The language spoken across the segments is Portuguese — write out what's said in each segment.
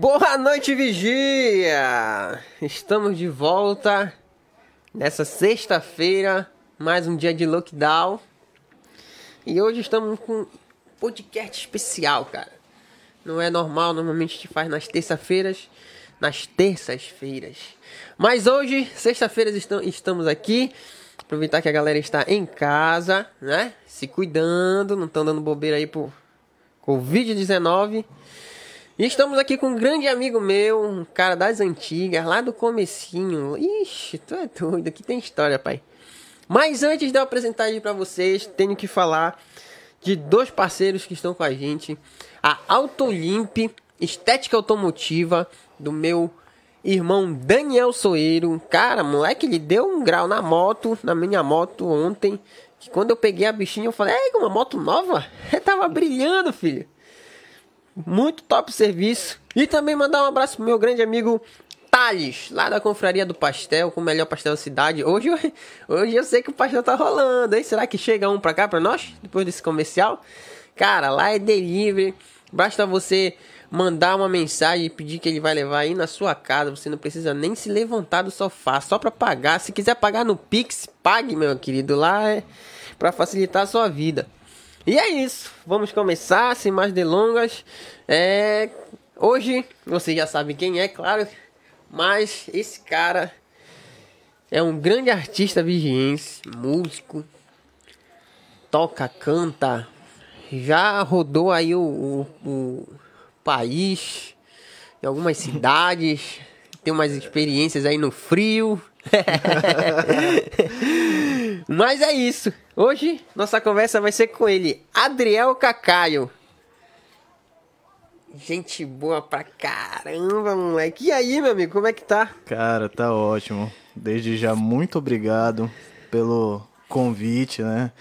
Boa noite, vigia! Estamos de volta nessa sexta-feira, mais um dia de lockdown. E hoje estamos com um podcast especial, cara. Não é normal, normalmente a gente faz nas terça-feiras, nas terças-feiras. Mas hoje, sexta-feira, estamos aqui. Aproveitar que a galera está em casa, né? Se cuidando, não estão dando bobeira aí por Covid-19. E estamos aqui com um grande amigo meu, um cara das antigas, lá do comecinho. Ixi, tu é doido, aqui tem história, pai. Mas antes de eu apresentar ele para vocês, tenho que falar de dois parceiros que estão com a gente. A Autolimp, Estética Automotiva, do meu irmão Daniel Soeiro. Cara, moleque, ele deu um grau na moto, na minha moto ontem. Que quando eu peguei a bichinha, eu falei, é uma moto nova? tava brilhando, filho. Muito top serviço. E também mandar um abraço pro meu grande amigo Thales, lá da Confraria do Pastel, com o melhor pastel da cidade. Hoje, hoje eu sei que o pastel tá rolando, hein? Será que chega um pra cá pra nós, depois desse comercial? Cara, lá é delivery. Basta você mandar uma mensagem e pedir que ele vai levar aí na sua casa. Você não precisa nem se levantar do sofá, só para pagar. Se quiser pagar no Pix, pague, meu querido. Lá é para facilitar a sua vida. E é isso. Vamos começar sem mais delongas. É... Hoje você já sabe quem é, claro. Mas esse cara é um grande artista vigiense, músico, toca, canta, já rodou aí o, o, o país, em algumas cidades, tem umas experiências aí no frio. Mas é isso. Hoje nossa conversa vai ser com ele, Adriel Cacaio. Gente boa pra caramba, moleque. E aí, meu amigo, como é que tá? Cara, tá ótimo. Desde já, muito obrigado pelo convite, né?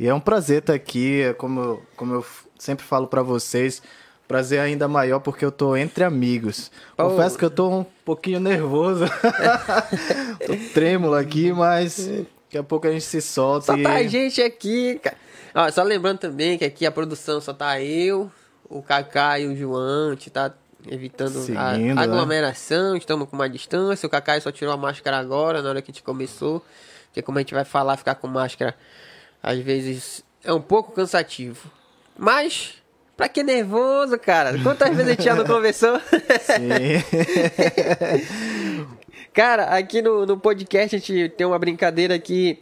E é um prazer estar aqui, é como, eu, como eu sempre falo para vocês, prazer ainda maior porque eu tô entre amigos. Oh. Confesso que eu tô um pouquinho nervoso, tô trêmulo aqui, mas Daqui a pouco a gente se solta. Só e... tá a gente aqui, cara. Ó, só lembrando também que aqui a produção só tá eu, o Kaká e o João. A gente tá evitando Seguindo, a né? aglomeração, né? estamos com uma distância. O Kaká só tirou a máscara agora, na hora que a gente começou. Porque como a gente vai falar, ficar com máscara às vezes é um pouco cansativo. Mas, pra que nervoso, cara? Quantas vezes a gente já não conversou? Sim. Cara, aqui no, no podcast a gente tem uma brincadeira que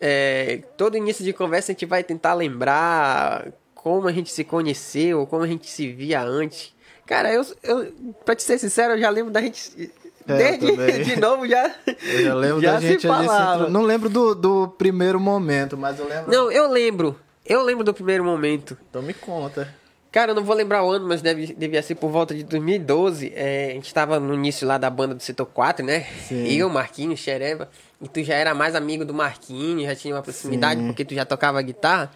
é, todo início de conversa a gente vai tentar lembrar como a gente se conheceu, como a gente se via antes. Cara, eu, eu pra te ser sincero, eu já lembro da gente. É, Desde de novo já. Eu já lembro já da gente ali. Não lembro do, do primeiro momento, mas eu lembro. Não, eu lembro. Eu lembro do primeiro momento. Então me conta. Cara, eu não vou lembrar o ano, mas deve, devia ser por volta de 2012. É, a gente tava no início lá da banda do Setor 4, né? Sim. Eu, Marquinhos, Xereba. E tu já era mais amigo do Marquinhos, já tinha uma proximidade, Sim. porque tu já tocava guitarra.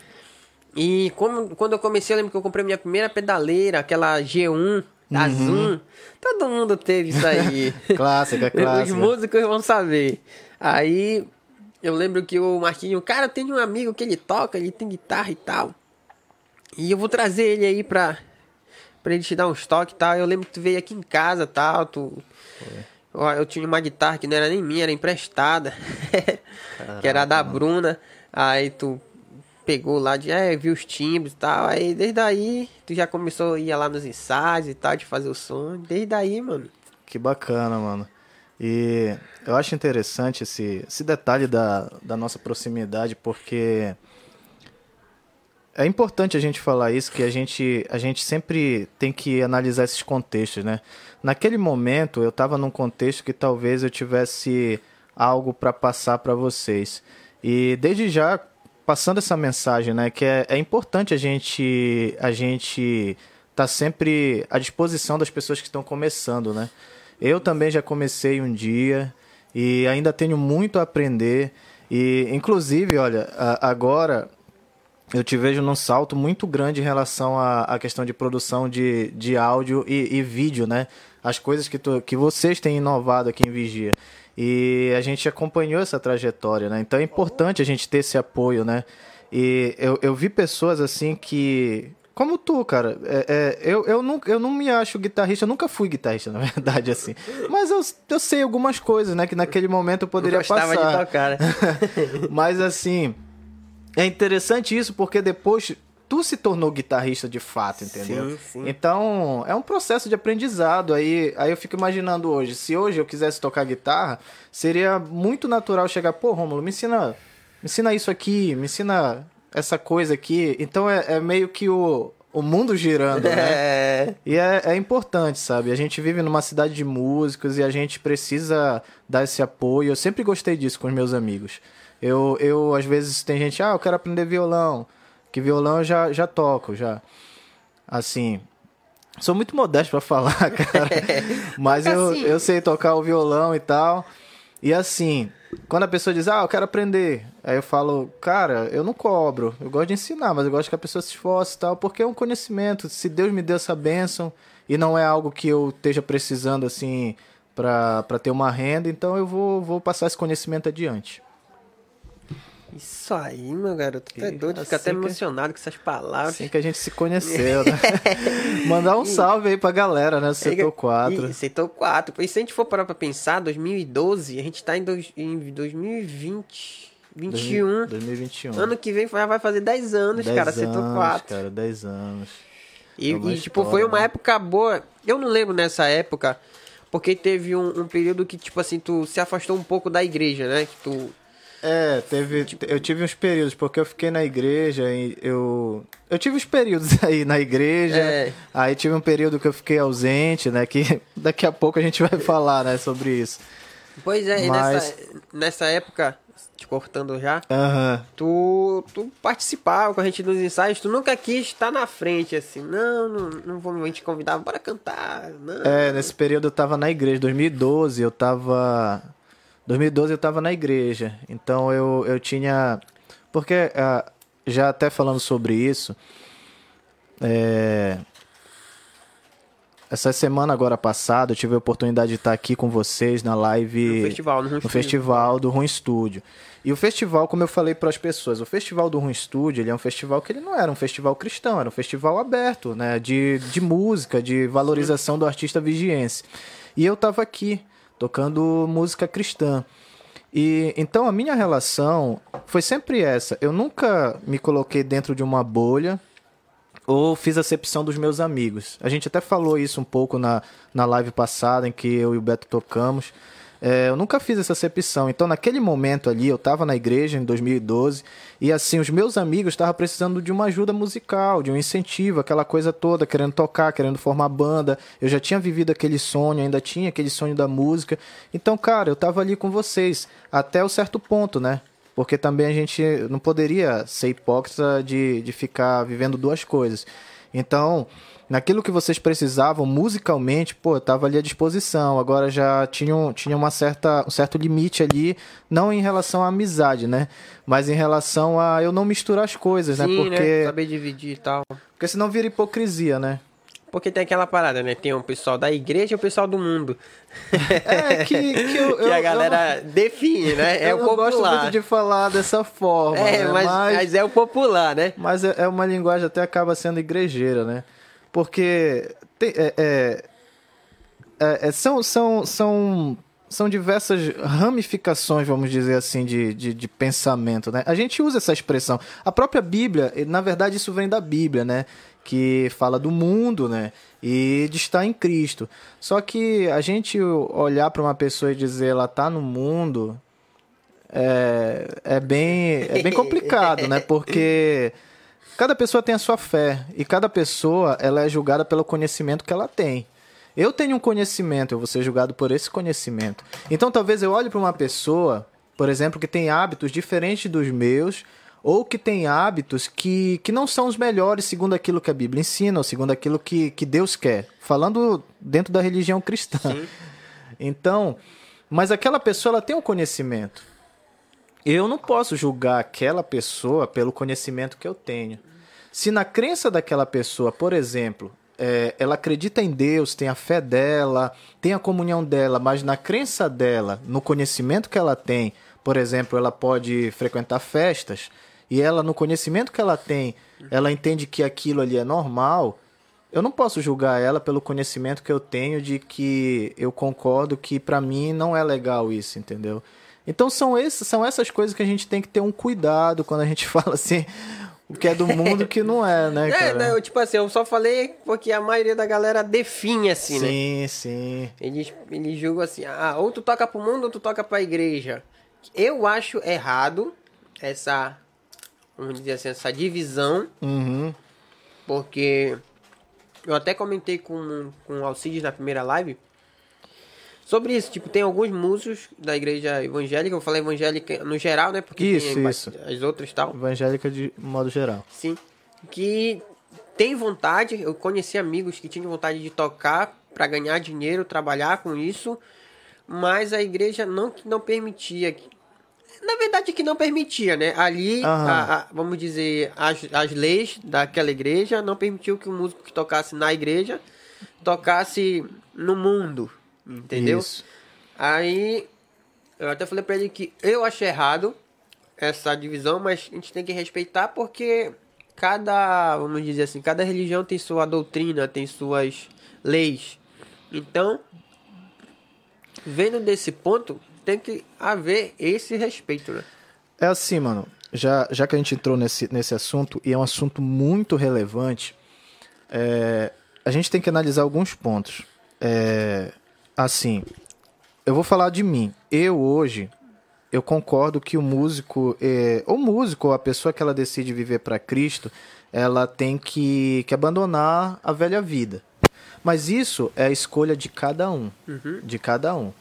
E como, quando eu comecei, eu lembro que eu comprei minha primeira pedaleira, aquela G1 da uhum. Zoom. Todo mundo teve isso aí. clássica, clássica. Os músicos vão saber. Aí eu lembro que o Marquinhos, cara, tem um amigo que ele toca, ele tem guitarra e tal. E eu vou trazer ele aí pra, pra ele te dar um estoque e tal. Eu lembro que tu veio aqui em casa e tal. Tu, eu, eu tinha uma guitarra que não era nem minha, era emprestada. que era da Bruna. Aí tu pegou lá de, é, viu os timbres e tal. Aí desde aí tu já começou a ir lá nos ensaios e tal, de fazer o som. Desde aí, mano. Que bacana, mano. E eu acho interessante esse, esse detalhe da, da nossa proximidade, porque é importante a gente falar isso, que a gente, a gente sempre tem que analisar esses contextos, né? Naquele momento, eu estava num contexto que talvez eu tivesse algo para passar para vocês. E desde já, passando essa mensagem, né? Que é, é importante a gente a gente tá sempre à disposição das pessoas que estão começando, né? Eu também já comecei um dia e ainda tenho muito a aprender. E, inclusive, olha, agora eu te vejo num salto muito grande em relação à, à questão de produção de, de áudio e, e, vídeo, né? As coisas que, tu, que vocês têm inovado aqui em Vigia. E a gente acompanhou essa trajetória, né? Então é importante a gente ter esse apoio, né? E eu, eu vi pessoas assim que como tu, cara. É, é, eu, eu, não, eu não me acho guitarrista, eu nunca fui guitarrista, na verdade, assim. Mas eu, eu sei algumas coisas, né? Que naquele momento eu poderia eu gostava passar. de tocar, né? Mas assim, é interessante isso porque depois tu se tornou guitarrista de fato, entendeu? Sim, sim. Então, é um processo de aprendizado. Aí, aí eu fico imaginando hoje, se hoje eu quisesse tocar guitarra, seria muito natural chegar, pô, Romulo, me ensina, me ensina isso aqui, me ensina essa coisa aqui. Então é, é meio que o, o mundo girando, né? É. E é, é importante, sabe? A gente vive numa cidade de músicos e a gente precisa dar esse apoio. Eu sempre gostei disso com os meus amigos. Eu, eu às vezes, tem gente, ah, eu quero aprender violão. Que violão eu já, já toco, já. Assim, sou muito modesto para falar, cara. Mas eu, Assim. eu sei tocar o violão e tal. E assim, quando a pessoa diz, ah, eu quero aprender. Aí eu falo, cara, eu não cobro. Eu gosto de ensinar, mas eu gosto que a pessoa se esforce e tal, porque é um conhecimento. Se Deus me deu essa bênção e não é algo que eu esteja precisando, assim, para ter uma renda, então eu vou, vou passar esse conhecimento adiante. Isso aí, meu garoto. Tu é doido, fica assim até que- emocionado com essas palavras. Assim que a gente se conheceu, né? Mandar um salve aí pra galera, né? do Setor 4. E, setor 4. E se a gente for parar pra pensar, 2012, a gente tá em, dois, em 2020, 21. 2021. Ano que vem vai fazer 10 anos, 10 cara, setor anos, 4. cara, 10 anos. E, É e, tipo, história, foi uma né? época boa. Eu não lembro nessa época, porque teve um, um período que, tipo assim, tu se afastou um pouco da igreja, né? Que tu. É, teve, eu tive uns períodos, porque eu fiquei na igreja e eu... Eu tive uns períodos aí na igreja, É. aí tive um período que eu fiquei ausente, né, que daqui a pouco a gente vai falar, né, sobre isso. Pois é, Mas- nessa, nessa época, te cortando já, Aham. tu, tu participava com a gente nos ensaios, tu nunca quis estar na frente, assim, não, não, não vamos te convidar, bora cantar, não. É, nesse período eu tava na igreja, 2012 eu tava... 2012 eu tava na igreja, então eu, eu tinha... Porque, ah, já até falando sobre isso, é... Essa semana agora passada eu tive a oportunidade de estar aqui com vocês na live... No festival, no festival do Rum Studio. E o festival, como eu falei para as pessoas, o festival do Rum Studio, ele é um festival que ele não era um festival cristão, era um festival aberto, né, de, de música, de valorização do artista vigiense. E eu tava aqui tocando música cristã. E então a minha relação foi sempre essa. Eu nunca me coloquei dentro de uma bolha ou fiz acepção dos meus amigos. A gente até falou isso um pouco na, na live passada, em que eu e o Beto tocamos. É, eu nunca fiz essa acepção. Então, naquele momento ali, eu estava na igreja em 2012, e assim, os meus amigos estavam precisando de uma ajuda musical, de um incentivo, aquela coisa toda, querendo tocar, querendo formar banda. Eu já tinha vivido aquele sonho, ainda tinha aquele sonho da música. Então, cara, eu estava ali com vocês, até o certo ponto, né? Porque também a gente não poderia ser hipócrita de, de ficar vivendo duas coisas. Então, naquilo que vocês precisavam musicalmente, pô, eu tava ali à disposição. Agora já tinha, um, tinha uma certa, um certo limite ali, não em relação à amizade, né? Mas em relação a eu não misturar as coisas, né? Sim, Porque, né? Saber dividir e tal. porque senão vira hipocrisia, né? Porque tem aquela parada, né? Tem o pessoal da igreja e o pessoal do mundo. É que, que, eu, que a galera define, né? não- É eu o não gosto popular. muito de falar dessa forma, É, né? mas, mas é o popular, né? Mas é é uma linguagem até acaba sendo igrejeira, né? Porque tem- é- é- é- é- são, são, são, são diversas ramificações, vamos dizer assim, de, de, de pensamento, né? A gente usa essa expressão. A própria Bíblia, na verdade isso vem da Bíblia, né? Que fala do mundo, né? E de estar em Cristo. Só que a gente olhar para uma pessoa e dizer ela tá no mundo é, é bem é bem complicado, né? Porque cada pessoa tem a sua fé e cada pessoa ela é julgada pelo conhecimento que ela tem. Eu tenho um conhecimento, eu vou ser julgado por esse conhecimento. Então talvez eu olhe para uma pessoa, por exemplo, que tem hábitos diferentes dos meus, ou que tem hábitos que, que não são os melhores segundo aquilo que a Bíblia ensina, ou segundo aquilo que, que Deus quer. Falando dentro da religião cristã. Então, mas aquela pessoa ela tem um conhecimento. Eu não posso julgar aquela pessoa pelo conhecimento que eu tenho. Se na crença daquela pessoa, por exemplo, é, ela acredita em Deus, tem a fé dela, tem a comunhão dela, mas na crença dela, no conhecimento que ela tem, por exemplo, ela pode frequentar festas e ela, no conhecimento que ela tem, ela entende que aquilo ali é normal, eu não posso julgar ela pelo conhecimento que eu tenho de que eu concordo que para mim não é legal isso, entendeu? Então são, esses, são essas coisas que a gente tem que ter um cuidado quando a gente fala assim, o que é do mundo que não é, né, É, cara? não, tipo assim, eu só falei porque a maioria da galera define assim, né? sim, sim. Eles, eles julgam assim, ah, ou tu toca pro mundo ou tu toca pra igreja. Eu acho errado essa, vamos dizer assim, essa divisão, Uhum. porque eu até comentei com, com o Alcides na primeira live sobre isso. Tipo, tem alguns músicos da igreja evangélica, eu falei evangélica no geral, né? Porque Isso, tem isso. as outras tal. Evangélica de modo geral. Sim. Que tem vontade, eu conheci amigos que tinham vontade de tocar para ganhar dinheiro, trabalhar com isso, mas a igreja não não permitia. Na verdade que não permitia, né? Ali, a- a- vamos dizer, as, as leis daquela igreja não permitiu que o músico que tocasse na igreja tocasse no mundo, entendeu? Isso. Aí eu até falei pra ele que eu achei errado essa divisão, mas a gente tem que respeitar porque cada, vamos dizer assim, cada religião tem sua doutrina, tem suas leis. Então, vendo desse ponto, tem que haver esse respeito, né? É assim, mano. Já, já que a gente entrou nesse, nesse assunto, e é um assunto muito relevante, é, a gente tem que analisar alguns pontos. É, assim, eu vou falar de mim. Eu hoje, eu concordo que o músico, é, o músico, ou a pessoa que ela decide viver para Cristo, ela tem que, que abandonar a velha vida. Mas isso é a escolha de cada um. De cada um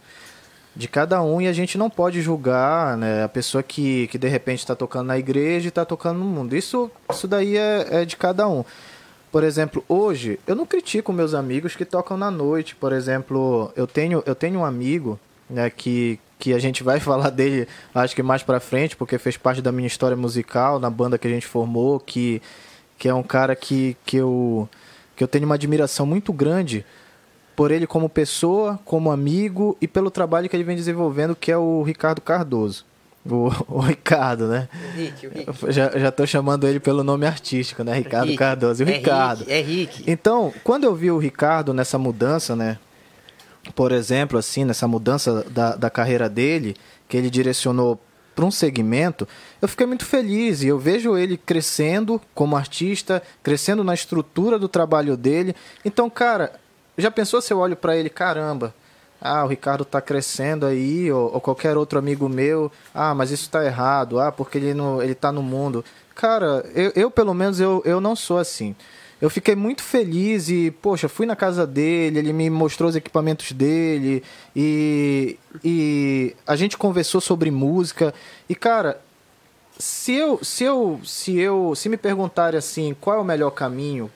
de cada um e a gente não pode julgar né, a pessoa que, que de repente está tocando na igreja e está tocando no mundo. Isso, isso daí é, é de cada um. Por exemplo, hoje eu não critico meus amigos que tocam na noite. Por exemplo, eu tenho, eu tenho um amigo né, que, que a gente vai falar dele, acho que mais pra frente, porque fez parte da minha história musical, na banda que a gente formou, que, que é um cara que, que, eu, que eu tenho uma admiração muito grande por ele como pessoa, como amigo e pelo trabalho que ele vem desenvolvendo, que é o Ricardo Cardoso. O, o Ricardo, né? Rick, o Rick. Já, já tô chamando ele pelo nome artístico, né? Ricardo Rick. Cardoso. O É Ricardo. Rick, é Rick. Então, quando eu vi o Ricardo nessa mudança, né? Por exemplo, assim, nessa mudança da, da carreira dele, que ele direcionou para um segmento, eu fiquei muito feliz e eu vejo ele crescendo como artista, crescendo na estrutura do trabalho dele. Então, cara, já pensou se eu olho para ele, caramba, ah, o Ricardo tá crescendo aí, ou, ou qualquer outro amigo meu, ah, mas isso tá errado, ah, porque ele, não, ele tá no mundo. Cara, eu, eu pelo menos eu, eu não sou assim. Eu fiquei muito feliz e, poxa, fui na casa dele, ele me mostrou os equipamentos dele e, e a gente conversou sobre música. E, cara, se eu, se eu, se eu, se me perguntarem assim, qual é o melhor caminho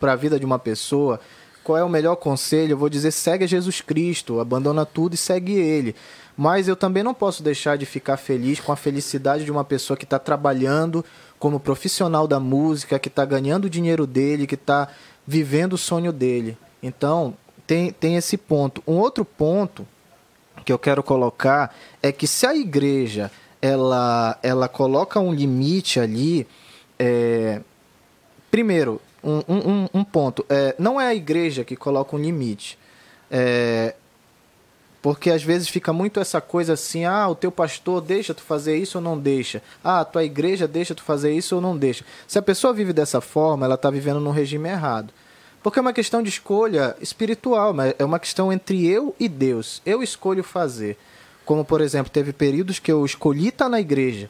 para a vida de uma pessoa, qual é o melhor conselho, eu vou dizer segue a Jesus Cristo, abandona tudo e segue ele. Mas eu também não posso deixar de ficar feliz com a felicidade de uma pessoa que está trabalhando como profissional da música, que está ganhando o dinheiro dele, que está vivendo o sonho dele. Então, tem, tem esse ponto. Um outro ponto que eu quero colocar é que se a igreja ela, ela coloca um limite ali, é, primeiro, um, um, um ponto, é, não é a igreja que coloca um limite. É, porque às vezes fica muito essa coisa assim, ah, o teu pastor deixa tu fazer isso ou não deixa. Ah, a tua igreja deixa tu fazer isso ou não deixa. Se a pessoa vive dessa forma, ela está vivendo num regime errado. Porque é uma questão de escolha espiritual, mas é uma questão entre eu e Deus. Eu escolho fazer. Como, por exemplo, teve períodos que eu escolhi estar na igreja.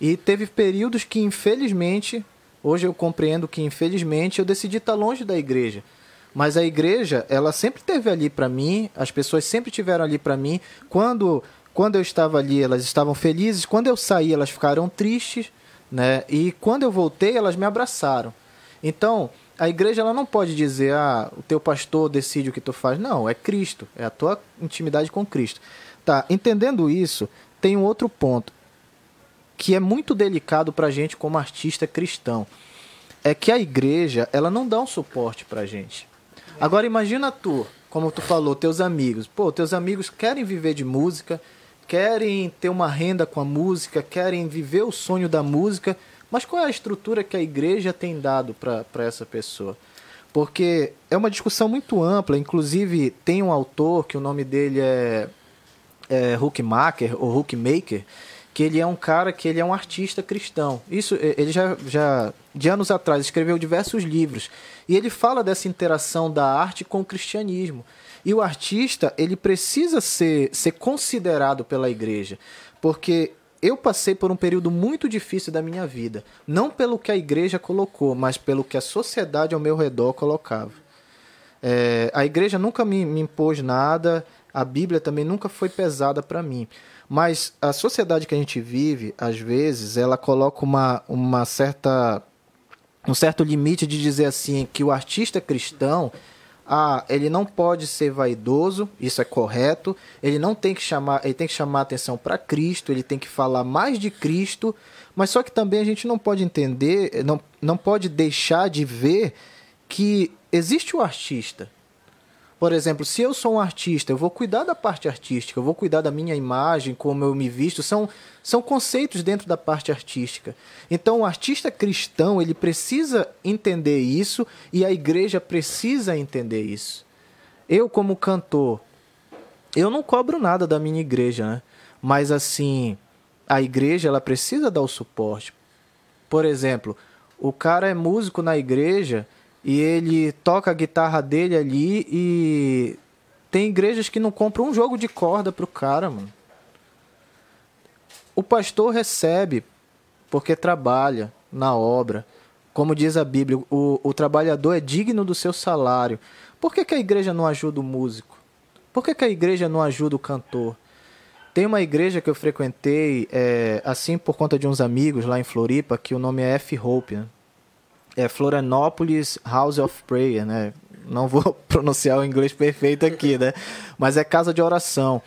E teve períodos que, infelizmente, hoje eu compreendo que, infelizmente, eu decidi estar longe da igreja. Mas a igreja, ela sempre teve ali para mim, as pessoas sempre tiveram ali para mim. Quando, quando eu estava ali, elas estavam felizes. Quando eu saí, elas ficaram tristes, né? E quando eu voltei, elas me abraçaram. Então, a igreja ela não pode dizer, ah, o teu pastor decide o que tu faz. Não, é Cristo, é a tua intimidade com Cristo. Tá, entendendo isso, tem um outro ponto que é muito delicado pra gente como artista cristão. É que a igreja, ela não dá um suporte pra gente. Agora imagina tu, como tu falou, teus amigos. Pô, teus amigos querem viver de música, querem ter uma renda com a música, querem viver o sonho da música, mas qual é a estrutura que a igreja tem dado para essa pessoa? Porque é uma discussão muito ampla, inclusive tem um autor que o nome dele é, é Hookmaker ou Hookmaker, que ele é um cara que ele é um artista cristão. Isso ele já, já de anos atrás escreveu diversos livros e ele fala dessa interação da arte com o cristianismo. E o artista ele precisa ser, ser considerado pela igreja, porque eu passei por um período muito difícil da minha vida, não pelo que a igreja colocou, mas pelo que a sociedade ao meu redor colocava. É, a igreja nunca me, me impôs nada, a Bíblia também nunca foi pesada para mim. Mas a sociedade que a gente vive, às vezes, ela coloca uma, uma certa um certo limite de dizer assim que o artista cristão ah, ele não pode ser vaidoso, isso é correto. Ele não tem que chamar, ele tem que chamar atenção para Cristo, ele tem que falar mais de Cristo, mas só que também a gente não pode entender, não, não pode deixar de ver que existe o artista. Por exemplo, se eu sou um artista, eu vou cuidar da parte artística, eu vou cuidar da minha imagem, como eu me visto, são, são conceitos dentro da parte artística. Então, o artista cristão, ele precisa entender isso e a igreja precisa entender isso. Eu, como cantor, eu não cobro nada da minha igreja, né? Mas, assim, a igreja, ela precisa dar o suporte. Por exemplo, o cara é músico na igreja e ele toca a guitarra dele ali e tem igrejas que não compram um jogo de corda pro cara, mano. O pastor recebe porque trabalha na obra. Como diz a Bíblia, o, o trabalhador é digno do seu salário. Por que, que a igreja não ajuda o músico? Por que, que a igreja não ajuda o cantor? Tem uma igreja que eu frequentei, é, assim por conta de uns amigos lá em Floripa, que o nome é F. Hope. Né? É Florianópolis House of Prayer, né? Não vou pronunciar o inglês perfeito aqui, né? Mas é casa de oração.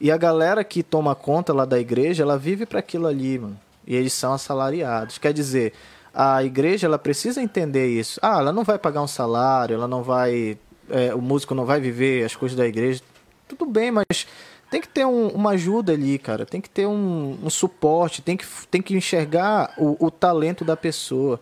E a galera que toma conta lá da igreja, ela vive para aquilo ali, mano. E eles são assalariados. Quer dizer, a igreja ela precisa entender isso. Ah, ela não vai pagar um salário, ela não vai. É, o músico não vai viver as coisas da igreja. Tudo bem, mas tem que ter um, uma ajuda ali, cara. Tem que ter um, um suporte, tem que, tem que enxergar o, o talento da pessoa.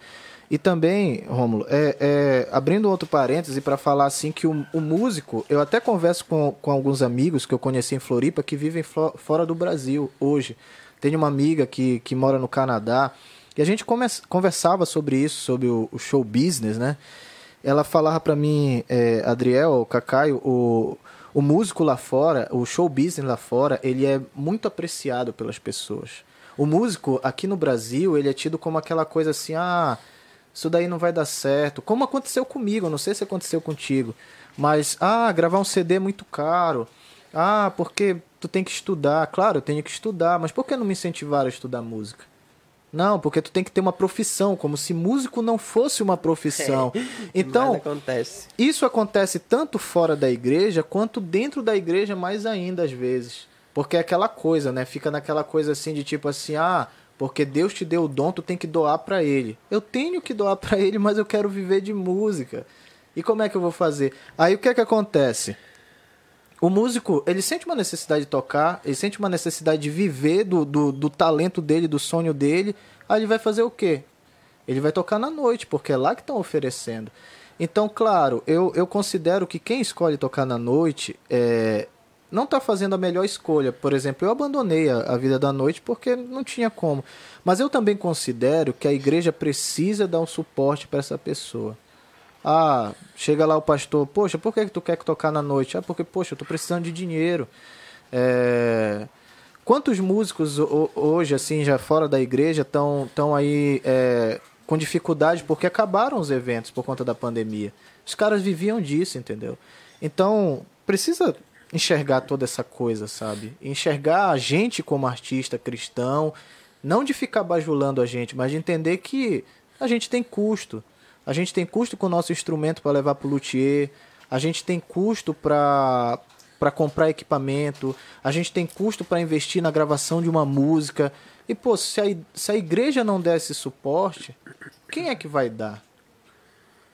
E também, Rômulo, é, é, abrindo outro parêntese para falar assim que o, o, músico, eu até converso com, com alguns amigos que eu conheci em Floripa que vivem fora do Brasil hoje. Tenho uma amiga que, que mora no Canadá e a gente conversava sobre isso, sobre o, o show business, né? Ela falava para mim, é, Adriel, Cacaio, o, o músico lá fora, o show business lá fora, ele é muito apreciado pelas pessoas. O músico aqui no Brasil, ele é tido como aquela coisa assim, ah, isso daí não vai dar certo. Como aconteceu comigo, não sei se aconteceu contigo. Mas, ah, gravar um CD é muito caro. Ah, porque tu tem que estudar. Claro, eu tenho que estudar, mas por que não me incentivaram a estudar música? Não, porque tu tem que ter uma profissão, como se músico não fosse uma profissão. É, então, acontece. isso acontece tanto fora da igreja quanto dentro da igreja mais ainda às vezes. Porque é aquela coisa, né? Fica naquela coisa assim de tipo assim, ah, porque Deus te deu o dom, tu tem que doar para ele. Eu tenho que doar para ele, mas eu quero viver de música. E como é que eu vou fazer? Aí o que é que acontece? O músico, ele sente uma necessidade de tocar, ele sente uma necessidade de viver do, do, do talento dele, do sonho dele. Aí ele vai fazer o quê? Ele vai tocar na noite, porque é lá que estão oferecendo. Então, claro, eu, eu considero que quem escolhe tocar na noite é, não está fazendo a melhor escolha. Por exemplo, eu abandonei a, a, vida da noite porque não tinha como. Mas eu também considero que a igreja precisa dar um suporte para essa pessoa. Ah, chega lá o pastor, poxa, por que, que tu quer tocar na noite? Ah, porque, poxa, eu estou precisando de dinheiro. É... Quantos músicos hoje, assim, já fora da igreja, estão tão aí é, com dificuldade porque acabaram os eventos por conta da pandemia? Os caras viviam disso, entendeu? Então, precisa enxergar toda essa coisa, sabe? Enxergar a gente como artista cristão, não de ficar bajulando a gente, mas de entender que a gente tem custo. A gente tem custo com o nosso instrumento para levar para o luthier, a gente tem custo para para comprar equipamento, a gente tem custo para investir na gravação de uma música. E pô, se a, se a igreja não der esse suporte, quem é que vai dar?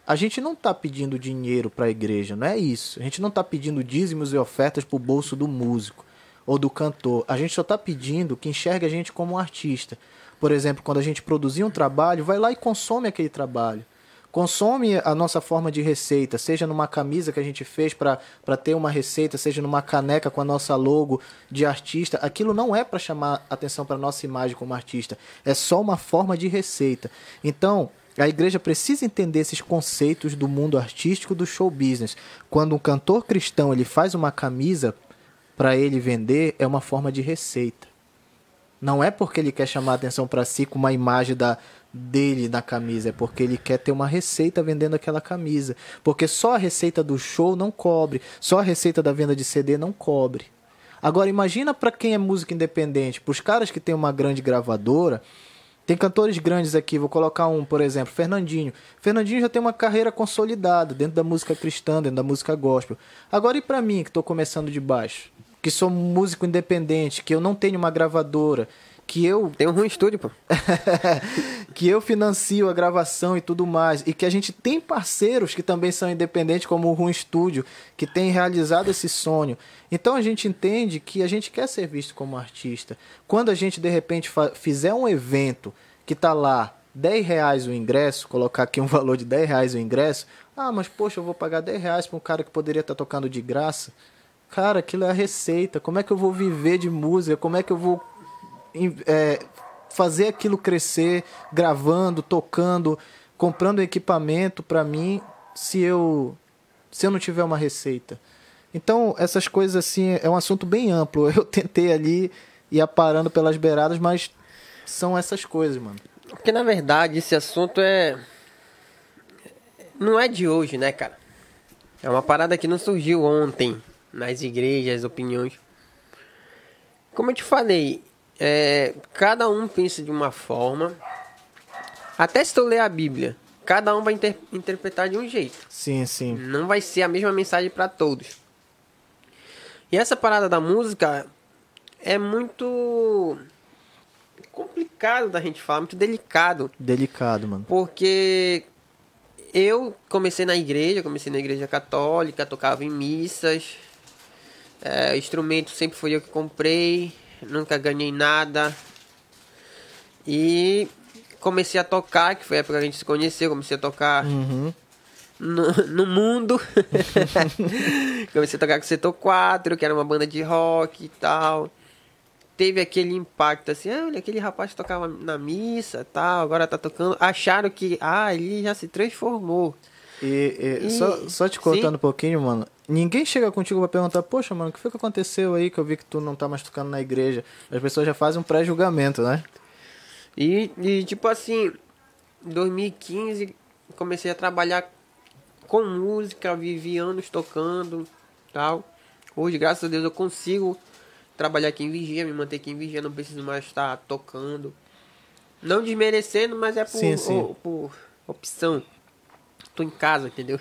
A gente não está pedindo dinheiro para a igreja, não é isso. A gente não está pedindo dízimos e ofertas para o bolso do músico. ou do cantor. A gente só está pedindo que enxergue a gente como um artista. Por exemplo, quando a gente produzir um trabalho, vai lá e consome aquele trabalho. Consome a nossa forma de receita, seja numa camisa que a gente fez para ter uma receita, seja numa caneca com a nossa logo de artista. Aquilo não é para chamar atenção para nossa imagem como artista, é só uma forma de receita. Então, a igreja precisa entender esses conceitos do mundo artístico do show business. Quando um cantor cristão ele faz uma camisa para ele vender, é uma forma de receita. Não é porque ele quer chamar atenção para si com uma imagem da, dele na camisa, é porque ele quer ter uma receita vendendo aquela camisa. Porque só a receita do show não cobre, só a receita da venda de CD não cobre. Agora imagina para quem é música independente, para os caras que tem uma grande gravadora, tem cantores grandes aqui, vou colocar um, por exemplo, Fernandinho. Fernandinho já tem uma carreira consolidada dentro da música cristã, dentro da música gospel. Agora e para mim que estou começando de baixo? que sou músico independente, que eu não tenho uma gravadora, que eu. Tem um ruim estúdio, pô. que eu financio a gravação e tudo mais. E que a gente tem parceiros que também são independentes, como o Rum Studio, que tem realizado esse sonho. Então a gente entende que a gente quer ser visto como artista. Quando a gente, de repente, fizer um evento que tá lá 10 reais o ingresso, colocar aqui um valor de 10 reais o ingresso, ah, mas poxa, eu vou pagar 10 reais para um cara que poderia estar tá tocando de graça. Cara, aquilo é a receita. Como é que eu vou viver de música? Como é que eu vou é, fazer aquilo crescer, gravando, tocando, comprando equipamento para mim, se eu se eu não tiver uma receita? Então, essas coisas assim, é um assunto bem amplo. Eu tentei ali ir aparando pelas beiradas, mas são essas coisas, mano. Porque na verdade esse assunto é não é de hoje, né, cara? É uma parada que não surgiu ontem nas igrejas, opiniões. Como eu te falei, é, cada um pensa de uma forma. Até se tu ler a Bíblia, cada um vai inter interpretar de um jeito. Sim, sim. Não vai ser a mesma mensagem para todos. E essa parada da música é muito complicado da gente falar, muito delicado. Delicado, mano. Porque eu comecei na igreja, comecei na igreja católica, tocava em missas, é, instrumento sempre foi eu que comprei, nunca ganhei nada. E comecei a tocar, que foi a época que a gente se conheceu, comecei a tocar uhum. no, no, mundo. comecei a tocar com o Setor 4, que era uma banda de rock e tal. Teve aquele impacto assim, ah, olha, aquele rapaz tocava na missa tal, agora tá tocando. Acharam que, ah, ele já se transformou. E, e, e só, só te cortando sim. um pouquinho, mano. Ninguém chega contigo pra perguntar, poxa, mano, o que foi que aconteceu aí que eu vi que tu não tá mais tocando na igreja? As pessoas já fazem um pré-julgamento, né? E, e, tipo assim, 2015 comecei a trabalhar com música, vivi anos tocando tal. Hoje, graças a Deus, eu consigo trabalhar aqui em Vigia, me manter aqui em Vigia, não preciso mais estar tocando. Não desmerecendo, mas é por, sim, sim. Por opção tô em casa, entendeu?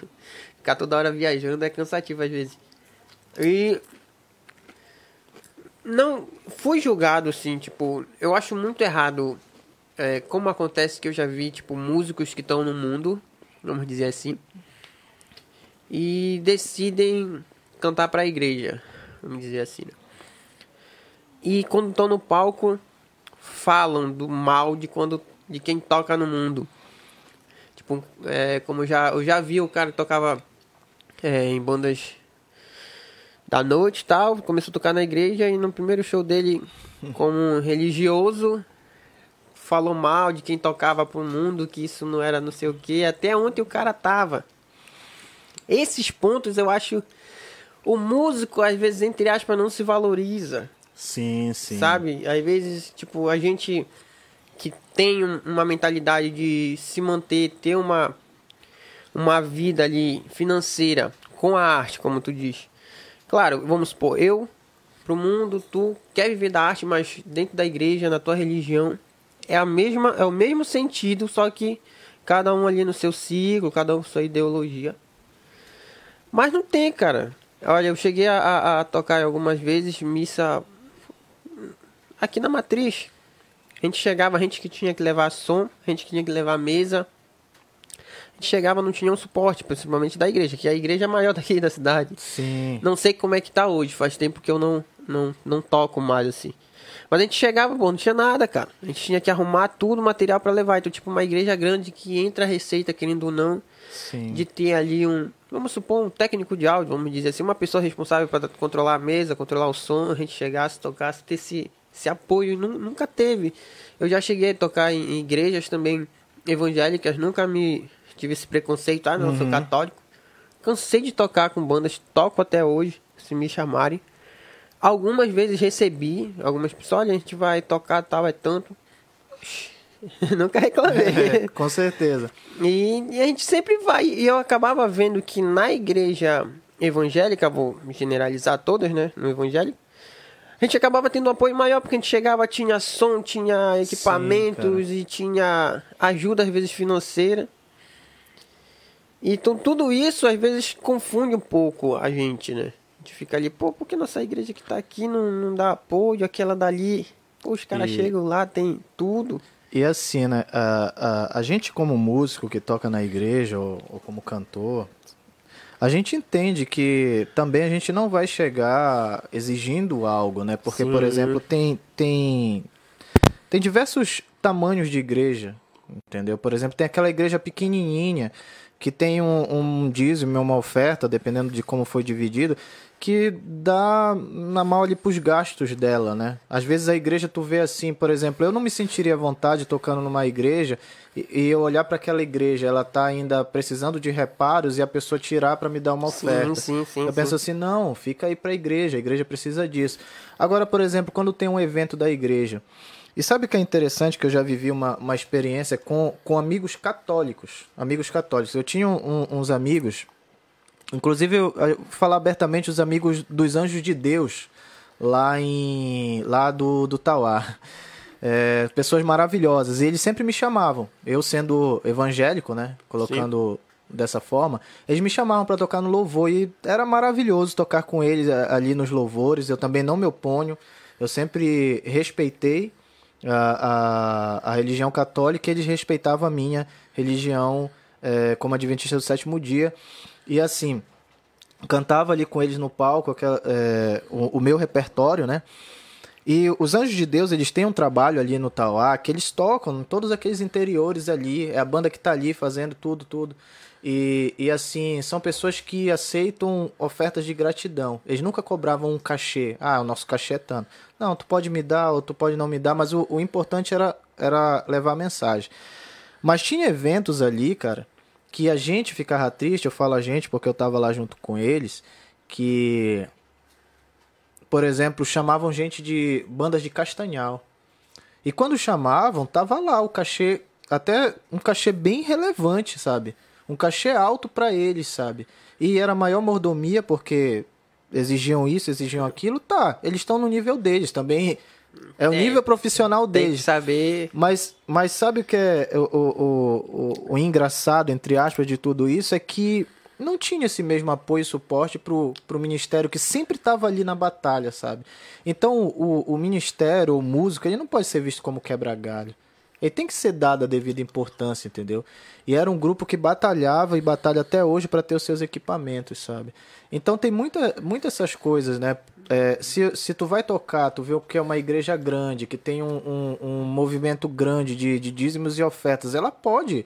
Ficar toda hora viajando é cansativo às vezes. E não fui julgado assim, tipo, eu acho muito errado é, como acontece que eu já vi, tipo, músicos que estão no mundo, vamos dizer assim, e decidem cantar para a igreja, vamos dizer assim. Né? E quando estão no palco, falam do mal de quando de quem toca no mundo. Tipo, é, como já, eu já vi o cara tocava é, em bandas da noite e tal, começou a tocar na igreja e no primeiro show dele, como religioso, falou mal de quem tocava pro mundo, que isso não era não sei o que, até ontem o cara tava. Esses pontos eu acho. O músico, às vezes, entre aspas, não se valoriza. Sim, sim. Sabe? Às vezes, tipo, a gente que tem uma mentalidade de se manter, ter uma, uma vida ali financeira com a arte, como tu diz. Claro, vamos supor, eu, pro mundo, tu quer viver da arte, mas dentro da igreja, na tua religião, é, a mesma, é o mesmo sentido, só que cada um ali no seu ciclo, cada um sua ideologia. Mas não tem, cara. Olha, eu cheguei a, a, a tocar algumas vezes missa aqui na Matriz. A gente chegava, a gente que tinha que levar som, a gente que tinha que levar mesa. Chegava, não tinha um suporte, principalmente da igreja, que é a igreja maior daqui da cidade. Sim. Não sei como é que tá hoje, faz tempo que eu não, não, não toco mais assim. Mas a gente chegava, pô, não tinha nada, cara. A gente tinha que arrumar tudo, material para levar. Então, tipo, uma igreja grande que entra a receita, querendo ou não, Sim. de ter ali um, vamos supor, um técnico de áudio, vamos dizer assim, uma pessoa responsável para controlar a mesa, controlar o som, a gente chegasse, tocasse, ter esse, esse apoio. Nu- Nunca teve. Eu já cheguei a tocar em igrejas também evangélicas, nunca me tive esse preconceito, ah, não, eu sou católico. Cansei de tocar com bandas, toco até hoje, se me chamarem. Algumas vezes recebi, algumas pessoas, olha, a gente vai tocar tal, é tanto. Nunca reclamei. É, com certeza. E, e a gente sempre vai. E eu acabava vendo que na igreja evangélica, vou generalizar todas, né? No evangélico, a gente acabava tendo um apoio maior, porque a gente chegava, tinha som, tinha equipamentos e tinha ajuda, às vezes, financeira. Então tudo isso às vezes confunde um pouco a gente, né? A gente fica ali, pô, por que nossa igreja que tá aqui não, não dá apoio, aquela dali? Pô, os caras E- chegam lá, tem tudo. E assim, né, a, a, a gente como músico que toca na igreja ou, ou como cantor, a gente entende que também a gente não vai chegar exigindo algo, né? Porque, por Sim. exemplo, tem, tem, tem diversos tamanhos de igreja, entendeu? Por exemplo, tem aquela igreja pequenininha que tem um, um dízimo, uma oferta, dependendo de como foi dividido, que dá na mão ali pros gastos dela, né? Às vezes a igreja tu vê assim, por exemplo, eu não me sentiria à vontade tocando numa igreja e, e eu olhar para aquela igreja, ela tá ainda precisando de reparos e a pessoa tirar para me dar uma oferta. sim, sim, eu sim. penso assim, não, fica aí para a igreja, a igreja precisa disso. Agora, por exemplo, quando tem um evento da igreja, e sabe o que é interessante que eu já vivi uma, uma experiência com, com amigos católicos, amigos católicos. Eu tinha um- uns amigos Inclusive, eu, eu falar abertamente os amigos dos Anjos de Deus, lá em lá do, do Tauá. É, pessoas maravilhosas. E eles sempre me chamavam. Eu sendo evangélico, né? Colocando dessa forma, eles me chamavam para tocar no louvor. E era maravilhoso tocar com eles ali nos louvores. Eu também não me oponho. Eu sempre respeitei a, a, a religião católica eles respeitavam a minha religião é, como adventista do sétimo dia. E assim, cantava ali com eles no palco aquela, é, o, o meu repertório, né? E os Anjos de Deus, eles têm um trabalho ali no Tauá, que eles tocam em todos aqueles interiores ali, é a banda que tá ali fazendo tudo, tudo. E, e assim, são pessoas que aceitam ofertas de gratidão. Eles nunca cobravam um cachê. Ah, o nosso cachê é tanto. Não, tu pode me dar ou tu pode não me dar, mas o, o importante era, era levar a mensagem. Mas tinha eventos ali, cara, que a gente ficava triste, eu falo a gente porque eu tava lá junto com eles, que, por exemplo, chamavam gente de bandas de Castanhal. E quando chamavam, tava lá o cachê, até um cachê bem relevante, sabe? Um cachê alto pra eles, sabe? E era maior mordomia porque exigiam isso, exigiam aquilo, tá. Eles estão no nível deles também. É o É, nível profissional Tem que deles. saber. Mas, mas sabe o que é o, o, o, o engraçado, entre aspas, de tudo isso? É que não tinha esse mesmo apoio e suporte pro, pro ministério que sempre estava ali na batalha, sabe? Então, o, o ministério, o músico, ele não pode ser visto como quebra-galho. Ele tem que ser dado a devida importância, entendeu? E era um grupo que batalhava e batalha até hoje para ter os seus equipamentos, sabe? Então tem muita, muitas essas coisas, né? É, se, se tu vai tocar, tu vê o que é uma igreja grande, que tem um, um, um movimento grande de, de dízimos e ofertas, ela pode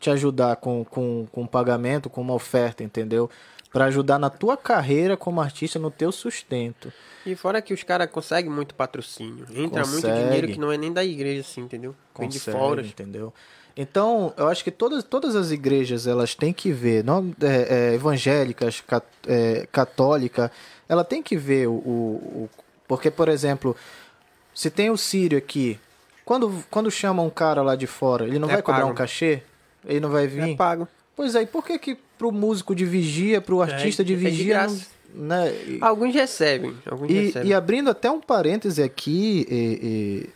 te ajudar com, com, com pagamento, com uma oferta, entendeu? Para ajudar na tua carreira como artista, no teu sustento. E fora que os caras conseguem muito patrocínio. Entra muito Consegue. dinheiro que não é nem da igreja, assim, entendeu? Vem de fora. entendeu? Então, eu acho que todas, todas as igrejas elas têm que ver, não, é, é, evangélicas, cat, é, católica, ela tem que ver o, o, o- porque por exemplo, se tem o Sírio aqui, quando quando chama um cara lá de fora, ele não É vai cobrar pago. um cachê, ele não vai vir. É pago. Pois é, e por que que pro músico de vigia, pro artista de é de vigia, graça. né? E- Alguns recebem. Alguns e, recebem. e abrindo até um parêntese aqui, e,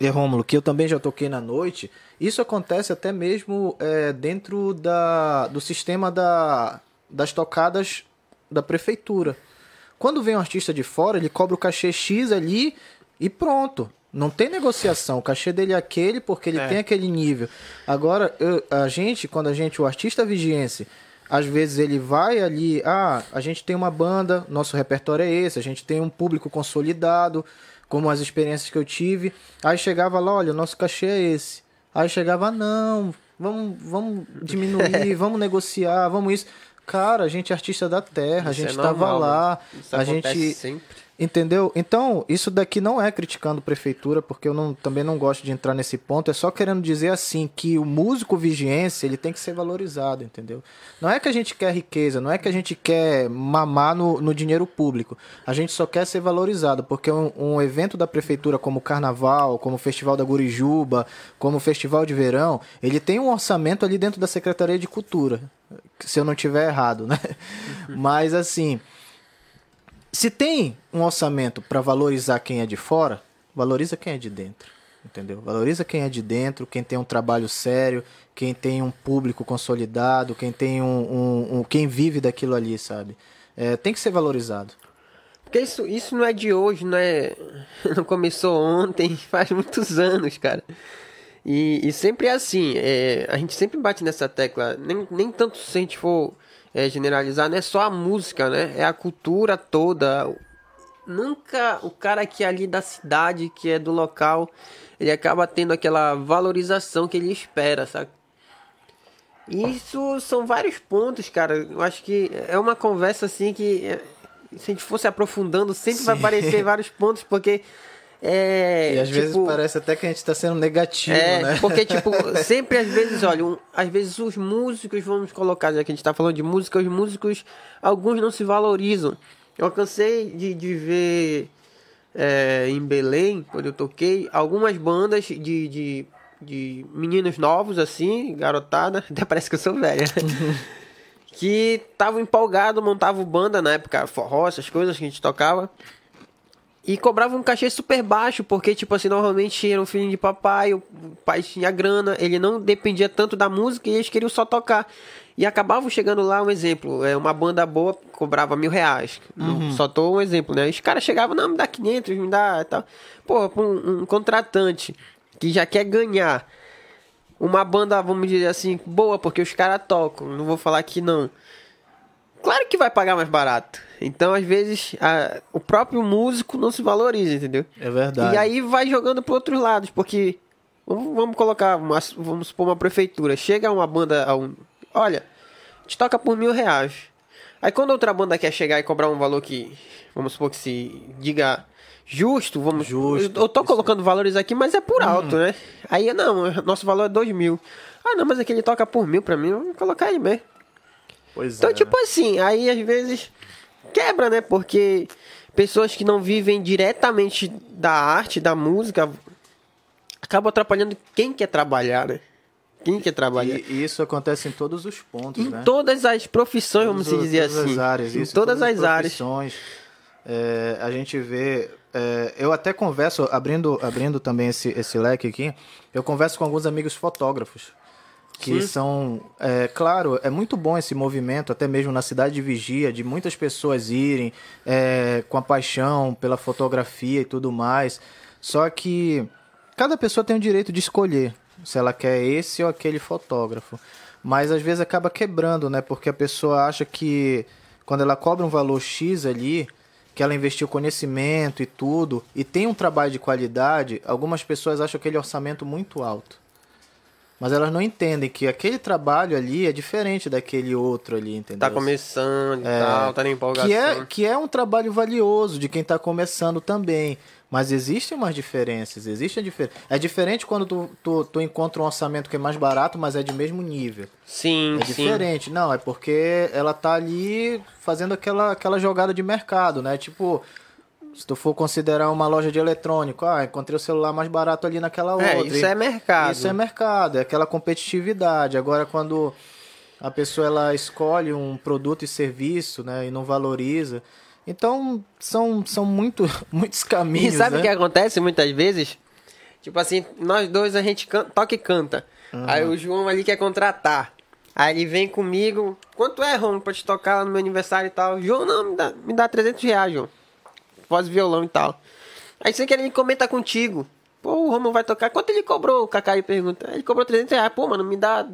e, e Rômulo, que eu também já toquei na noite, isso acontece até mesmo é, dentro da, do sistema da, das tocadas da prefeitura. Quando vem um artista de fora, ele cobra o cachê X ali e pronto. Não tem negociação. O cachê dele é aquele porque ele É. tem aquele nível. Agora, eu- a gente, quando a gente, o artista vigiense, às vezes ele vai ali, ah, a gente tem uma banda, nosso repertório é esse, a gente tem um público consolidado, como as experiências que eu tive. Aí chegava lá, olha, o nosso cachê é esse. Aí chegava, não, vamos, vamos diminuir, vamos negociar, vamos isso. Cara, a gente é artista da terra, isso a gente estava é lá, isso a gente sempre. Entendeu? Então, isso daqui não é criticando prefeitura, porque eu não, também não gosto de entrar nesse ponto, é só querendo dizer assim que o músico vigiense, ele tem que ser valorizado, entendeu? Não é que a gente quer riqueza, não é que a gente quer mamar no, no dinheiro público. A gente só quer ser valorizado, porque um, um evento da prefeitura como o Carnaval, como o Festival da Gurijuba, como o Festival de Verão, ele tem um orçamento ali dentro da Secretaria de Cultura, se eu não tiver errado, né? Mas assim, se tem um orçamento para valorizar quem é de fora, valoriza quem é de dentro. Entendeu? Valoriza quem é de dentro, quem tem um trabalho sério, quem tem um público consolidado, quem tem um, um, um quem vive daquilo ali, sabe? É, tem que ser valorizado. Porque isso, isso não é de hoje, não é. Não começou ontem, faz muitos anos, cara. E, e sempre é assim, é, a gente sempre bate nessa tecla, nem, nem tanto se a gente for é, generalizar, não é só a música, né? É a cultura toda. Nunca o cara que é ali da cidade, que é do local, ele acaba tendo aquela valorização que ele espera, sabe? Isso são vários pontos, cara. Eu acho que é uma conversa assim que é, se a gente fosse aprofundando, sempre Sim. vai aparecer vários pontos, porque é, e às tipo, vezes parece até que a gente está sendo negativo, é, né? Porque, tipo, sempre às vezes, olha, um, às vezes os músicos, vamos colocar, já que a gente está falando de música, os músicos, alguns não se valorizam. Eu cansei de, de ver é, em Belém, quando eu toquei, algumas bandas de, de, de meninos novos, assim, garotada, até parece que eu sou velha, que estavam empolgados, montavam banda na época, forró, essas coisas que a gente tocava. E cobrava um cachê super baixo, porque, tipo assim, normalmente era um filho de papai, o pai tinha grana, ele não dependia tanto da música e eles queriam só tocar. E acabavam chegando lá, um exemplo, é uma banda boa cobrava mil reais. Uhum. Só tô um exemplo, né? Os caras chegavam, não, me dá 500, me dá tal. Pô, um, um contratante que já quer ganhar uma banda, vamos dizer assim, boa, porque os caras tocam, não vou falar que não. Claro que vai pagar mais barato. Então, às vezes, a, o próprio músico não se valoriza, entendeu? É verdade. E aí vai jogando para outros lados, porque vamos, vamos colocar, uma, vamos supor uma prefeitura, chega uma banda, a um, olha, te toca por mil reais. Aí quando outra banda quer chegar e cobrar um valor que, vamos supor que se diga justo, vamos. Justo. Eu tô colocando valores aqui, mas é por alto, hum. né? Aí não, nosso valor é dois mil. Ah, não, mas aquele toca por mil pra mim, vamos colocar aí mesmo. Pois então, é. tipo assim, aí às vezes quebra, né? Porque pessoas que não vivem diretamente da arte, da música, acabam atrapalhando quem quer trabalhar, né? Quem quer trabalhar. E isso acontece em todos os pontos, em né? todas as profissões, vamos dizer todas assim. As áreas, em isso, todas, todas as, áreas. É, a gente vê. É, eu até converso, abrindo, abrindo também esse, esse leque aqui, eu converso com alguns amigos fotógrafos que Sim. são, é, claro, é muito bom esse movimento, até mesmo na cidade de Vigia, de muitas pessoas irem é, com a paixão pela fotografia e tudo mais. Só que cada pessoa tem o direito de escolher se ela quer esse ou aquele fotógrafo. Mas às vezes acaba quebrando, né? Porque a pessoa acha que quando ela cobra um valor X ali, que ela investiu conhecimento e tudo, e tem um trabalho de qualidade, algumas pessoas acham aquele orçamento muito alto. Mas elas não entendem que aquele trabalho ali é diferente daquele outro ali, entendeu? Tá começando e é, tal, tá na empolgação. Que é, que é um trabalho valioso de quem tá começando também. Mas existem umas diferenças, existe a diferença. É diferente quando tu, tu, tu encontra um orçamento que é mais barato, mas é de mesmo nível. Sim, É diferente. Sim. Não, é porque ela tá ali fazendo aquela, aquela jogada de mercado, né? Tipo, se tu for considerar uma loja de eletrônico, ah, encontrei o celular mais barato ali naquela é, outra. Isso é mercado. Isso é mercado, é aquela competitividade. Agora, quando a pessoa ela escolhe um produto e serviço, né, e não valoriza. Então, são, são muito, muitos caminhos. E sabe né? o que acontece muitas vezes? Tipo assim, nós dois a gente canta, toca e canta. Uhum. Aí o João ali quer contratar. Aí ele vem comigo. Quanto é, Ron, pra te tocar no meu aniversário e tal? João, não, me dá, me dá 300 reais, João voz violão e tal. Aí você quer ele comentar contigo. Pô, o Romulo vai tocar. Quanto ele cobrou? O Cacai pergunta. Ele cobrou 300 reais. Pô, mano, me dá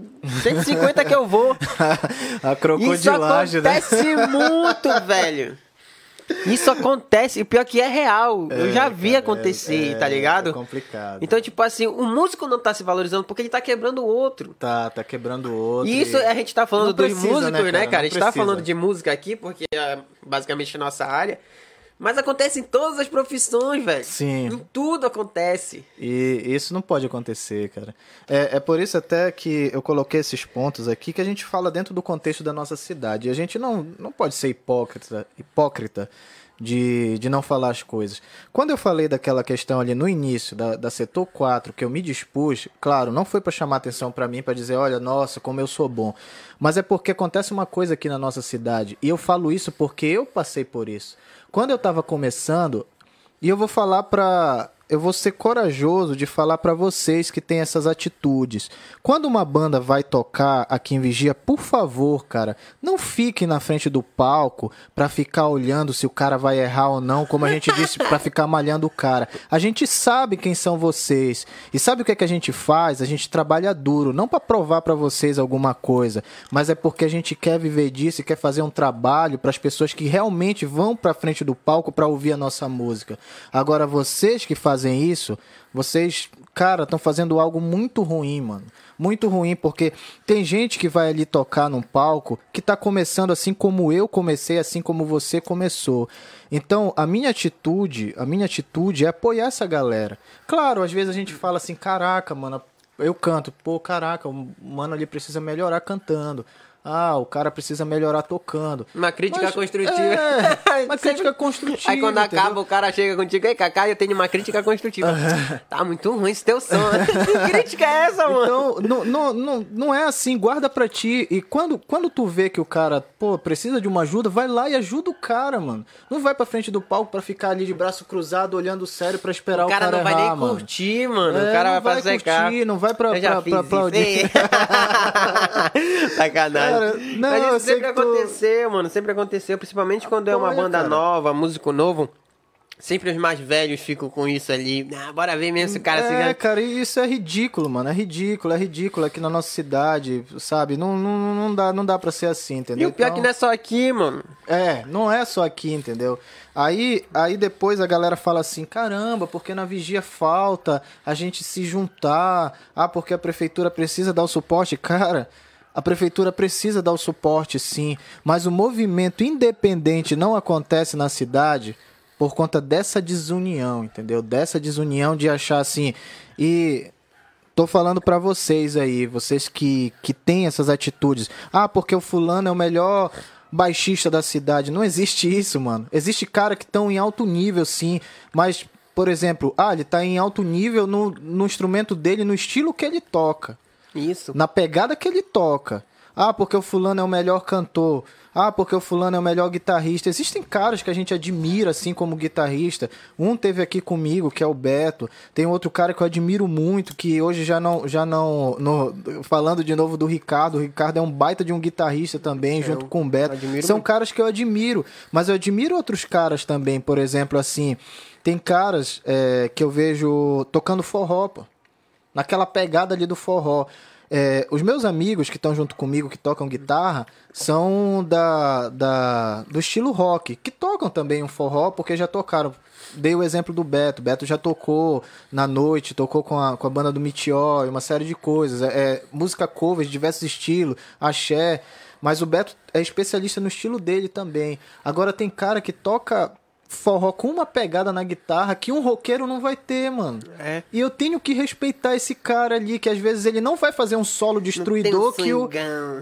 150 que eu vou. a crocodilagem, Isso acontece né? muito, velho. Isso acontece, e pior que é real. eu já vi cara, acontecer, é- tá ligado? É complicado. Então, tipo assim, o músico não tá se valorizando porque ele tá quebrando o outro. Tá, tá quebrando o outro. E isso a gente tá falando Não dos precisa, músicos, né, né, cara? cara? A gente tá precisa. falando de música aqui porque é basicamente a nossa área. Mas acontece em todas as profissões, velho. Sim. Em tudo acontece. E isso não pode acontecer, cara. É, é por isso até que eu coloquei esses pontos aqui que a gente fala dentro do contexto da nossa cidade. E a gente não, não pode ser hipócrita, hipócrita de, de não falar as coisas. Quando eu falei daquela questão ali no início, da, da setor 4, que eu me dispus, claro, não foi para chamar atenção para mim, para dizer, olha, nossa, como eu sou bom. Mas é porque acontece uma coisa aqui na nossa cidade. E eu falo isso porque eu passei por isso. Quando eu tava começando, e eu vou falar pra. Eu vou ser corajoso de falar pra vocês que têm essas atitudes. Quando uma banda vai tocar aqui em Vigia, por favor, cara, não fique na frente do palco pra ficar olhando se o cara vai errar ou não, como a gente disse, pra ficar malhando o cara. A gente sabe quem são vocês. E sabe o que, é que a gente faz? A gente trabalha duro, não pra provar pra vocês alguma coisa, mas é porque a gente quer viver disso e quer fazer um trabalho para as pessoas que realmente vão pra frente do palco pra ouvir a nossa música. Agora vocês que fazem isso, vocês, cara, estão fazendo algo muito ruim, mano. Muito ruim, porque tem gente que vai ali tocar num palco que tá começando assim como eu comecei, assim como você começou. Então, a minha atitude, a minha atitude é apoiar essa galera. Claro, às vezes a gente fala assim, caraca, mano, eu canto, pô, caraca, o mano ali precisa melhorar cantando. Ah, o cara precisa melhorar tocando. Uma crítica Mas, construtiva. é, uma crítica construtiva. Aí quando entendeu? acaba, o cara chega contigo, ei, Cacá, eu tenho uma crítica construtiva. tá muito ruim esse teu som. que crítica é essa, mano? Então, não, não, não, não é assim, guarda pra ti. E quando, quando tu vê que o cara, pô, precisa de uma ajuda, vai lá e ajuda o cara, mano. Não vai pra frente do palco pra ficar ali de braço cruzado, olhando sério pra esperar o o cara cara, não vai errar, nem mano. curtir, mano. É, o cara vai vai fazer curtir, não vai pra- pra- pra aplaudir. Sacanagem. Cara, não, Mas isso sempre que tu- aconteceu, mano. Sempre aconteceu. Principalmente quando é uma banda cara. nova, músico novo. Sempre os mais velhos ficam com isso ali. Ah, bora ver mesmo se o cara se é, cara, isso é ridículo, mano. É ridículo, é ridículo aqui na nossa cidade, sabe? Não, não, não, dá, não dá pra ser assim, entendeu? E o pior é Então- que não é só aqui, mano. É, não é só aqui, entendeu? Aí, aí depois a galera fala assim: caramba, porque na vigia falta a gente se juntar. Ah, porque a prefeitura precisa dar o suporte. Cara, a prefeitura precisa dar o suporte, sim. Mas o movimento independente não acontece na cidade por conta dessa desunião, entendeu? Dessa desunião de achar assim. E Tô falando pra vocês aí, vocês que, que têm essas atitudes. Ah, porque o fulano é o melhor baixista da cidade. Não existe isso, mano. Existe cara que estão em alto nível, sim. Mas, por exemplo, ah, ele tá em alto nível no, no instrumento dele, no estilo que ele toca. Isso. Na pegada que ele toca. Ah, porque o fulano é o melhor cantor. Ah, porque o fulano é o melhor guitarrista. Existem caras que a gente admira assim como guitarrista. Um teve aqui comigo, que é o Beto. Tem outro cara que eu admiro muito, que hoje já não já não no- falando de novo do Ricardo. O Ricardo é um baita de um guitarrista também, junto com o Beto. São muito. caras que eu admiro, mas eu admiro outros caras também, por exemplo, assim, tem caras é, que eu vejo tocando forró, pô naquela pegada ali do forró. É, os meus amigos que estão junto comigo, que tocam guitarra, são da, da, do estilo rock, que tocam também um forró, porque já tocaram. Dei o exemplo do Beto. Beto já tocou na noite, tocou com a, com a banda do Meteor, uma série de coisas. É, é, música cover de diversos estilos, axé. Mas o Beto é especialista no estilo dele também. Agora tem cara que toca forró com uma pegada na guitarra que um roqueiro não vai ter, mano. É. E eu tenho que respeitar esse cara ali, que às vezes ele não vai fazer um solo destruidor um que, o,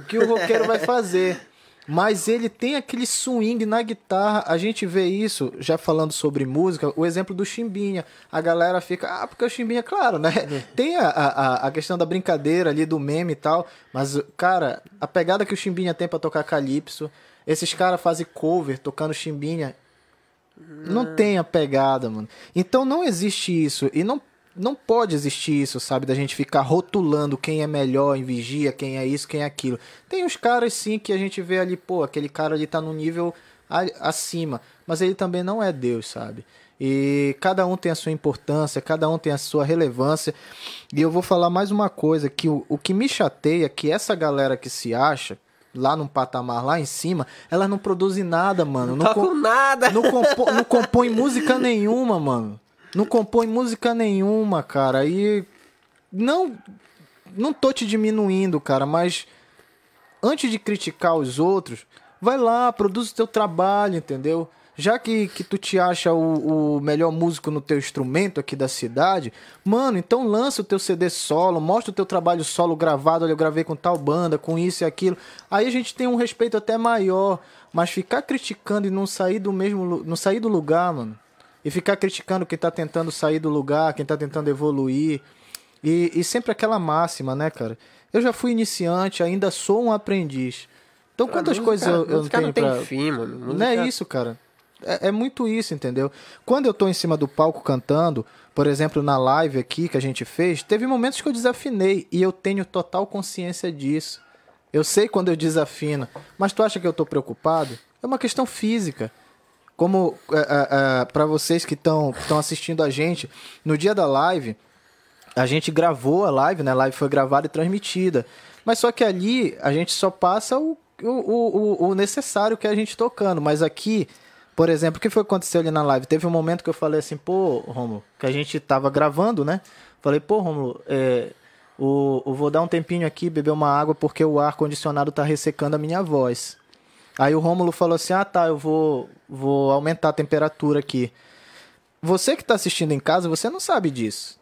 que o roqueiro vai fazer. Mas ele tem aquele swing na guitarra. A gente vê isso, já falando sobre música, o exemplo do Chimbinha. A galera fica, ah, porque o Chimbinha, claro, né? Tem a, a, a questão da brincadeira ali, do meme e tal. Mas, cara, a pegada que o Chimbinha tem pra tocar calypso. Esses caras fazem cover tocando Chimbinha. Não tem a pegada, mano. Então não existe isso. E não, não pode existir isso, sabe? Da gente ficar rotulando quem é melhor em vigia, quem é isso, quem é aquilo. Tem os caras, sim, que a gente vê ali, pô, aquele cara ali tá no nível acima, mas ele também não é Deus, sabe? E cada um tem a sua importância, cada um tem a sua relevância. E eu vou falar mais uma coisa, que o, o que me chateia é que essa galera que se acha, lá num patamar lá em cima, elas não produzem nada, mano. Não, não nada. Não, compo, não compõe música nenhuma, mano. Não compõe música nenhuma, cara. E não não tô te diminuindo, cara, mas antes de criticar os outros, vai lá, produz o teu trabalho, entendeu? Já que, que tu te acha o, o melhor músico no teu instrumento aqui da cidade, mano, então lança o teu CD solo, mostra o teu trabalho solo gravado, olha, eu gravei com tal banda, com isso e aquilo. Aí a gente tem um respeito até maior, mas ficar criticando e não sair do mesmo, não sair do lugar, mano, e ficar criticando quem tá tentando sair do lugar, quem tá tentando evoluir. E, e sempre aquela máxima, né, cara? Eu já fui iniciante, ainda sou um aprendiz. Então quantas música, coisas eu, eu não tenho não tem pra... fim, mano. Música... Não é isso, cara. É, é, muito isso, entendeu? Quando eu tô em cima do palco cantando, por exemplo, na live aqui que a gente fez, teve momentos que eu desafinei e eu tenho total consciência disso. Eu sei quando eu desafino, mas tu acha que eu tô preocupado? É uma questão física como é, é, é para vocês que estão assistindo a gente, no dia da live, a gente gravou a live, né? A live foi gravada e transmitida. Mas só que ali a gente só passa o, o, o, o necessário que é a gente tocando. Mas aqui, por exemplo, o que foi que aconteceu ali na live? Teve um momento que eu falei assim, pô, Romulo, que a gente tava gravando, né? Falei, pô, Romulo, é, o, o, vou dar um tempinho aqui, beber uma água, porque o ar-condicionado tá ressecando a minha voz. Aí o Rômulo falou assim: ah tá, eu vou, vou aumentar a temperatura aqui. Você que está assistindo em casa, você não sabe disso.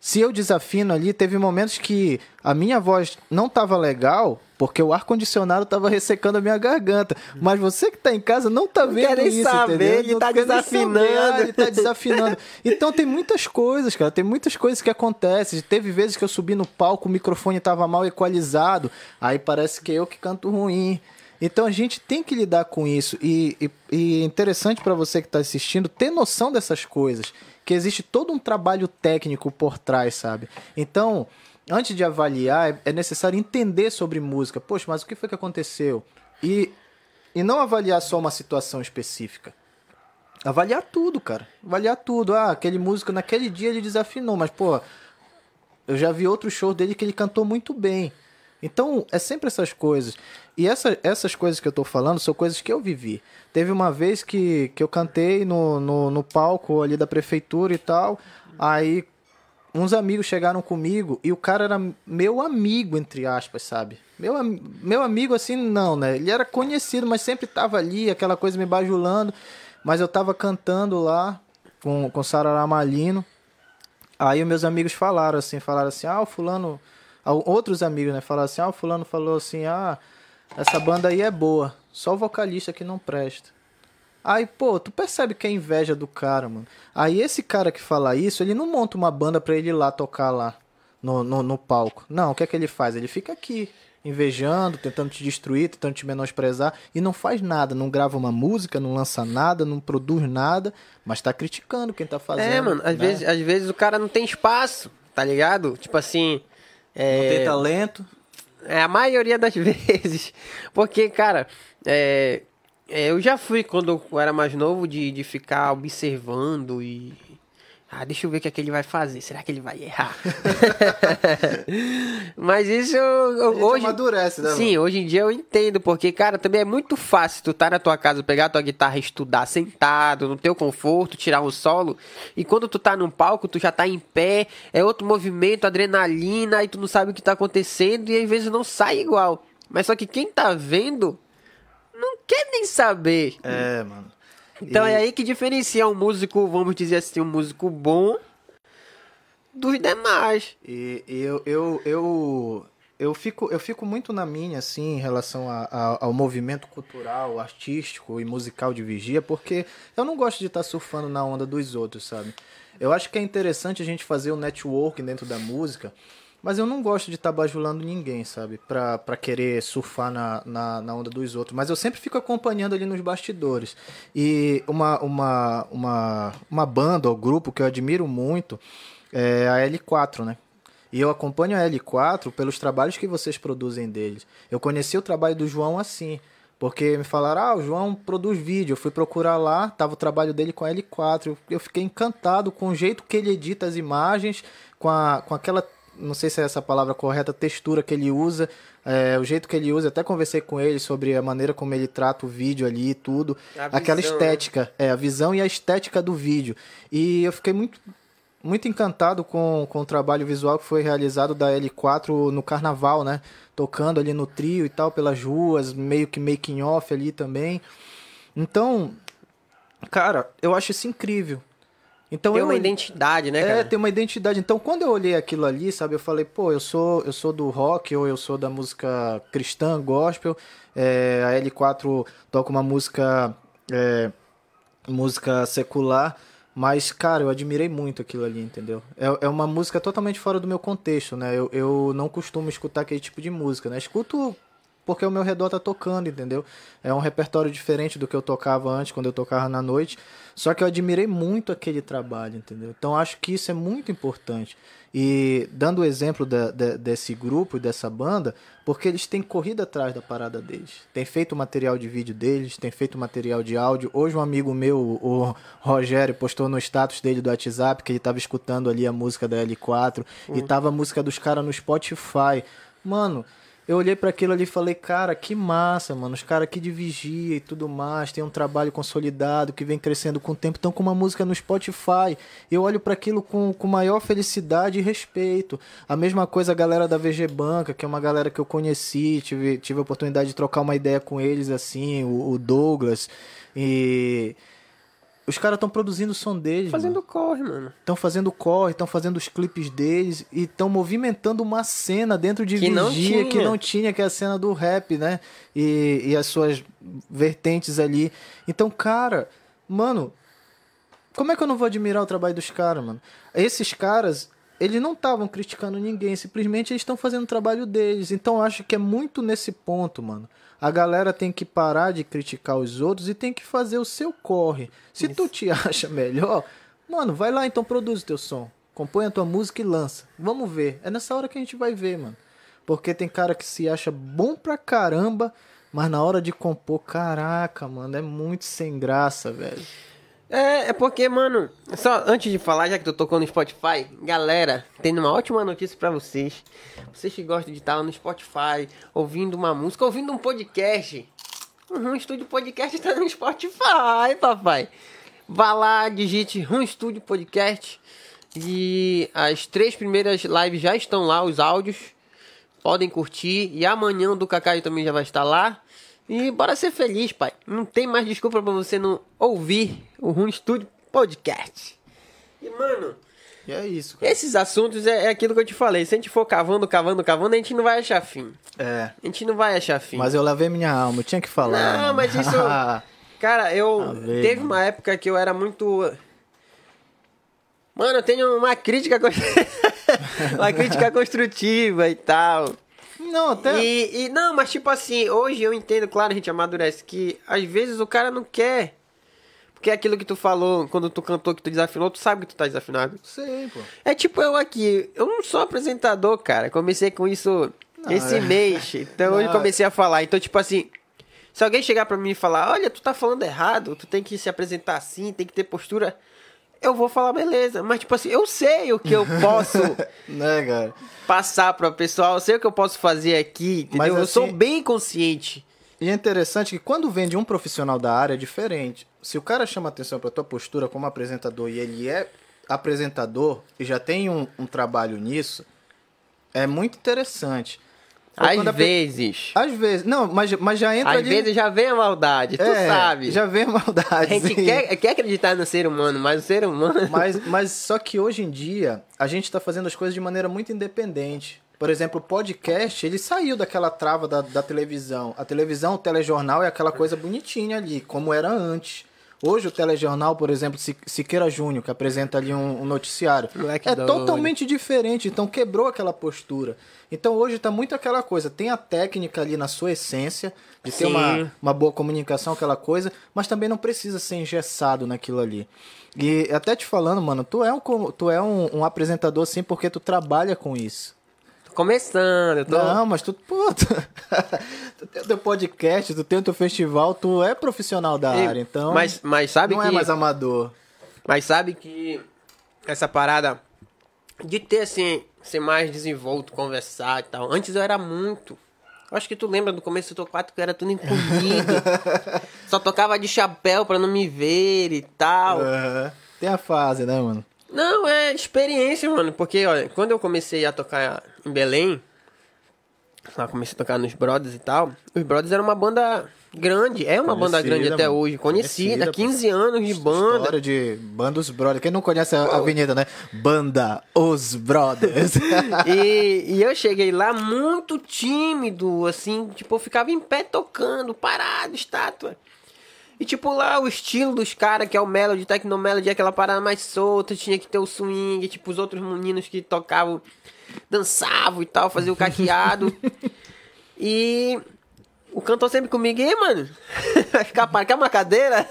Se eu desafino ali, teve momentos que a minha voz não estava legal, porque o ar-condicionado estava ressecando a minha garganta. Mas você que está em casa não está vendo quer isso, saber, entendeu? Ele está desafinando. Saber, ele tá desafinando. Então tem muitas coisas, cara. Tem muitas coisas que acontecem. Teve vezes que eu subi no palco, o microfone estava mal equalizado. Aí parece que eu que canto ruim. Então a gente tem que lidar com isso. E, e, e é interessante para você que está assistindo ter noção dessas coisas. Que existe todo um trabalho técnico por trás, sabe? Então, antes de avaliar, é, é necessário entender sobre música. Poxa, mas o que foi que aconteceu? E, e não avaliar só uma situação específica. Avaliar tudo, cara. Avaliar tudo. Ah, aquele músico naquele dia ele desafinou, mas, pô, eu já vi outro show dele que ele cantou muito bem. Então, é sempre essas coisas. E essa, essas coisas que eu tô falando são coisas que eu vivi. Teve uma vez que, que eu cantei no, no, no palco ali da prefeitura e tal. Aí uns amigos chegaram comigo e o cara era meu amigo, entre aspas, sabe? Meu, meu amigo, assim, não, né? Ele era conhecido, mas sempre tava ali, aquela coisa me bajulando. Mas eu tava cantando lá com, com Sarará Malino. Aí meus amigos falaram assim, falaram assim, ah, o fulano outros amigos, né, falaram assim: "Ah, o fulano falou assim: "Ah, essa banda aí é boa, só o vocalista que não presta". Aí, pô, tu percebe que é inveja do cara, mano. Aí esse cara que fala isso, ele não monta uma banda pra ele ir lá tocar lá no, no, no palco. Não, o que é que ele faz? Ele fica aqui, invejando, tentando te destruir, tentando te menosprezar e não faz nada, não grava uma música, não lança nada, não produz nada, mas tá criticando quem tá fazendo. É, mano, às, né? vezes, às vezes o cara não tem espaço, tá ligado? Tipo assim, é, não tem talento. É a maioria das vezes. Porque, cara, é, é, eu já fui quando eu era mais novo de, de ficar observando e ah, deixa eu ver o que é que ele vai fazer. Será que ele vai errar? Mas isso eu, hoje amadurece, né? Sim, mano? hoje em dia eu entendo, porque cara, também é muito fácil tu tá na tua casa, pegar a tua guitarra, estudar sentado, no teu conforto, tirar um solo, e quando tu tá num palco, tu já tá em pé, é outro movimento, adrenalina, e tu não sabe o que tá acontecendo e às vezes não sai igual. Mas só que quem tá vendo não quer nem saber. É, mano. Então e... é aí que diferencia um músico, vamos dizer assim, um músico bom dos demais. E, e eu, eu, eu, eu, fico, eu fico muito na minha, assim, em relação a, a, ao movimento cultural, artístico e musical de Vigia, porque eu não gosto de estar tá surfando na onda dos outros, sabe? Eu acho que é interessante a gente fazer o networking dentro da música mas eu não gosto de estar tá bajulando ninguém, sabe? Pra, pra querer surfar na, na, na, onda dos outros. Mas eu sempre fico acompanhando ali nos bastidores. E uma, uma, uma, uma banda ou grupo que eu admiro muito é a L4, né? E eu acompanho a L4 pelos trabalhos que vocês produzem deles. Eu conheci o trabalho do João assim. Porque me falaram, ah, o João produz vídeo. Eu fui procurar lá, tava o trabalho dele com a L4. Eu fiquei encantado com o jeito que ele edita as imagens, com, a, com aquela, não sei se é essa palavra correta, textura que ele usa, é, o jeito que ele usa. Até conversei com ele sobre a maneira como ele trata o vídeo ali e tudo. A aquela visão, estética, é, a visão e a estética do vídeo. E eu fiquei muito muito encantado com, com o trabalho visual que foi realizado da L4 no carnaval, né? Tocando ali no trio e tal, pelas ruas, meio que making off ali também. Então, cara, eu acho isso incrível. Então Tem eu uma identidade, né, é, cara? tem uma identidade. Então, quando eu olhei aquilo ali, sabe, eu falei, pô, eu sou, eu sou do rock ou eu sou da música cristã, gospel. É, a L4 toca uma música, é, música secular. Mas, cara, eu admirei muito aquilo ali, entendeu? É, é uma música totalmente fora do meu contexto, né? Eu, eu não costumo escutar aquele tipo de música, né? Escuto porque o meu redor tá tocando, entendeu? É um repertório diferente do que eu tocava antes, quando eu tocava na noite. Só que eu admirei muito aquele trabalho, entendeu? Então acho que isso é muito importante. E dando o exemplo da, da, desse grupo e dessa banda, porque eles têm corrido atrás da parada deles. Tem feito material de vídeo deles, tem feito material de áudio. Hoje um amigo meu, o Rogério, postou no status dele do WhatsApp que ele tava escutando ali a música da L4 e tava a música dos caras no Spotify. Mano, eu olhei para aquilo ali e falei, cara, que massa, mano. Os caras aqui de vigia e tudo mais, tem um trabalho consolidado que vem crescendo com o tempo, estão com uma música no Spotify. Eu olho para aquilo com, com maior felicidade e respeito. A mesma coisa a galera da VG Banca, que é uma galera que eu conheci, tive, tive a oportunidade de trocar uma ideia com eles, assim, o, o Douglas. E. Os caras estão produzindo o som deles. mano. Fazendo corre, mano. Estão fazendo corre, estão fazendo os clipes deles e estão movimentando uma cena dentro de Que não Vigia que tinha. não tinha, que é a cena do rap, né? E, e as suas vertentes ali. Então, cara, mano, como é que eu não vou admirar o trabalho dos caras, mano? Esses caras, eles não estavam criticando ninguém, simplesmente eles estão fazendo o trabalho deles. Então, eu acho que é muito nesse ponto, mano. A galera tem que parar de criticar os outros e tem que fazer o seu corre. Se tu te acha melhor, mano, vai lá então produz o teu som. Compõe a tua música e lança. Vamos ver. É nessa hora que a gente vai ver, mano. Porque tem cara que se acha bom pra caramba, mas na hora de compor, caraca, mano, é muito sem graça, velho. É, é porque, mano, só antes de falar, já que tu tocou no Spotify, galera, tem uma ótima notícia pra vocês. Vocês que gostam de estar no Spotify, ouvindo uma música, ouvindo um podcast. Um Estúdio Podcast tá no Spotify, papai. Vá lá, digite Rum Estúdio Podcast. E as três primeiras lives já estão lá, os áudios. Podem curtir. E amanhã o do Cacai também já vai estar lá. E bora ser feliz, pai. Não tem mais desculpa pra você não ouvir o Rum Studio Podcast. E, mano, E é isso, cara. esses assuntos é, é aquilo que eu te falei. Se a gente for cavando, cavando, cavando, a gente não vai achar fim. É. A gente não vai achar fim. Mas eu lavei minha alma, eu tinha que falar. Não, mas isso- Cara, eu. Ave, teve mano. uma época que eu era muito. Mano, eu tenho uma crítica. uma crítica construtiva e tal. Não, até. E, e- não, mas tipo assim, hoje eu entendo, claro, a gente amadurece, que às vezes o cara não quer. Porque é aquilo que tu falou quando tu cantou que tu desafinou, tu sabe que tu tá desafinado. Sei, pô. É tipo eu aqui, eu não sou apresentador, cara. Comecei com isso esse é. mês. Então eu Não. comecei a falar. Então, tipo assim, se alguém chegar pra mim e falar, olha, tu tá falando errado, tu tem que se apresentar assim, tem que ter postura. Eu vou falar, beleza. Mas, tipo assim, eu sei o que eu posso Né, cara? passar pro pessoal, eu sei o que eu posso fazer aqui, entendeu? Mas eu sou assim- bem consciente. E é interessante que quando vem de um profissional da área é diferente. Se o cara chama atenção pra tua postura como apresentador e ele é apresentador e já tem um, um trabalho nisso, é muito interessante. Às a pe- vezes. Às vezes. Não, mas, mas já entra Às ali... vezes já vem a maldade, tu é, sabe. Já vem a A maldade. gente sim. quer, quer acreditar no ser humano, mas o ser humano. Mas, mas só que hoje em dia a gente está fazendo as coisas de maneira muito independente. Por exemplo, o podcast, ele saiu daquela trava da, da televisão. A televisão, o telejornal é aquela coisa bonitinha ali, como era antes. Hoje o telejornal, por exemplo, Si- Siqueira Júnior, que apresenta ali um, um noticiário, Moleque é doido. totalmente diferente, então quebrou aquela postura. Então hoje tá muito aquela coisa, tem a técnica ali na sua essência, de ter Sim. uma, uma boa comunicação, aquela coisa, mas também não precisa ser engessado naquilo ali. E até te falando, mano, tu é um, tu é um, um apresentador sim porque tu trabalha com isso. Começando. Eu tô... Não, mas tu, pô, tu, tu tem o teu podcast, tu tem o teu festival, tu é profissional da Ei, área, então mas, mas sabe não que... é mais amador. Mas sabe que essa parada de ter, assim, ser mais desenvolto, conversar e tal. Antes eu era muito. Eu acho que tu lembra do começo do quarto que eu era tudo encolhido. Só tocava de chapéu pra não me ver e tal. Aham. Tem a fase, né, mano? Não, é experiência, mano. Porque, olha, quando eu comecei a tocar em Belém, lá comecei a tocar nos Brothers e tal, os Brothers eram uma banda grande, é uma banda Conhecida, grande até hoje, conhecida, Conhecida, 15 anos de banda. História de Banda Os Brothers. Quem não conhece a avenida, né? Banda Os Brothers. E, e eu cheguei lá muito tímido, assim, tipo, eu ficava em pé tocando, parado, estátua. E tipo, lá o estilo dos caras, que é o Melody, Tecnomelody, é aquela parada mais solta, tinha que ter o swing, tipo, os outros meninos que tocavam, dançavam e tal, faziam o caqueado. e o cantor sempre comigo, e aí, mano, vai ficar para quer uma cadeira?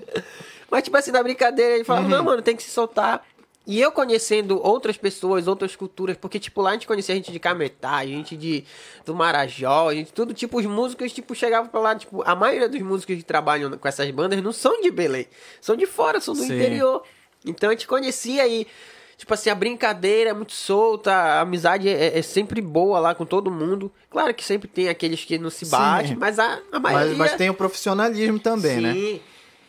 Mas tipo assim, na brincadeira, ele falava, não, mano, tem que se soltar. E eu conhecendo outras pessoas, outras culturas, porque, tipo, lá a gente conhecia gente de Cametá, gente de, do Marajó, gente, tudo, tipo, os músicos, tipo, chegavam pra lá, tipo, a maioria dos músicos que trabalham com essas bandas não são de Belém, são de fora, são do Sim. interior. Então a gente conhecia e, tipo assim, a brincadeira é muito solta, a amizade é, é sempre boa lá com todo mundo. Claro que sempre tem aqueles que não se Sim. batem, mas a, a maioria... mas, mas tem o profissionalismo também, né? Sim.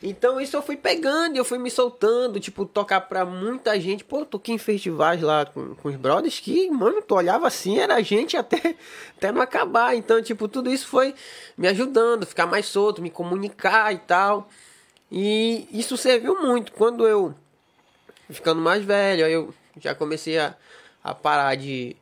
Então isso eu fui pegando eu fui me soltando, tipo, tocar pra muita gente. Pô, eu toquei em festivais lá com, com os brothers que, mano, tu olhava assim, era gente até, até não acabar. Então, tipo, tudo isso foi me ajudando, ficar mais solto, me comunicar e tal. E isso serviu muito. Quando eu ficando mais velho, aí eu já comecei a, a parar de,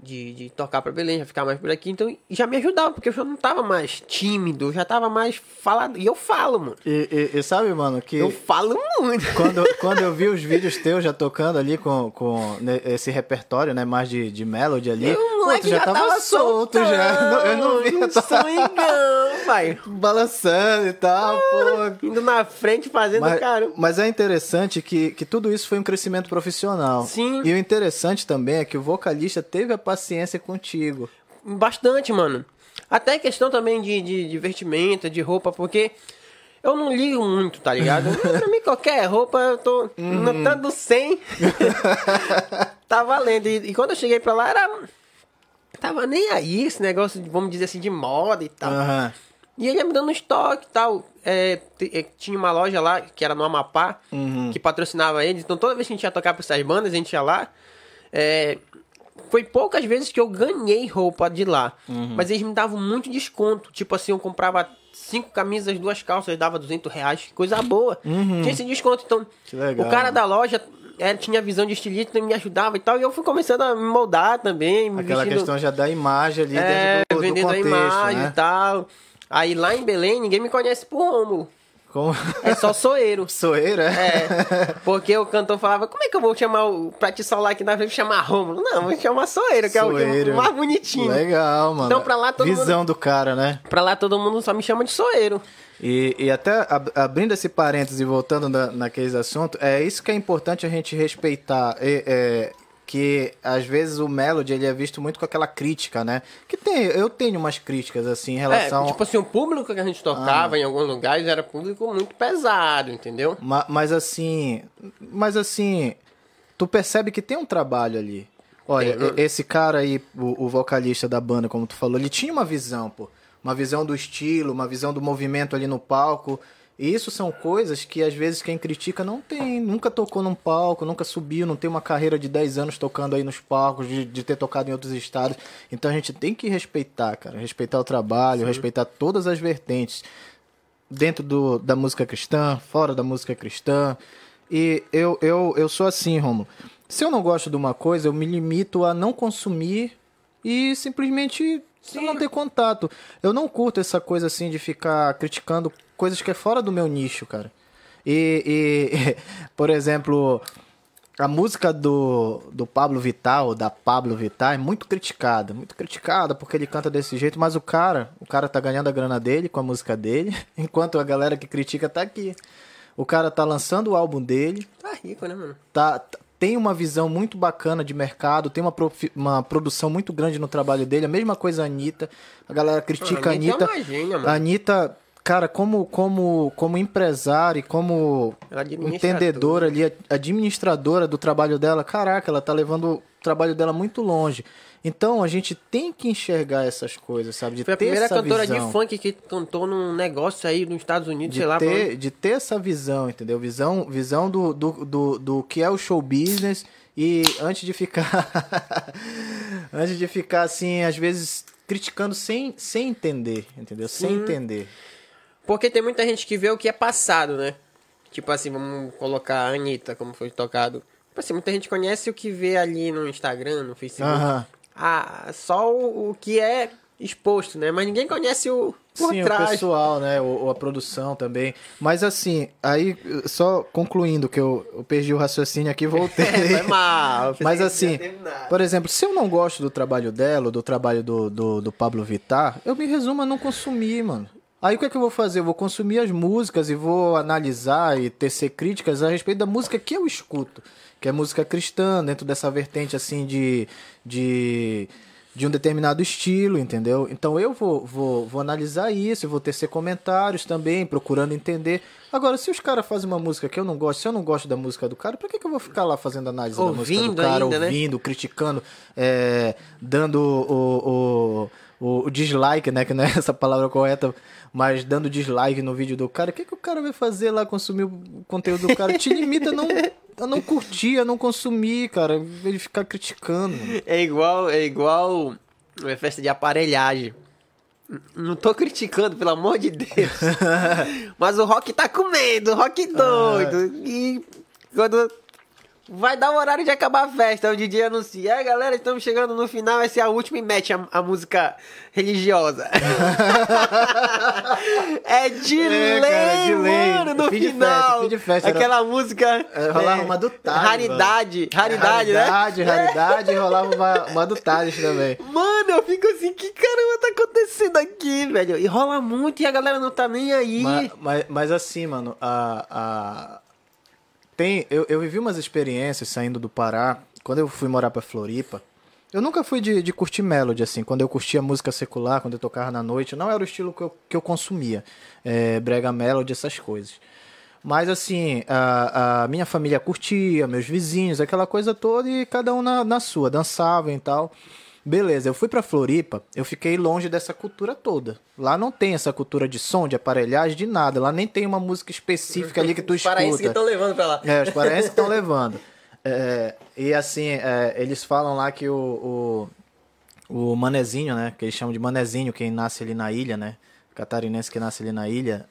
de, de tocar pra Belém, já ficar mais por aqui. Então já me ajudava, porque eu já não tava mais tímido, eu já tava mais falado. E eu falo, mano. E, e- e sabe, mano, que Eu falo muito. quando, quando eu vi os vídeos teus já tocando ali com, com esse repertório, né, mais de, de melody ali, pô, moleque tu já, tava, solto já. Não, eu não vi, Um eu tava swingão, pai. balançando e tal, pô. Indo na frente, fazendo Mas, cara. mas é interessante que, que tudo isso foi um crescimento profissional. Sim. E o interessante também é que o vocalista teve a paciência contigo. Bastante, mano. Até questão também de, de, de vestimenta, de roupa, porque eu não ligo muito, tá ligado? pra mim, qualquer roupa, eu tô Uhum. notando 100. tá valendo. E, e quando eu cheguei pra lá, era. Tava nem aí esse negócio, vamos dizer assim, de moda e tal. Aham. E ele ia me dando estoque e tal. É, é, tinha uma loja lá, que era no Amapá, Uhum. que patrocinava eles. Então toda vez que a gente ia tocar pra essas bandas, a gente ia lá. É, foi poucas vezes que eu ganhei roupa de lá. Uhum. Mas eles me davam muito desconto. Tipo assim, eu comprava cinco camisas, duas calças, dava 200 reais. Coisa boa. Tinha esse desconto. Então, Uhum. Que legal. o cara da loja é, tinha visão de estilista e me ajudava e tal. E eu fui começando a me moldar também. Me Aquela vestindo- questão já da imagem ali é, dentro do, do vendendo contexto, a imagem né? e tal. Aí lá em Belém, ninguém me conhece por Rômulo. Como... É só Soeiro. Soeira, É, porque o cantor falava, como é que eu vou chamar o... Pra te solar aqui na frente, chamar Rômulo? Não, vou chamar Soeiro, que é o Soeiro. o mais bonitinho. Legal, mano. Então, pra lá, todo Visão do cara, né? Pra lá todo mundo só me chama de Soeiro. E, e até ab- abrindo esse parênteses e voltando na, naqueles assuntos, é isso que é importante a gente respeitar. É, é, que às vezes o Melody ele é visto muito com aquela crítica, né? Que tem, eu tenho umas críticas assim em relação. É, tipo assim, o público que a gente tocava em alguns lugares era público muito pesado, entendeu? Ma- mas assim, mas assim, tu percebe que tem um trabalho ali. Olha, e- esse cara aí, o, o vocalista da banda, como tu falou, ele tinha uma visão, pô. Uma visão do estilo, uma visão do movimento ali no palco. E isso são coisas que às vezes quem critica não tem, nunca tocou num palco, nunca subiu, não tem uma carreira de 10 anos tocando aí nos palcos, de, de ter tocado em outros estados. Então a gente tem que respeitar, cara, respeitar o trabalho, respeitar todas as vertentes dentro do, da música cristã, fora da música cristã. E eu, eu, eu sou assim, Romulo. Se eu não gosto de uma coisa, eu me limito a não consumir e simplesmente não ter contato. Eu não curto essa coisa assim de ficar criticando coisas que é fora do meu nicho, cara. E, e por exemplo, a música do, do Pablo Vittar, da Pablo Vittar, é muito criticada, muito criticada porque ele canta desse jeito, mas o cara, o cara tá ganhando a grana dele com a música dele, enquanto a galera que critica tá aqui. O cara tá lançando o álbum dele, Tá rico, né, mano? tá, tá- tem uma visão muito bacana de mercado, tem uma, uma produção muito grande no trabalho dele. A mesma coisa a Anitta. A galera critica a Anitta Anitta. é uma gênia, mano. a Anitta, cara, como, como, como empresária e como entendedora ali, administradora do trabalho dela, caraca, ela tá levando o trabalho dela muito longe. Então a gente tem que enxergar essas coisas, sabe? De Foi a ter primeira essa cantora visão. de funk que cantou num negócio aí nos Estados Unidos, de sei lá. pra ter, de ter essa visão, entendeu? Visão, visão do, do, do, do que é o show business e antes de ficar antes de ficar assim, às vezes criticando sem, sem entender, entendeu? Sem entender. Porque tem muita gente que vê o que é passado, né? Tipo assim, vamos colocar a Anitta, como foi tocado. Tipo assim, muita gente conhece o que vê ali no Instagram, no Facebook. Aham. Ah, só o, o que é exposto, né? Mas ninguém conhece o por Sim, o trás. pessoal, né? Ou, ou a produção também. Mas assim, aí, só concluindo que eu, eu perdi o raciocínio aqui, voltei. Foi mal. Mas assim, por exemplo, se eu não gosto do trabalho dela, do trabalho do, do, do Pablo Vittar, eu me resumo a não consumir, mano. Aí o que é que eu vou fazer? Eu vou consumir as músicas e vou analisar e tecer críticas a respeito da música que eu escuto. Que é música cristã, dentro dessa vertente assim de. de de um determinado estilo, entendeu? Então eu vou, vou, vou analisar isso, eu vou tecer comentários também, procurando entender. Agora, se os caras fazem uma música que eu não gosto, se eu não gosto da música do cara, por que, que eu vou ficar lá fazendo análise da música Ouvindo do cara, ainda, né? ouvindo, criticando, é, dando o, o, o, o dislike, né? Que não é essa palavra correta, mas dando dislike no vídeo do cara. O que, que o cara vai fazer lá, consumir o conteúdo do cara? Te limita a não, a não curtir, a não consumir, cara. De ficar criticando. É igual, é igual uma festa de aparelhagem. Não tô criticando, pelo amor de Deus. Mas o rock tá comendo, o rock doido. E quando vai dar o horário de acabar a festa, o DJ anuncia. É, galera, estamos chegando no final, vai ser a última e mete a, a música religiosa. é de É, cara, mano, no final. festa, festa, era- Aquela música. É, rolava uma do Thales, Raridade, raridade, né? Raridade, raridade, e rolava uma, uma do Thales também. Mano, eu fico assim, que caramba tá acontecendo aqui, velho? E rola muito e a galera não tá nem aí. Mas, mas, mas assim, mano, a, a... Tem, eu, eu vivi umas experiências saindo do Pará, quando eu fui morar pra Floripa. Eu nunca fui de, de curtir melody, assim, quando eu curtia música secular, quando eu tocava na noite, não era o estilo que eu, que eu consumia, é, brega melody, essas coisas. Mas assim, a, a minha família curtia, meus vizinhos, aquela coisa toda, e cada um na, na sua, dançavam e tal. Beleza, eu fui pra Floripa, eu fiquei longe dessa cultura toda. Lá não tem essa cultura de som, de aparelhagem, de nada. Lá nem tem uma música específica ali que tu Os paraenses que escuta. estão levando pra lá. É, os paraenses estão levando. É, e assim, é, eles falam lá que o, o, o manezinho, né? Que eles chamam de manezinho, quem nasce ali na ilha, né? Catarinense que nasce ali na ilha,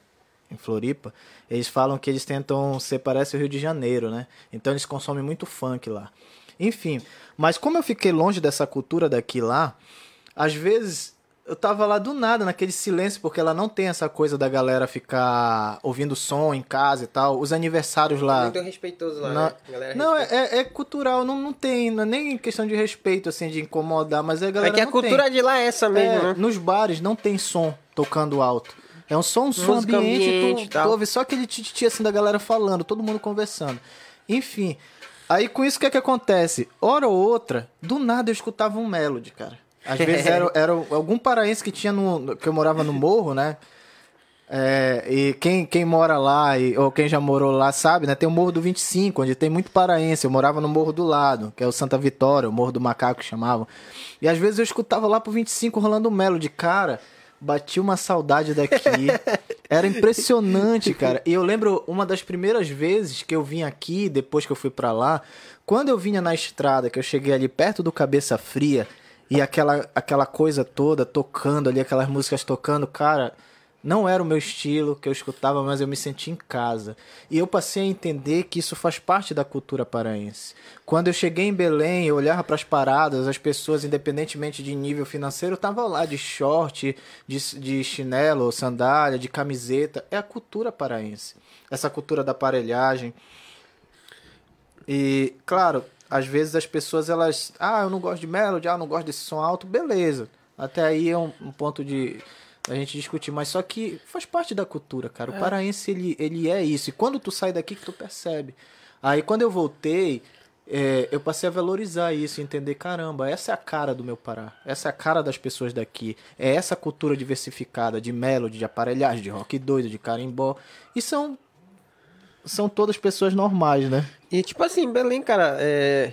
em Floripa. Eles falam que eles tentam ser, parece o Rio de Janeiro, né? Então eles consomem muito funk lá. Enfim, mas como eu fiquei longe dessa cultura daqui lá, às vezes eu tava lá do nada, naquele silêncio, porque ela não tem essa coisa da galera ficar ouvindo som em casa e tal. Os aniversários lá. Muito respeitoso lá, Não, né? Não, é, é cultural, não, não tem, não é nem questão de respeito, assim, de incomodar, mas a É galera que a cultura tem. de lá é essa mesmo, É, né? Nos bares não tem som tocando alto. É um som, um som ambiente, ambiente tu, tu ouve só aquele tititi assim da galera falando, todo mundo conversando. Enfim, aí com isso o que é que acontece? Hora ou outra, do nada eu escutava um melody, cara. Às vezes era, era algum paraense que tinha no. que eu morava no morro, né? É, e quem, quem mora lá, e, ou quem já morou lá, sabe, né? Tem o Morro do 25, onde tem muito paraense. Eu morava no morro do lado, que é o Santa Vitória, o Morro do Macaco que chamavam. E às vezes eu escutava lá pro 25 rolando o Melody. Cara, bati uma saudade daqui. Era impressionante, cara. E eu lembro uma das primeiras vezes que eu vim aqui, depois que eu fui pra lá, quando eu vinha na estrada, que eu cheguei ali perto do Cabeça Fria, e aquela, aquela coisa toda tocando ali, aquelas músicas tocando, cara. Não era o meu estilo que eu escutava, mas eu me senti em casa. E eu passei a entender que isso faz parte da cultura paraense. Quando eu cheguei em Belém, eu olhava para as paradas, as pessoas, independentemente de nível financeiro, estavam lá de short, de, de chinelo, sandália, de camiseta. É a cultura paraense. Essa cultura da aparelhagem. E, claro, às vezes as pessoas, elas... Ah, eu não gosto de melody, ah, eu não gosto desse som alto. Beleza. Até aí é um, um ponto de a gente discutir, mas só que faz parte da cultura, cara. O paraense, ele, ele é isso. E quando tu sai daqui que tu percebe. Aí quando eu voltei, é, eu passei a valorizar isso, entender, caramba, essa é a cara do meu Pará, essa é a cara das pessoas daqui, é essa cultura diversificada de melody, de aparelhagem, de rock doido, de carimbó, e são, são todas pessoas normais, né? E tipo assim, Belém, cara, é...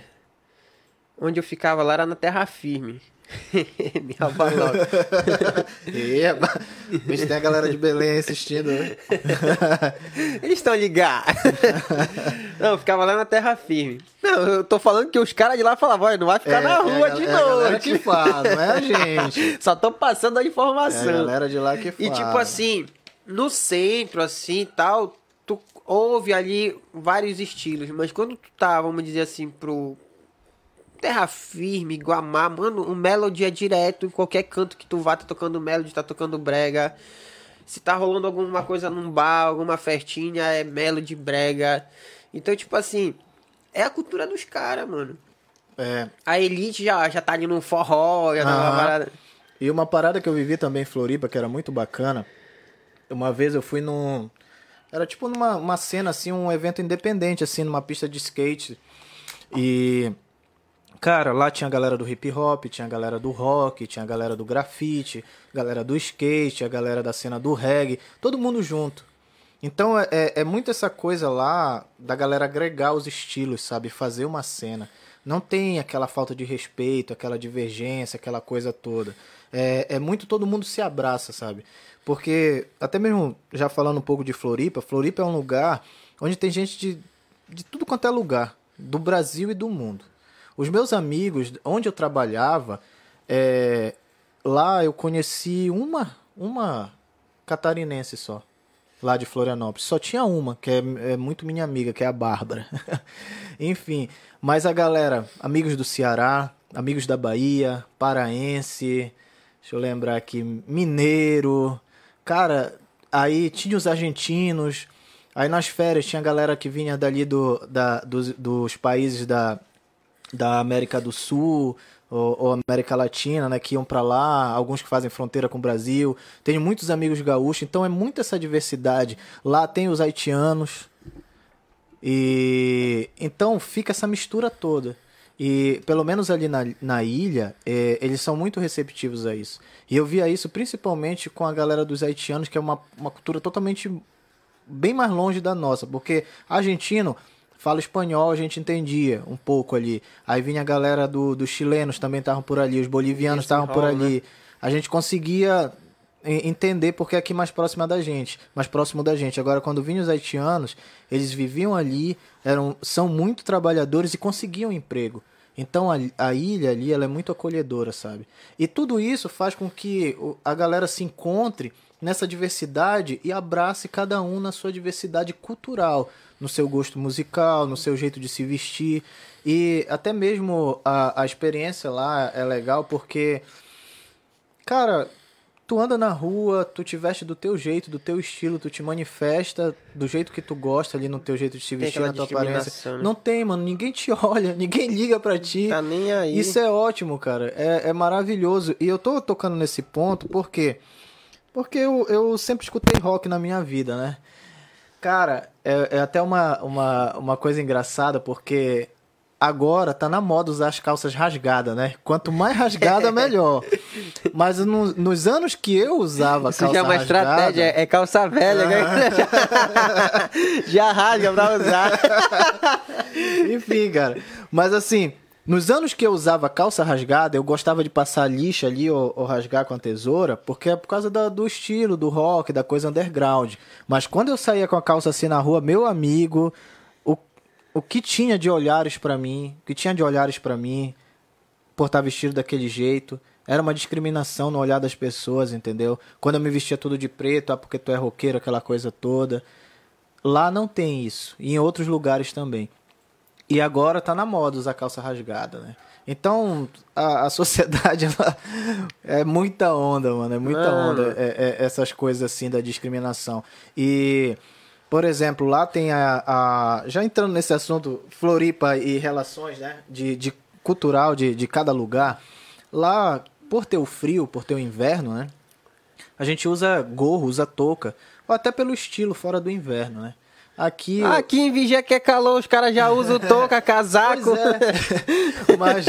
onde eu ficava lá era na terra firme. Me roubaram logo. Eba, Bicho, tem a galera de Belém assistindo, né? Eles estão ligados. Não, ficava lá na terra firme. Não, eu tô falando que os caras de lá falavam, olha, não vai ficar É, na é a rua de é noite. que fala, não é a gente. Só tô passando a É a informação. galera de lá que fala. E tipo assim, no centro, assim, tal, tu ouve ali vários estilos, mas quando tu tá, vamos dizer assim, pro Terra Firme, Guamá, mano, o melody é direto, em qualquer canto que tu vá, tá tocando melody, tá tocando brega. Se tá rolando alguma coisa num bar, alguma festinha, é melody, brega. Então, tipo assim, é a cultura dos caras, mano. É, A elite já, já tá ali no forró, já tá numa Aham. parada. E uma parada que eu vivi também em Floripa, que era muito bacana. Uma vez eu fui num. Era tipo numa uma cena, assim, um evento independente, assim, numa pista de skate. E. Cara, lá tinha a galera do hip hop, tinha a galera do rock, tinha a galera do grafite, galera do skate, a galera da cena do reggae, todo mundo junto. Então é, é, é muito essa coisa lá da galera agregar os estilos, sabe? Fazer uma cena. Não tem aquela falta de respeito, aquela divergência, aquela coisa toda. É, é muito todo mundo se abraça, sabe? Porque, até mesmo já falando um pouco de Floripa, Floripa é um lugar onde tem gente de, de tudo quanto é lugar, do Brasil e do mundo. Os meus amigos, onde eu trabalhava, é, lá eu conheci uma, uma catarinense só, lá de Florianópolis. Só tinha uma, que é, é muito minha amiga, que é a Bárbara. Enfim, mas a galera, amigos do Ceará, amigos da Bahia, paraense, deixa eu lembrar aqui, mineiro, cara, aí tinha os argentinos, aí nas férias tinha a galera que vinha dali do, da, dos, dos países da, da América do Sul ou, ou América Latina, né, que iam pra lá, alguns que fazem fronteira com o Brasil. Tenho muitos amigos gaúchos, então é muito essa diversidade. Lá tem os haitianos. E então fica essa mistura toda. E pelo menos ali na, na ilha, é, eles são muito receptivos a isso. E eu via isso principalmente com a galera dos haitianos, que é uma, uma cultura totalmente bem mais longe da nossa, porque argentino fala espanhol, a gente entendia um pouco ali. Aí vinha a galera do, dos chilenos também estavam por ali, os bolivianos estavam por Desenrola, ali. A gente conseguia en- entender porque é aqui mais próxima da gente, mais próximo da gente. Agora, quando vinham os haitianos, eles viviam ali, eram, são muito trabalhadores e conseguiam emprego. Então a, a ilha ali ela é muito acolhedora, sabe? E tudo isso faz com que a galera se encontre nessa diversidade e abrace cada um na sua diversidade cultural, no seu gosto musical, no seu jeito de se vestir. E até mesmo a, a experiência lá é legal porque, cara, tu anda na rua, tu te veste do teu jeito, do teu estilo, tu te manifesta do jeito que tu gosta ali no teu jeito de se vestir, na tua aparência. né? Não tem, mano, ninguém te olha, ninguém liga pra ti. Tá nem aí. Isso é ótimo, cara. É, é maravilhoso. E eu tô tocando nesse ponto porque. Porque eu, eu sempre escutei rock na minha vida, né? Cara, é, é até uma, uma, uma coisa engraçada, porque agora tá na moda usar as calças rasgadas, né? Quanto mais rasgada, melhor. Mas no- nos anos que eu usava Isso calça já é uma rasgada... estratégia, é calça velha, né? já rasga pra usar. Enfim, cara. Mas assim, nos anos que eu usava calça rasgada, eu gostava de passar lixa ali ou, ou rasgar com a tesoura, porque é por causa do estilo, do rock, da coisa underground. Mas quando eu saía com a calça assim na rua, meu amigo, o, o que tinha de olhares pra mim, o que tinha de olhares pra mim, por estar vestido daquele jeito. Era uma discriminação no olhar das pessoas, entendeu? Quando eu me vestia tudo de preto, ah, porque tu é roqueiro, aquela coisa toda. Lá não tem isso. E em outros lugares também. E agora tá na moda usar calça rasgada, né? Então, a, a sociedade ela é muita onda, mano. É muita Mano. onda é- é- essas coisas assim da discriminação. E, por exemplo, lá tem a. a- já entrando nesse assunto, Floripa e relações, né? De, de cultural de, de cada lugar. Lá, por ter o frio, por ter o inverno, né? A gente usa gorro, usa touca, ou até pelo estilo fora do inverno, né? Aqui. Aqui em Vigia que é calor, os caras já usam touca, casaco. É. mas,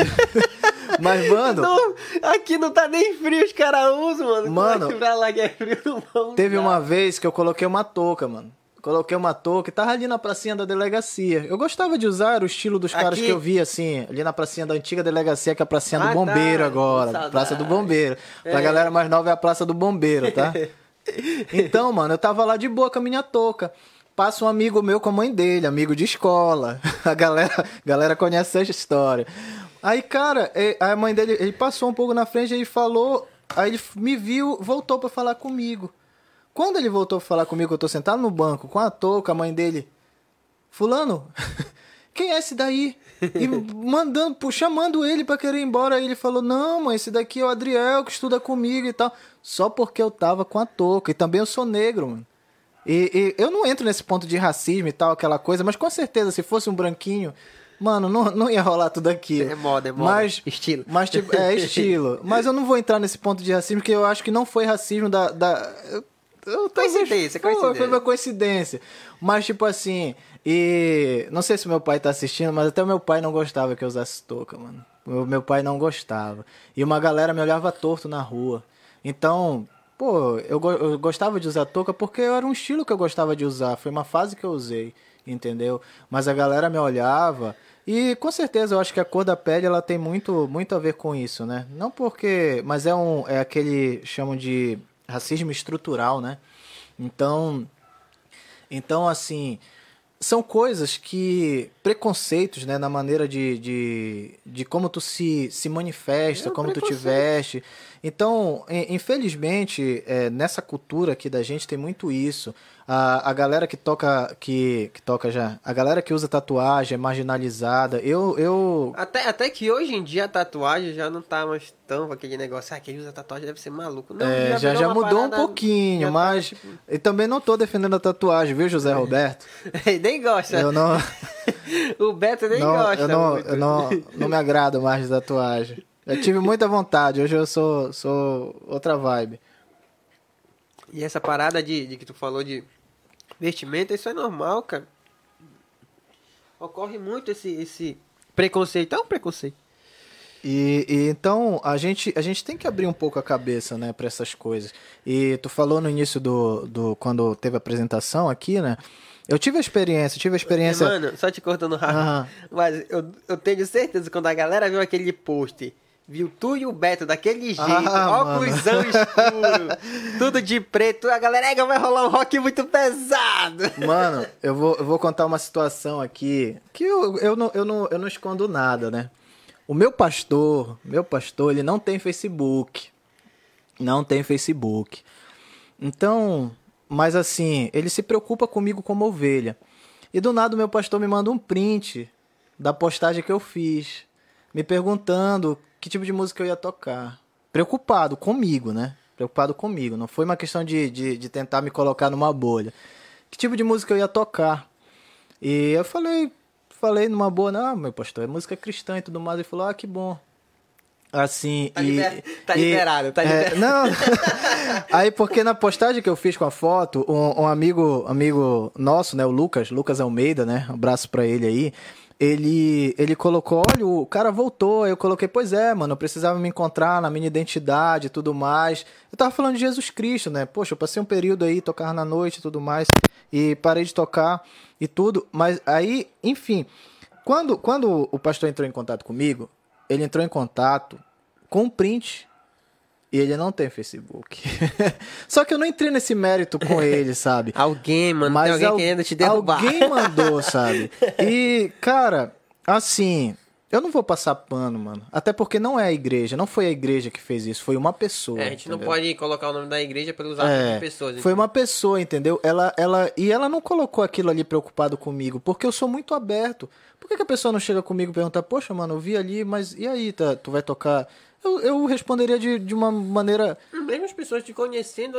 mas, mano. Não, aqui não tá nem frio, os caras usam, mano. Mano, Como é pra lá que é frio, não Teve usar? uma vez que eu coloquei uma touca, mano. Coloquei uma touca e tava ali na pracinha da delegacia. Eu gostava de usar o estilo dos caras Aqui- que eu via, assim, ali na pracinha da antiga delegacia, que é a pracinha Ah, do bombeiro tá. agora. Saudade. Praça do bombeiro. Pra É. galera mais nova é a praça do bombeiro, tá? Então, mano, eu tava lá de boa com a minha touca. Passa um amigo meu com a mãe dele, amigo de escola. A galera, galera conhece essa história. Aí, cara, a mãe dele, ele passou um pouco na frente e falou. Aí ele me viu, voltou pra falar comigo. Quando ele voltou pra falar comigo, eu tô sentado no banco com a touca, a mãe dele. Fulano, quem é esse daí? E mandando, chamando ele pra querer ir embora. Aí ele falou: Não, mãe, esse daqui é o Adriel que estuda comigo e tal. Só porque eu tava com a touca. E também eu sou negro, mano. E, e eu não entro nesse ponto de racismo e tal, aquela coisa, mas com certeza, se fosse um branquinho, mano, não, não ia rolar tudo aquilo. É moda, é moda. Mas, Estilo. Mas, tipo, é estilo. Mas eu não vou entrar nesse ponto de racismo, porque eu acho que não foi racismo da. da eu, Coincidência, foi- coincidência. Foi uma coincidência. Mas, tipo assim, e. Não sei se meu pai tá assistindo, mas até o meu pai não gostava que eu usasse touca, mano. O meu pai não gostava. E uma galera me olhava torto na rua. Então, pô, eu, eu gostava de usar touca porque era um estilo que eu gostava de usar. Foi uma fase que eu usei, entendeu? Mas a galera me olhava. E com certeza eu acho que a cor da pele ela tem muito, muito a ver com isso, né? Não porque. Mas é um. É aquele. chamam de racismo estrutural, né? Então. Então, assim, são coisas que. preconceitos, né? Na maneira de, de, de como tu se, se manifesta, É como tu te veste. Então, in- infelizmente, é, nessa cultura aqui da gente tem muito isso. A, a galera que toca. Que, que toca já. A galera que usa tatuagem é marginalizada. Eu. eu Até, até que hoje em dia a tatuagem já não tá mais tão com aquele negócio. Ah, quem usa tatuagem deve ser maluco. Não, é, já, já mudou um pouquinho, já tá, mas. tipo, E também não tô defendendo a tatuagem, viu, José Roberto? nem gosta. Eu não. O Beto nem não, gosta. eu não, muito. eu não, não me agrado mais de tatuagem. Eu tive muita vontade, hoje eu sou, sou outra vibe. E essa parada de, de que tu falou de vestimenta, isso é normal, cara. Ocorre muito esse, esse preconceito. É um preconceito. E, e então a gente, a gente tem que abrir um pouco a cabeça, né, para essas coisas. E tu falou no início do, do quando teve a apresentação aqui, né? Eu tive a experiência, tive a experiência. Mano, só te cortando rápido. Aham. Mas eu, eu tenho certeza que quando a galera viu aquele post, viu tu e o Beto daquele jeito, Ah, óculosão escuro, tudo de preto, a galera "Ega, vai rolar um rock muito pesado. Mano, eu vou, eu vou contar uma situação aqui que eu, eu, não, eu, não, eu não escondo nada, né? O meu pastor, meu pastor, ele não tem Facebook. Não tem Facebook. Então, mas assim, ele se preocupa comigo como ovelha. E do nada o meu pastor me manda um print da postagem que eu fiz, me perguntando que tipo de música eu ia tocar. Preocupado comigo, né? Preocupado comigo. Não foi uma questão de, de, de tentar me colocar numa bolha. Que tipo de música eu ia tocar? E eu falei, falei numa boa, não, meu pastor, é música cristã e tudo mais. Ele falou, ah, que bom. Assim, Tá e, liber- tá e- liberado, tá é, liberado. Não, aí porque na postagem que eu fiz com a foto, um, um amigo amigo nosso, né, o Lucas, Lucas Almeida, né, um abraço pra ele aí, ele, ele colocou, olha, o cara voltou, eu coloquei, pois é, mano, eu precisava me encontrar na minha identidade e tudo mais. Eu tava falando de Jesus Cristo, né, poxa, eu passei um período aí, tocar na noite e tudo mais, e parei de tocar e tudo, mas aí, enfim, quando, quando o pastor entrou em contato comigo, ele entrou em contato com um print e ele não tem Facebook. Só que eu não entrei nesse mérito com ele, sabe? Alguém, mano, Mas tem alguém al- querendo te derrubar. Alguém mandou, sabe? E, cara, assim, eu não vou passar pano, mano. Até porque não é a igreja, não foi a igreja que fez isso, foi uma pessoa. É, a gente não entendeu? pode colocar o nome da igreja pelos atos É, de pessoas. Foi uma pessoa, entendeu? Ela, ela, e ela não colocou aquilo ali preocupado comigo, porque eu sou muito aberto. Por que, que a pessoa não chega comigo e pergunta, poxa, mano, eu vi ali, mas e aí, tá, tu vai tocar? Eu, eu responderia de, de uma maneira. Mesmo as pessoas te conhecendo,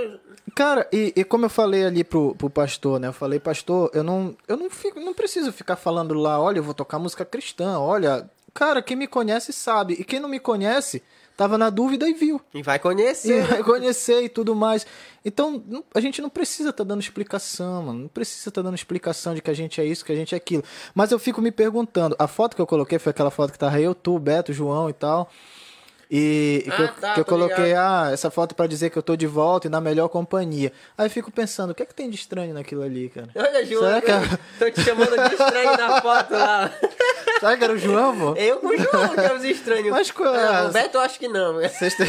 Cara, e, e como eu falei ali pro, pro pastor, né? Eu falei, pastor, eu não, eu não, fico, não preciso ficar falando lá, olha, eu vou tocar música cristã, olha. Cara, quem me conhece sabe. E quem não me conhece, tava na dúvida e viu. E vai E conhecer. vai conhecer e tudo mais. Então, a gente não precisa estar dando explicação, mano. Não precisa estar dando explicação de que a gente é isso, que a gente é aquilo. Mas eu fico me perguntando. A foto que eu coloquei foi aquela foto que tava eu, tu, Beto, João e tal. E, e que, Ah, eu, tá, que eu coloquei, ah, essa foto pra dizer que eu tô de volta e na melhor companhia. Aí eu fico pensando, o que é que tem de estranho naquilo ali, cara? Olha, João, Será que eu é- tô te chamando de estranho na foto lá. Será que era o João, pô? Eu com o João, que é os estranhos. Mas qual é a- O Beto eu acho que não. Vocês têm,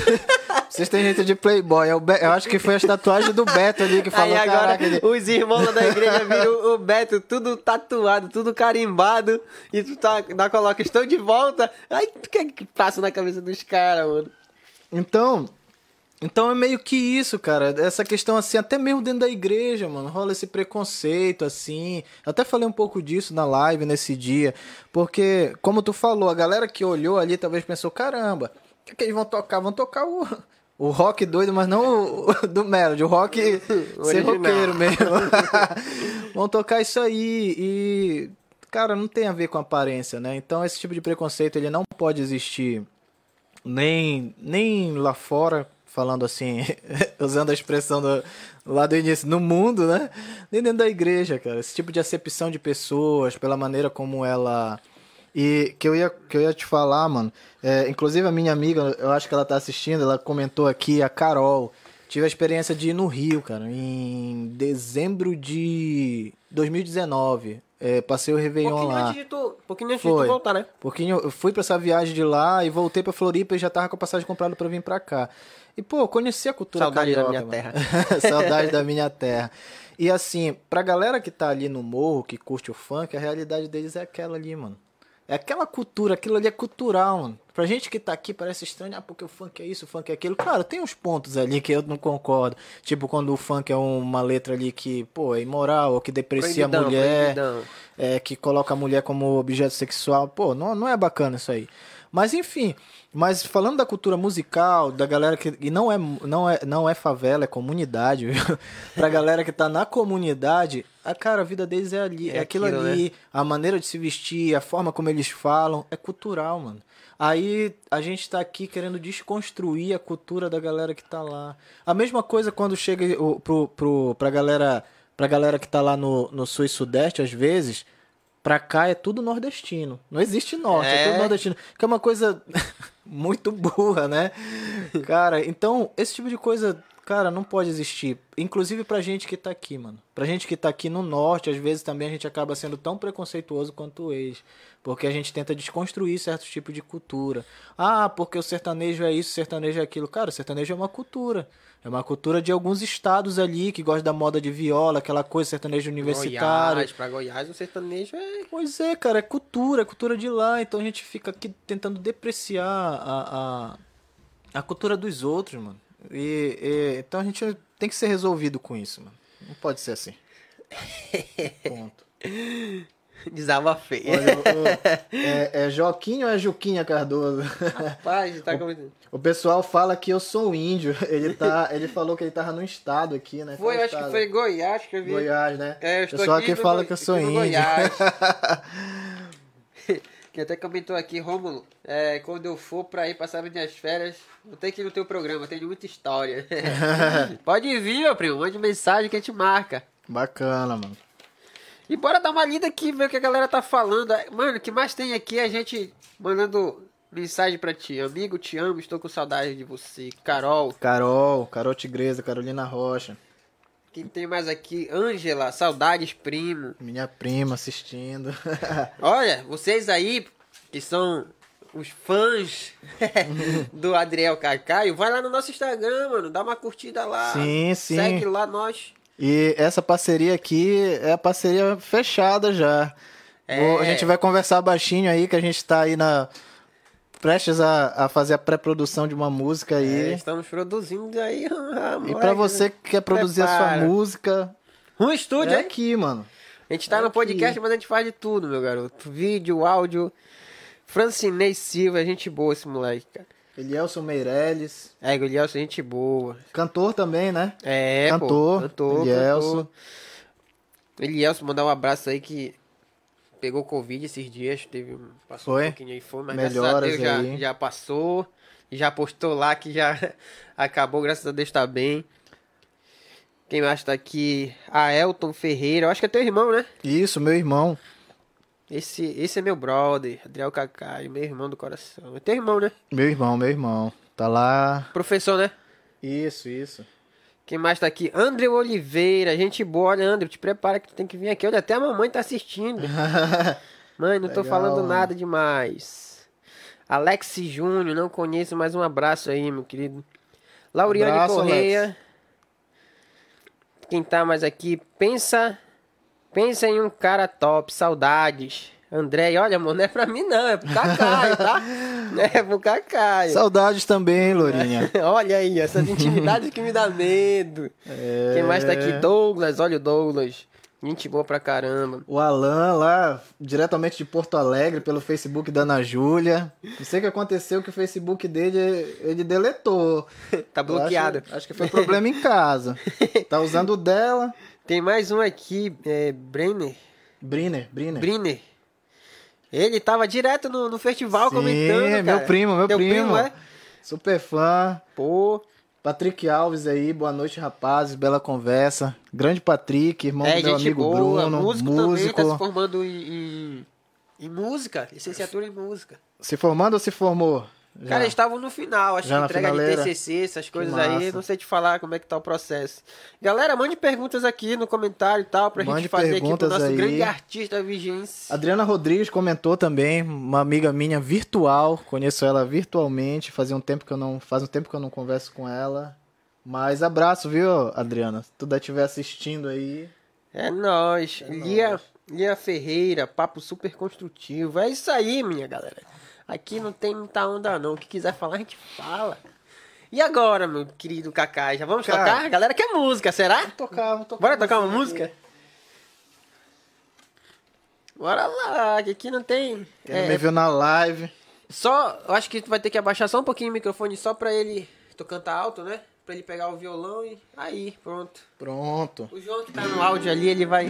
vocês têm jeito de playboy. É Be- Eu acho que foi as tatuagens do Beto ali que falou, Aí agora ele... os irmãos lá da igreja viram o Beto tudo tatuado, tudo carimbado. E tu tá, ainda coloca, estou de volta. Aí o que é que passa na cabeça dos caras, mano? Então, então é meio que isso, cara. Essa questão assim, até mesmo dentro da igreja, mano, rola esse preconceito assim. Eu até falei um pouco disso na live nesse dia, porque como tu falou, a galera que olhou ali talvez pensou, caramba, o que, é que eles vão tocar? Vão tocar o o rock doido, mas não o do Melody, o rock ser original. roqueiro mesmo. vão tocar isso aí e cara, não tem a ver com aparência, né? Então esse tipo de preconceito ele não pode existir nem, nem lá fora, falando assim, usando a expressão do, lá do início, no mundo, né? Nem dentro da igreja, cara. Esse tipo de acepção de pessoas, pela maneira como ela. E que eu ia, que eu ia te falar, mano. é, inclusive a minha amiga, eu acho que ela tá assistindo, ela comentou aqui, a Carol. Tive a experiência de ir no Rio, cara, em dezembro de 2019. É, passei o Réveillon pouquinho lá. antes de tu, pouquinho antes de Foi. tu voltar, né? Pouquinho, eu fui pra essa viagem de lá e voltei pra Floripa e já tava com a passagem comprada pra vir pra cá. E, pô, conheci a cultura Saudade da carioca. minha mano. Saudade da minha terra. E assim, pra galera que tá ali no morro, que curte o funk, a realidade deles é aquela ali, mano. É aquela cultura, aquilo ali é cultural, mano. Pra gente que tá aqui parece estranho, ah, porque o funk é isso, o funk é aquilo. Claro, tem uns pontos ali que eu não concordo. Tipo, quando o funk é uma letra ali que, pô, é imoral, ou que deprecia Proibidão, a mulher proibidão. é, que coloca a mulher como objeto sexual. Pô, não, não é bacana isso aí. Mas enfim, mas falando da cultura musical, da galera que. E não é, não é, não é favela, é comunidade, viu? pra galera que tá na comunidade, a cara, a vida deles é ali, é, É aquilo, aquilo, ali, a maneira de se vestir, a forma como eles falam, é cultural, mano. Aí a gente tá aqui querendo desconstruir a cultura da galera que tá lá. A mesma coisa quando chega o- pro, pro, pra galera. Pra galera que tá lá no, no sul e sudeste, às vezes, pra cá é tudo nordestino. Não existe norte, é, É. tudo nordestino. Que é uma coisa muito burra, né? Cara, então, esse tipo de coisa, cara, não pode existir. Inclusive pra gente que tá aqui, mano. Pra gente que tá aqui no norte, às vezes também a gente acaba sendo tão preconceituoso quanto o ex. Porque a gente tenta desconstruir certos tipos de cultura. Ah, porque o sertanejo é isso, o sertanejo é aquilo. Cara, o sertanejo é uma cultura. É uma cultura de alguns estados ali que gostam da moda de viola, aquela coisa, sertanejo universitário. Goiás, pra Goiás o sertanejo é... Pois é, cara, é cultura, é cultura de lá. Então a gente fica aqui tentando depreciar a, a, a cultura dos outros, mano. E, e- então a gente tem que ser resolvido com isso, mano. Não pode ser assim. Ponto. Desabafei. Olha, o- é, é Joaquim ou é Juquinha Cardoso? Rapaz, tá comentando. O pessoal fala que eu sou índio. Ele, tá, ele falou que ele tava no estado aqui, né? Foi, Qual acho que foi Goiás que eu vi. Goiás, né? É, eu o estou pessoal aqui no fala que eu sou índio. Goiás. que até comentou aqui, Rômulo, é, quando eu for pra ir passar minhas férias, eu tenho que ir no teu programa, tem muita história. Pode vir, meu primo, mande mensagem que a gente marca. Bacana, mano. E bora dar uma lida aqui, ver o que a galera tá falando. Mano, o que mais tem aqui é a gente mandando mensagem pra ti. Amigo, te amo, estou com saudade de você. Carol, Carol, Carol Tigresa, Carolina Rocha. Quem tem mais aqui? Ângela, saudades, primo. Minha prima assistindo. Olha, vocês aí, que são os fãs do Adriel Cacaio, vai lá no nosso Instagram, mano. Dá uma curtida lá. Sim, sim. Segue lá nós. E essa parceria aqui é a parceria fechada já. É. A gente vai conversar baixinho aí, que a gente tá aí na. Prestes a, a fazer a pré-produção de uma música aí. É, estamos produzindo aí. ah, e pra você que quer produzir a sua prepara. música, Um estúdio, é hein? aqui, mano. A gente tá no Aqui. podcast, mas a gente faz de tudo, meu garoto. Vídeo, áudio. Francinei Silva, gente boa esse moleque, cara. Elielson Meirelles. É, Guilherme, gente boa. Cantor também, né? É, Cantor, pô. Cantor, Elielson. cantor. Elielson, mandar um abraço aí que pegou Covid esses dias, teve, passou Foi? um pouquinho aí, foi, mas Melhoras graças a Deus aí. já, já passou. Já postou lá que já acabou, graças a Deus tá bem. Quem mais tá aqui? A Elton Ferreira, eu acho que é teu irmão, né? Isso, meu irmão. Esse, esse é meu brother, Adriel Cacai, meu irmão do coração. É teu irmão, né? Meu irmão, meu irmão. Tá lá. Professor, né? Isso, isso. Quem mais tá aqui? André Oliveira, gente boa. Olha, André, te prepara que tu tem que vir aqui. Olha, até a mamãe tá assistindo. Mãe, não tô Legal, falando mano. nada demais. Alex Júnior, não conheço, mas um abraço aí, meu querido. Lauriane Abraço, Correia. Quem tá mais aqui? Pensa. Pensa em um cara top, saudades. André, olha, mano, não é pra mim não, é pro Cacai, tá? É pro Cacai. Saudades também, Lourinha. Olha aí, essas intimidades que me dá medo. É. Quem mais tá aqui? Douglas, olha o Douglas. Gente boa pra caramba. O Alan lá, diretamente de Porto Alegre, pelo Facebook da Ana Júlia. Não sei o que aconteceu, que o Facebook dele, ele deletou. Tá bloqueado. Acho, acho que foi problema em casa. Tá usando o dela. Tem mais um aqui, é, Brenner. Briner, Briner. Briner. Ele tava direto no, no festival Sim, comentando, cara. meu primo, meu Teu primo. é? Super fã. Pô, Patrick Alves aí, boa noite, rapazes. Bela conversa. Grande Patrick, irmão é do meu amigo boa. Bruno. músico, músico. também, tá se formando em, em, em música, licenciatura em música. Se formando ou se formou? Já. Cara, eles estavam no final, acho Já que entrega de finaleira? TCC, essas coisas aí, não sei te falar como é que tá o processo. Galera, mande perguntas aqui no comentário e tal, pra Mande gente fazer aqui pro nosso aí. grande artista vigência. Adriana Rodrigues comentou também, uma amiga minha virtual, conheço ela virtualmente, fazia um tempo que eu não, faz um tempo que eu não converso com ela. Mas abraço, viu, Adriana? Se tu estiver assistindo aí, É nóis. Lia, Lia Ferreira, papo super construtivo. É isso aí, minha galera. Aqui não tem muita onda não. O que quiser falar, a gente fala. E agora, meu querido Kaká? Já vamos Cara. tocar? A galera quer música, será? tocar, vou tocar. Bora tocar uma música? Bora lá, que aqui não tem. Quem é, me viu na live. Só, eu acho que tu vai ter que abaixar só um pouquinho o microfone só pra ele. Tu cantar alto, né? Pra ele pegar o violão e. Aí, pronto. Pronto. O João que tá no áudio ali, ele vai.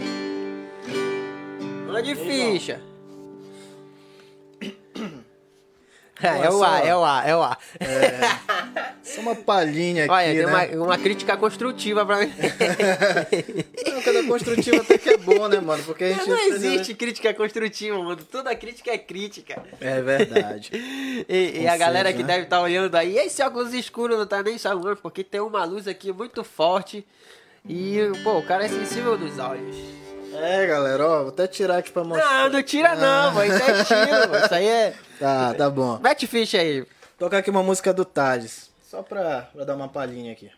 Mande ficha. É, o A, é o A, é o A. Só uma palhinha aqui, Olha, tem né? uma, uma crítica construtiva pra mim. Não, cada construtiva até que é bom, né, mano? Porque a gente... Não existe crítica construtiva, mano. Toda crítica é crítica. É verdade. E, e a galera que né? deve estar olhando aí, esse óculos escuro não tá nem chamando, porque tem uma luz aqui muito forte. E, pô, o cara é sensível dos olhos. É, galera, ó, vou até tirar aqui pra mostrar. Não, não tira não, mano. Isso é mano. Isso aí é. Tá, tá bom. Mete ficha aí. Tocar aqui uma música do Tades. Só pra, pra dar uma palhinha aqui.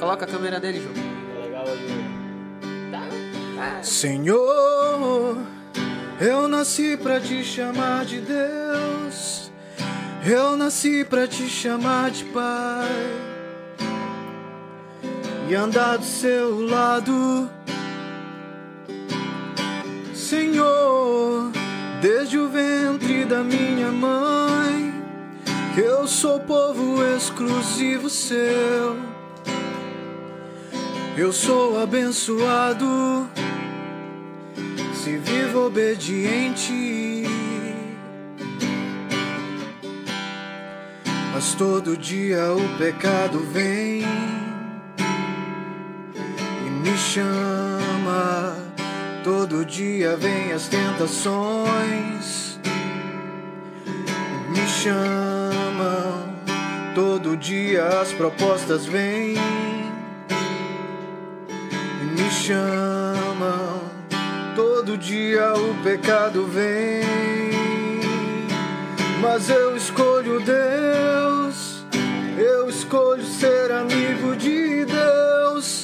Coloca a câmera dele, João. Legal ali. Tá. Senhor, eu nasci pra te chamar de Deus. Eu nasci pra te chamar de Pai. E andar do seu lado. Senhor, desde o ventre da minha mãe, eu sou povo exclusivo seu. Eu sou abençoado se vivo obediente. Mas todo dia o pecado vem me chama. Todo dia vem as tentações me chamam. Todo dia as propostas vêm me chamam. Todo dia o pecado vem, mas eu escolho Deus. Eu escolho ser amigo de Deus.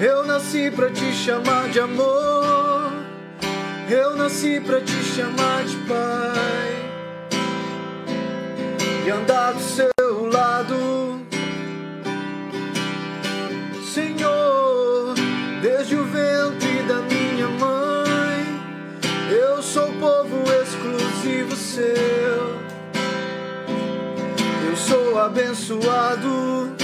eu nasci pra te chamar de amor. Eu nasci pra te chamar de pai. E andar do seu lado. Senhor, desde o ventre da minha mãe, eu sou povo exclusivo seu. Eu sou abençoado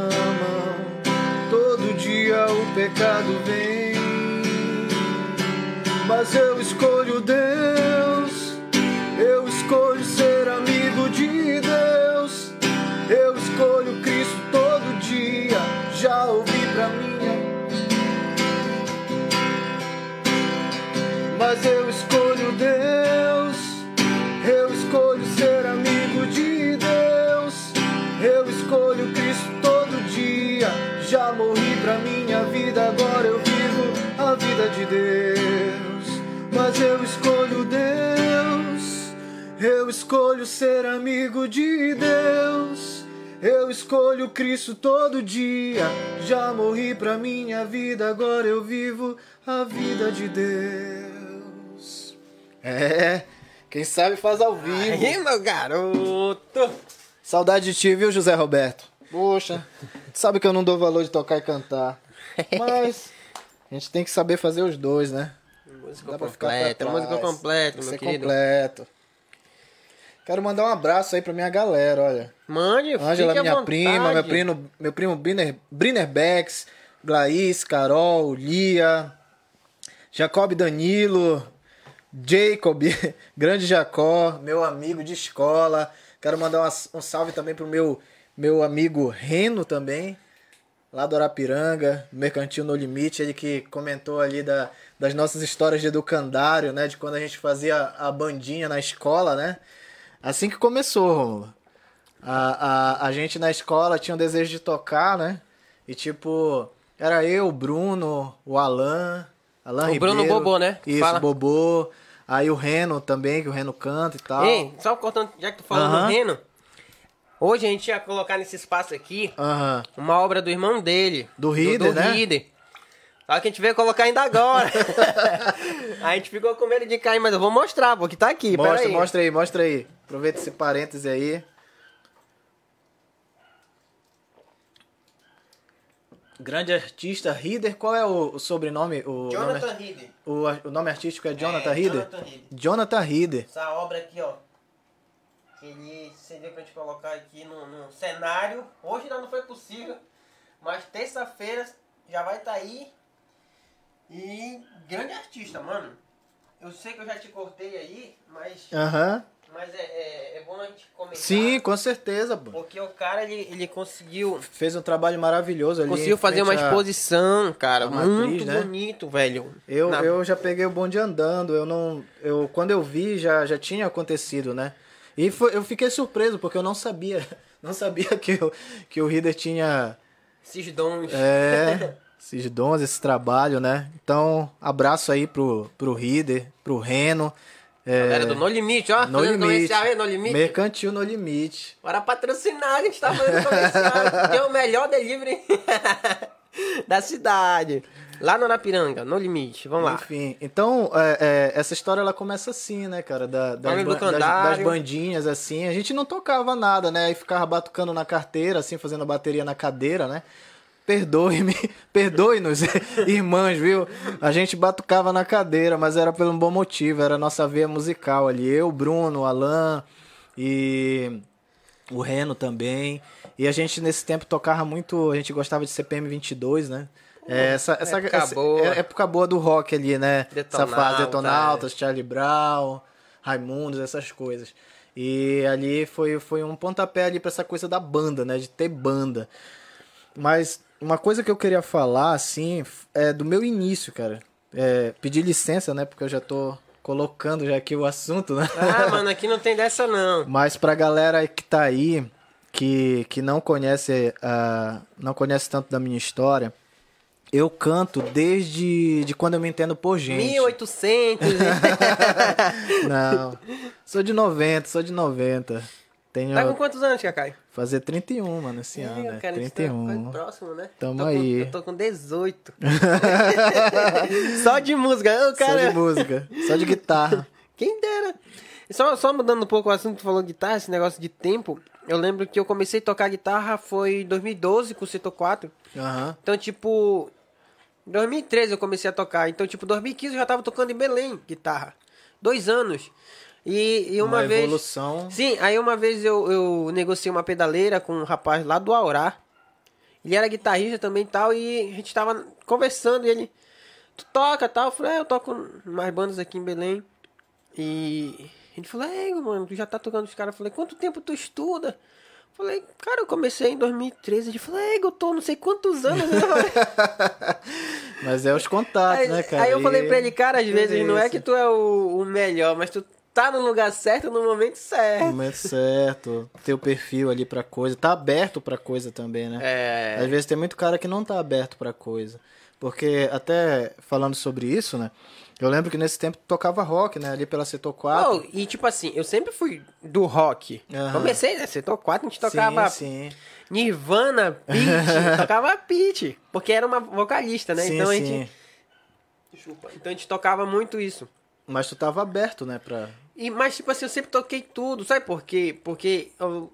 Dia o pecado vem, mas eu escolho Deus. Eu escolho ser amigo de Deus. Eu escolho Cristo todo dia. Já ouvi pra minha. Mas eu escolho Deus. Eu escolho ser amigo de Deus. Eu escolho Cristo todo dia. Já morri pra minha vida, agora eu vivo a vida de Deus. Mas eu escolho Deus. Eu escolho ser amigo de Deus. Eu escolho Cristo todo dia. Já morri pra minha vida, agora eu vivo a vida de Deus. É, quem sabe faz ao vivo. Aí, meu garoto. Saudade de ti, viu, José Roberto? Poxa, sabe que eu não dou valor de tocar e cantar. Mas a gente tem que saber fazer os dois, né? Música completa, música completa, meu ser querido. completo. Quero mandar um abraço aí pra minha galera, olha. Mande, Ângela, minha vontade. prima, meu primo, meu primo Briner, Briner Becks, Glaís, Carol, Lia, Jacob Danilo, Jacob, Grande Jacó, meu amigo de escola. Quero mandar uma- um salve também pro meu, meu amigo Reno também, lá do Arapiranga, Mercantil No Limite, ele que comentou ali da, das nossas histórias de educandário, né? De quando a gente fazia a bandinha na escola, né? Assim que começou, Romulo. A, a, a gente na escola tinha um desejo de tocar, né? E tipo, era eu, o Bruno, o Alan, Alan O Bruno Ribeiro. Bobô, né? Isso, Fala. Bobô. Aí o Reno também, que o Reno canta e tal. Ei, só cortando, já que tu falou do Reno, hoje a gente ia colocar nesse espaço aqui Aham. uma obra do irmão dele. Do Rieder, do, né? Rieder. Só que a gente veio colocar ainda agora. a gente ficou com medo de cair, mas eu vou mostrar, porque tá aqui, Mostra, peraí. mostra aí, mostra aí. Aproveita esse parêntese aí. Grande artista Rieder, qual é o, o sobrenome? O Jonathan nome, Rieder. o, o nome artístico é Jonathan É, Rieder? Jonathan Rieder. Jonathan Rieder. Essa obra aqui, ó. Que ele cedeu pra gente colocar aqui no, no cenário. Hoje ainda não foi possível. Mas terça-feira já vai estar aí. E grande artista, mano. Eu sei que eu já te cortei aí, mas, Aham. mas é, é, é bom a gente comentar. Sim, com certeza, pô. Porque o cara, ele, ele conseguiu... Fez um trabalho maravilhoso ali. Conseguiu fazer uma à- exposição, cara. a matriz, muito né? bonito, velho. Eu, Na- eu já peguei o bonde andando, eu não. Eu, quando eu vi, já, já tinha acontecido, né? E foi, eu fiquei surpreso, porque eu não sabia. Não sabia que, o que o Reader tinha Esses dons. é, esses dons, esse trabalho, né? Então, abraço aí pro, pro Reader, pro Reno. É, Galera do No Limite, ó. no limite. aí, No Limite. Mercantil no limite. Bora patrocinar, a gente tá fazendo comercial. Tem o melhor delivery da cidade. Lá no Arapiranga, no limite. Vamos lá. Enfim, então é, é, essa história ela começa assim, né, cara? Da, das, ban- das, das bandinhas, assim. A gente não tocava nada, né? E ficava batucando na carteira, assim, fazendo a bateria na cadeira, né? Perdoe-me, perdoe-nos, irmãs, viu? A gente batucava na cadeira, mas era por um bom motivo, era a nossa veia musical ali. Eu, Bruno, Alan e o Reno também. E a gente nesse tempo tocava muito, a gente gostava de CPM 22, né? É, essa, essa, época essa- boa. é- época boa do rock ali, né? essa fase Detonautas, Charlie Brown, Raimundos, essas coisas. E ali foi, foi um pontapé ali pra essa coisa da banda, né? De ter banda. Mas uma coisa que eu queria falar, assim, é do meu início, cara. É, pedir licença, né? Porque eu já tô colocando já aqui o assunto, né? Ah, mano, aqui não tem dessa não. Mas pra galera que tá aí, que, que não conhece uh, não conhece tanto da minha história, eu canto desde de quando eu me entendo por gente. 1800. não. Sou de 90, sou de 90. Tenho... Tá com quantos anos, Cacai? Fazer 31, mano, esse ano, né? Cara, 31. Tá próximo, né? Tamo tô aí. Com, eu tô com 18. Só de música. Eu, cara... Só de música. Só de guitarra. Quem dera. Só, só mudando um pouco o assunto, tu falou guitarra, esse negócio de tempo. Eu lembro que eu comecei a tocar guitarra foi em 2012 com o Setor 4. Uhum. Então, tipo, em 2013 eu comecei a tocar. Então, tipo, 2015 eu já tava tocando em Belém guitarra. Dois anos. E, e uma, uma vez. evolução. Sim, aí uma vez eu, eu negociei uma pedaleira com um rapaz lá do Aurá. Ele era guitarrista também e tal. E a gente tava conversando. E ele. Tu toca tal? Eu falei, é, eu toco mais bandas aqui em Belém. E ele falou, é, mano, tu já tá tocando os caras. Eu falei, quanto tempo tu estuda? Falei, cara, eu comecei em 2013. Ele falou, é, eu tô não sei quantos anos. Né? mas é os contatos, aí, né, cara? Aí eu falei pra ele, cara, às vezes não é que tu é o, o melhor, mas tu tá no lugar certo no momento certo. No momento certo. Ter o perfil ali pra coisa. Tá aberto pra coisa também, né? É. Às vezes tem muito cara que não tá aberto pra coisa. Porque até falando sobre isso, né? Eu lembro que nesse tempo tocava rock, né? Ali pela Setor 4. Oh, e tipo assim, eu sempre fui do rock. Uhum. Comecei, né? Setor 4, a gente tocava sim, sim. Nirvana, Pete, tocava Pete. Porque era uma vocalista, né? Sim, então sim. a gente. Desculpa. Então a gente tocava muito isso. Mas tu tava aberto, né? Pra... E, mas, tipo assim, eu sempre toquei tudo. Sabe por quê? Porque eu,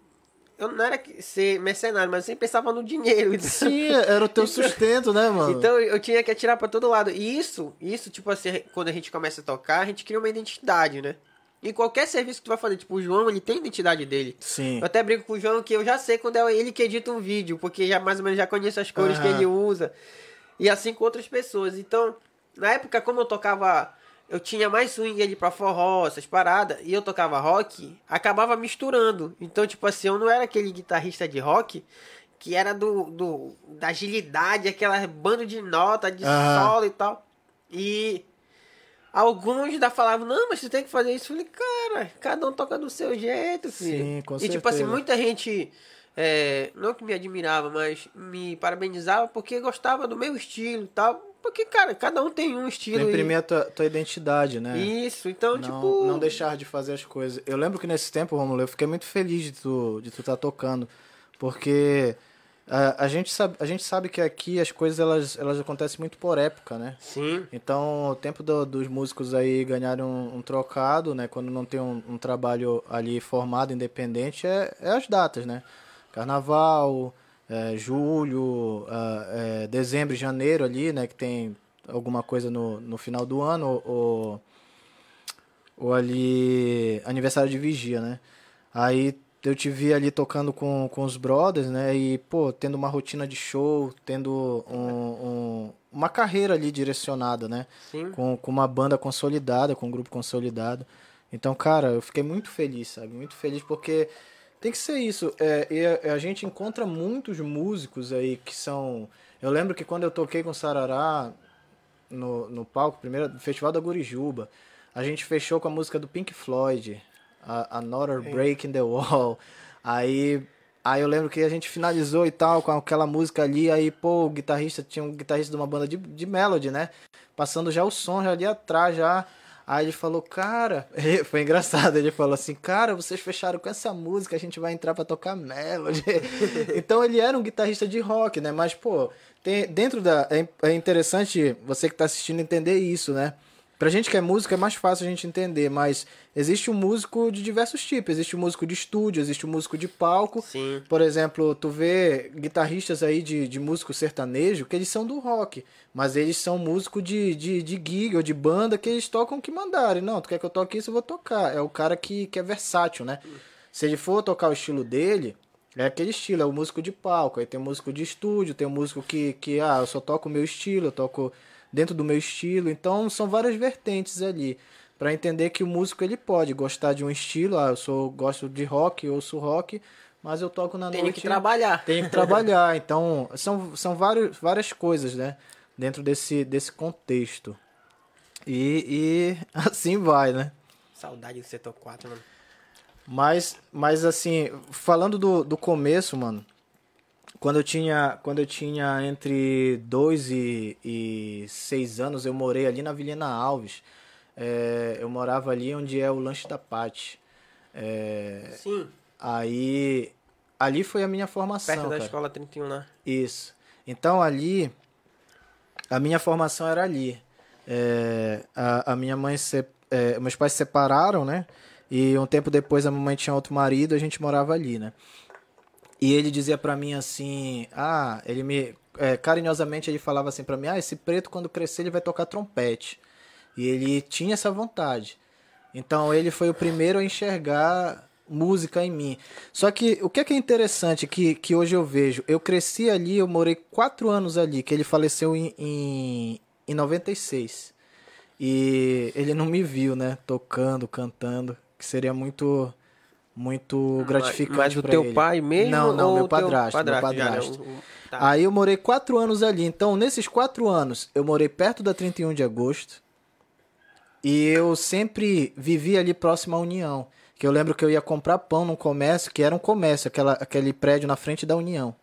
eu não era ser mercenário, mas eu sempre pensava no dinheiro. Sim, era o teu sustento, né, mano? Então eu tinha que atirar para todo lado. E isso, isso, tipo assim, quando a gente começa a tocar, a gente cria uma identidade, né? E qualquer serviço que tu vai fazer, tipo, o João, ele tem identidade dele. Sim. Eu até brinco com o João que eu já sei quando é ele que edita um vídeo, porque já mais ou menos já conheço as cores uhum. que ele usa. E assim com outras pessoas. Então, na época, como eu tocava eu tinha mais swing ali pra forró, essas paradas, e eu tocava rock, acabava misturando. Então, tipo assim, eu não era aquele guitarrista de rock que era do, do da agilidade, aquela bando de nota, de solo e tal. E alguns da falavam, não, mas você tem que fazer isso. Eu falei, cara, cada um toca do seu jeito, filho. Sim, com e certeza. tipo assim, muita gente. É, não que me admirava, mas me parabenizava porque gostava do meu estilo e tal. Porque, cara, cada um tem um estilo. Tu imprimir e... a tua, tua, identidade, né? Isso, então, não, tipo. Não deixar de fazer as coisas. Eu lembro que nesse tempo, Romulo, eu fiquei muito feliz de tu de tu estar tá tocando. Porque a, a, gente sabe, a gente sabe que aqui as coisas elas, elas acontecem muito por época, né? Sim. Então, o tempo do, dos músicos aí ganharem um, um, trocado, né? Quando não tem um, um trabalho ali formado, independente, é, é as datas, né? Carnaval é, julho, é, dezembro e janeiro ali, né? Que tem alguma coisa no, no final do ano, ou, ou ali aniversário de vigia, né? Aí eu te vi ali tocando com, com os brothers, né? E, pô, tendo uma rotina de show, tendo um, um, uma carreira ali direcionada, né? Sim. Com, com uma banda consolidada, com um grupo consolidado. Então, cara, eu fiquei muito feliz, sabe? Muito feliz porque tem que ser isso. É, e a, gente encontra muitos músicos aí que são. Eu lembro que quando eu toquei com Sarará no, no palco, primeiro, Festival da Gurijuba, a gente fechou com a música do Pink Floyd, a Another Break in the Wall. Aí, aí eu lembro que a gente finalizou e tal com aquela música ali, aí, pô, o guitarrista, tinha um guitarrista de uma banda de, de melody, né? Passando já o som já ali atrás, já Aí ele falou, cara, foi engraçado, ele falou assim, cara, vocês fecharam com essa música, a gente vai entrar para tocar melody. então ele era um guitarrista de rock, né? Mas, pô, tem, dentro da. É, é interessante você que tá assistindo entender isso, né? Pra gente que é músico é mais fácil a gente entender, mas existe um músico de diversos tipos. Existe um músico de estúdio, existe um músico de palco. Sim. Por exemplo, tu vê guitarristas aí de, de músico sertanejo que eles são do rock, mas eles são músicos de, de, de gig ou de banda que eles tocam o que mandarem. Não, tu quer que eu toque isso, eu vou tocar. É o cara que, que é versátil, né? Se ele for tocar o estilo dele, é aquele estilo, é o músico de palco. Aí tem o músico de estúdio, tem o músico que, que ah, eu só toco o meu estilo, eu toco dentro do meu estilo. Então são várias vertentes ali para entender que o músico ele pode gostar de um estilo, ah, eu sou gosto de rock, eu sou rock, mas eu toco na Tem noite. que trabalhar. Tenho que trabalhar. Então, são, são vários, várias coisas, né? Dentro desse, desse contexto. E, e assim vai, né? Saudade do setor 4, mano. Mas, mas assim, falando do, do começo, mano, quando eu tinha, quando eu tinha entre 2 e, e 6 anos, eu morei ali na Vilhena Alves. É, eu morava ali onde é o lanche da Pati. É, Sim, aí, ali foi a minha formação, perto da cara. escola 31 lá. Isso. Então ali, a minha formação era ali. É, a, a minha mãe, se, é, meus pais se separaram, né? E um tempo depois a mamãe tinha outro marido, a gente morava ali, né? E ele dizia pra mim assim, ah, ele me é, carinhosamente ele falava assim pra mim, ah, esse preto quando crescer ele vai tocar trompete. E ele tinha essa vontade. Então ele foi o primeiro a enxergar música em mim. Só que o que é, que é interessante que, que hoje eu vejo, eu cresci ali, eu morei quatro anos ali, que ele faleceu em, em, em 96. E ele não me viu, né, tocando, cantando, que seria muito muito gratificante Mas o pra teu ele. pai mesmo? Não, não, ou meu o teu padrasto, meu né? padrasto. O- o- tá. Aí eu morei quatro anos ali. Então, nesses quatro anos, eu morei perto da 31 de agosto. E eu sempre vivi ali próximo à União. Que eu lembro que eu ia comprar pão num comércio, que era um comércio, aquela, aquele prédio na frente da União.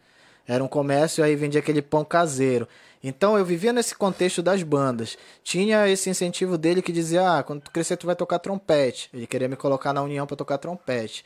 Era um comércio, aí vendia aquele pão caseiro. Então eu vivia nesse contexto das bandas. Tinha esse incentivo dele que dizia: ah, quando tu crescer tu vai tocar trompete. Ele queria me colocar na União para tocar trompete.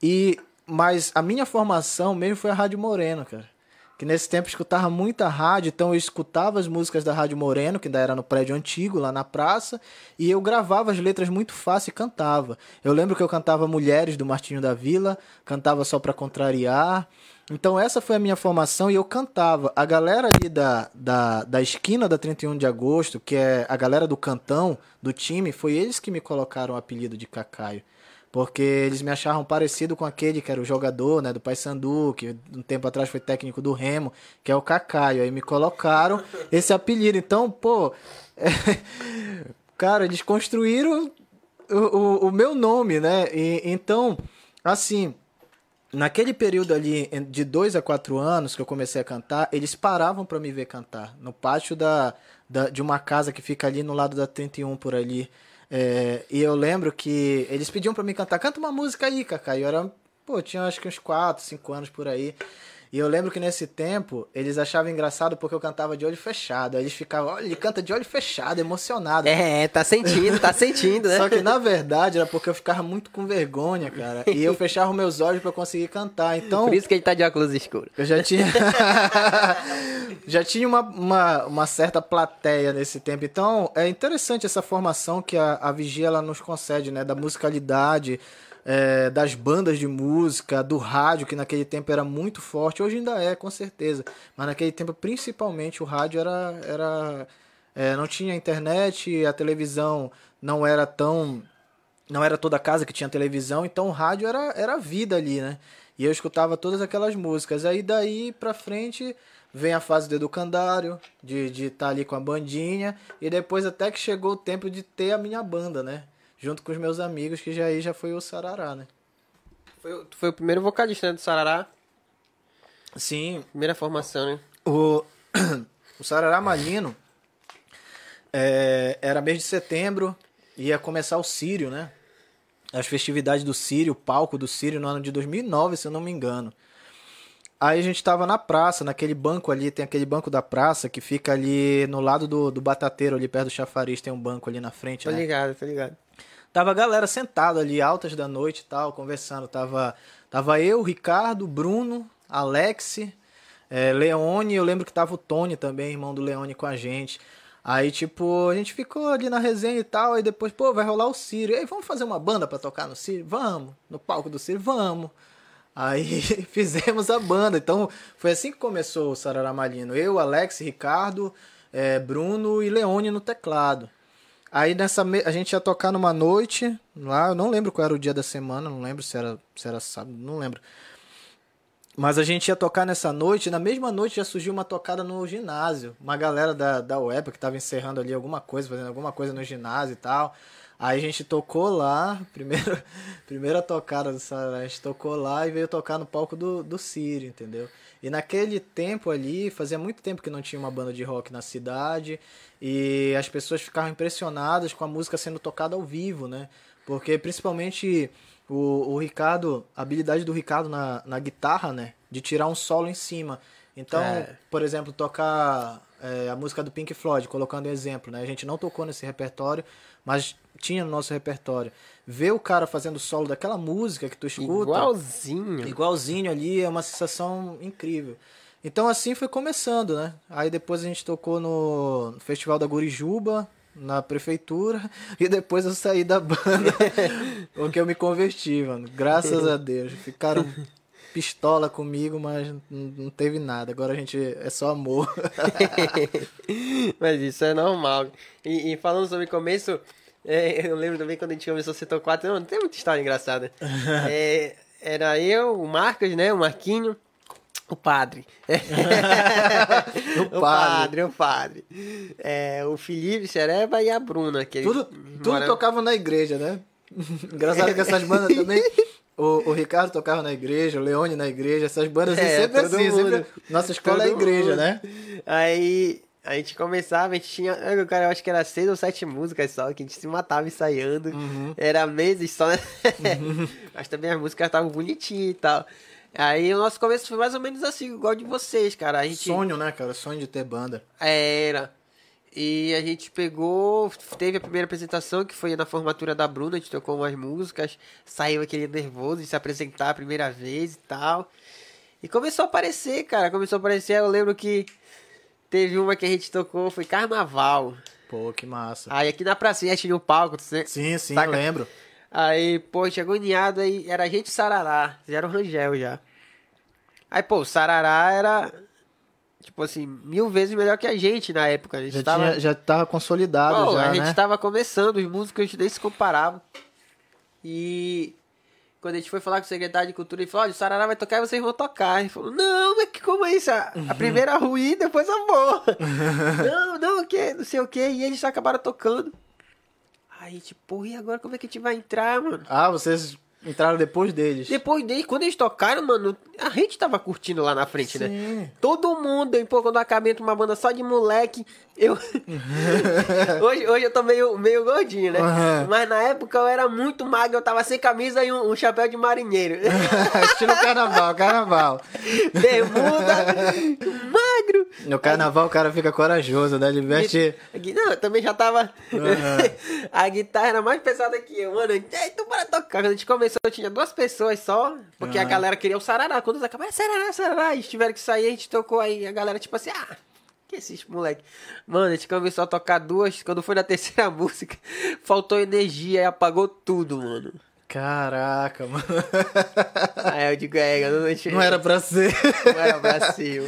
E mas a minha formação mesmo foi a Rádio Moreno, cara. Que nesse tempo escutava muita rádio, então eu escutava as músicas da Rádio Moreno, que ainda era no prédio antigo, lá na praça, e eu gravava as letras muito fácil e cantava. Eu lembro que eu cantava Mulheres do Martinho da Vila, cantava só pra contrariar. Então essa foi a minha formação e eu cantava. A galera ali da, da, da esquina da 31 de agosto, que é a galera do cantão, do time, foi eles que me colocaram o apelido de Cacaio. Porque eles me achavam parecido com aquele que era o jogador, né, do Paysandu, que um tempo atrás foi técnico do Remo, que é o Cacaio. Aí me colocaram esse apelido. Então, pô, cara, eles construíram o, o, o meu nome, né? E, então, assim, naquele período ali de dois a quatro anos que eu comecei a cantar, eles paravam para me ver cantar no pátio da, da, de uma casa que fica ali no lado da 31 por ali. É, e eu lembro que eles pediam para mim cantar, canta uma música aí, Cacá. E eu era, pô, tinha acho que uns 4, 5 anos por aí. E eu lembro que nesse tempo eles achavam engraçado porque eu cantava de olho fechado. Aí eles ficavam, olha, ele canta de olho fechado, emocionado. É, tá sentindo, tá sentindo, né? Só que na verdade era porque eu ficava muito com vergonha, cara. E eu fechava meus olhos para conseguir cantar. Então. Por isso que ele tá de óculos escuros. Eu já tinha. já tinha uma, uma, uma, certa plateia nesse tempo. Então, é interessante essa formação que a, a Vigia ela nos concede, né? Da musicalidade, é, das bandas de música, do rádio, que naquele tempo era muito forte. Hoje ainda é, com certeza. Mas naquele tempo, principalmente, o rádio era. era é, não tinha internet, a televisão não era tão. Não era toda casa que tinha televisão, então o rádio era, era a vida ali, né? E eu escutava todas aquelas músicas. Aí daí pra frente vem a fase do educandário, de estar de tá ali com a bandinha, e depois até que chegou o tempo de ter a minha banda, né? Junto com os meus amigos, que já aí já foi o Sarará, né? Foi, tu foi o primeiro vocalista né, do Sarará? Sim. Primeira formação, né? O, o Sarará Malino é, era mês de setembro, ia começar o Sírio, né? As festividades do Sírio, o palco do Sírio no ano de 2009, se eu não me engano. Aí a gente tava na praça, naquele banco ali, tem aquele banco da praça que fica ali no lado do, do batateiro, ali perto do chafariz, tem um banco ali na frente, Tô né? ligado, tô ligado. Tava a galera sentada ali, altas da noite e tal, conversando. Tava, tava eu, Ricardo, Bruno, Alex, é, Leone, eu lembro que tava o Tony também, irmão do Leone, com a gente. Aí, tipo, a gente ficou ali na resenha e tal, aí depois, pô, vai rolar o Círio. E aí, vamos fazer uma banda pra tocar no Círio? Vamos. No palco do Círio? Vamos. Aí fizemos a banda. Então, foi assim que começou o Sarará Malino. Eu, Alex, Ricardo, é, Bruno e Leone no teclado. Aí nessa me... a gente ia tocar numa noite lá, eu não lembro qual era o dia da semana, não lembro se era, se era sábado, não lembro. Mas a gente ia tocar nessa noite, na mesma noite já surgiu uma tocada no ginásio. Uma galera da, da UEPA que tava encerrando ali alguma coisa, fazendo alguma coisa no ginásio e tal. Aí a gente tocou lá, primeiro, primeira tocada do Sarará, a gente tocou lá e veio tocar no palco do, do Sírio, entendeu? E naquele tempo ali, fazia muito tempo que não tinha uma banda de rock na cidade e as pessoas ficavam impressionadas com a música sendo tocada ao vivo, né? Porque principalmente o, o Ricardo, a habilidade do Ricardo na, na guitarra, né? De tirar um solo em cima. Então, É. por exemplo, tocar é, a música do Pink Floyd, colocando exemplo, né? A gente não tocou nesse repertório, mas tinha no nosso repertório. Ver o cara fazendo o solo daquela música que tu escuta, Igualzinho. igualzinho ali, é uma sensação incrível. Então assim foi começando, né? Aí depois a gente tocou no Festival da Gurijuba, na prefeitura, e depois eu saí da banda, porque eu me converti, mano. Graças a Deus. Ficaram pistola comigo, mas não teve nada. Agora a gente é só amor. Mas isso é normal. E, e falando sobre começo, é, eu lembro também quando a gente começou o setor 4, não, tem muita história engraçada. É, era eu, o Marcos, né? O Marquinho, o padre. o, padre. o padre. É, o Felipe Xereba e a Bruna. Que tudo eles tudo moram- tocava na igreja, né? Engraçado que essas bandas também. O, o Ricardo tocava na igreja, o Leone na igreja, essas bandas É, sempre assim, sempre. Nossa escola é igreja, mundo. né? Aí a gente começava, a gente tinha. eu, Cara, eu acho que era seis ou sete músicas só, que a gente se matava ensaiando. Uhum. Era meses só, né? Mas também as músicas estavam bonitinhas e tal. Aí o nosso começo foi mais ou menos assim, igual de vocês, cara. A gente Sonho, né, cara? Sonho de ter banda. era. E a gente pegou, teve a primeira apresentação que foi na formatura da Bruna, a gente tocou umas músicas, saiu aquele nervoso de se apresentar a primeira vez e tal. E começou a aparecer, cara, começou a aparecer. Eu lembro que teve uma que a gente tocou, foi Carnaval. Pô, que massa. Aí aqui na pracinha tinha um palco, se- Sim, sim, Saca? eu lembro. Aí, pô, chegou agoniado aí, era a gente Sarará, já era o Rangel já. Aí, pô, o Sarará era, tipo assim, mil vezes melhor que a gente na época. A gente Já, tava, tinha, já tava consolidado, já, a gente né? tava começando, os músicos nem se comparavam. E quando a gente foi falar com o secretário de cultura, ele falou, olha, o Sarará vai tocar e vocês vão tocar. Ele falou, não, mas que como é isso? A, a primeira ruim, depois a boa. não, não, o que, não sei o que. E eles acabaram tocando. Aí, tipo, e agora como é que a gente vai entrar, mano? Ah, vocês entraram depois deles. Depois dele, quando eles tocaram, mano, a gente tava curtindo lá na frente, né? Sim. Todo mundo, e pô, quando eu acabei entre uma banda só de moleque, eu. hoje, hoje eu tô meio, meio gordinho, né? Uhum. Mas na época eu era muito magro, eu tava sem camisa e um, um chapéu de marinheiro. Estilo carnaval, carnaval. Bermuda, magro. No carnaval o cara fica corajoso, né? Ele veste. Não, eu também já tava. Uhum. a guitarra era mais pesada que eu, mano. Ei, então bora tocar. Quando a gente começou, eu tinha duas pessoas só. Porque a galera queria o sarará. Quando eles acabaram, é sarará, sarará. Eles tiveram que sair, a gente tocou aí. A galera, tipo assim, ah. Que esses moleque? Mano, gente começou a tocar duas. Quando foi na terceira música, faltou energia e apagou tudo, mano. Caraca, mano. Aí eu digo, é, eu não, Não era pra ser. não era pra ser.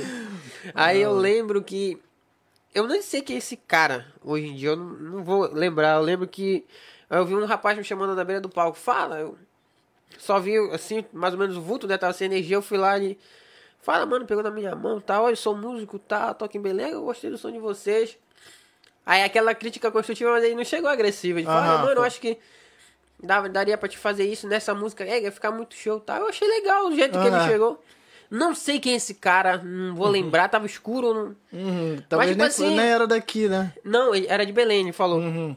Aí eu lembro que. Eu nem sei quem é esse cara hoje em dia, eu não, não vou lembrar. Eu lembro que eu vi um rapaz me chamando na beira do palco. Fala, eu só vi assim, mais ou menos o vulto, né? Tava sem energia, eu fui lá e. Fala, mano, pegou na minha mão, tá? Olha, eu sou músico, tá? Toco em Belém, eu gostei do som de vocês. Aí aquela crítica construtiva, mas ele não chegou agressiva. "Olha, mano, eu acho que dava, daria pra te fazer isso nessa música. É, ia ficar muito show, tá? Eu achei legal o jeito que ele chegou. Não sei quem é esse cara, não vou lembrar, tava escuro. Não, Uhum, talvez tipo nem, assim- nem era daqui, né? não era de Belém, ele falou. Uhum.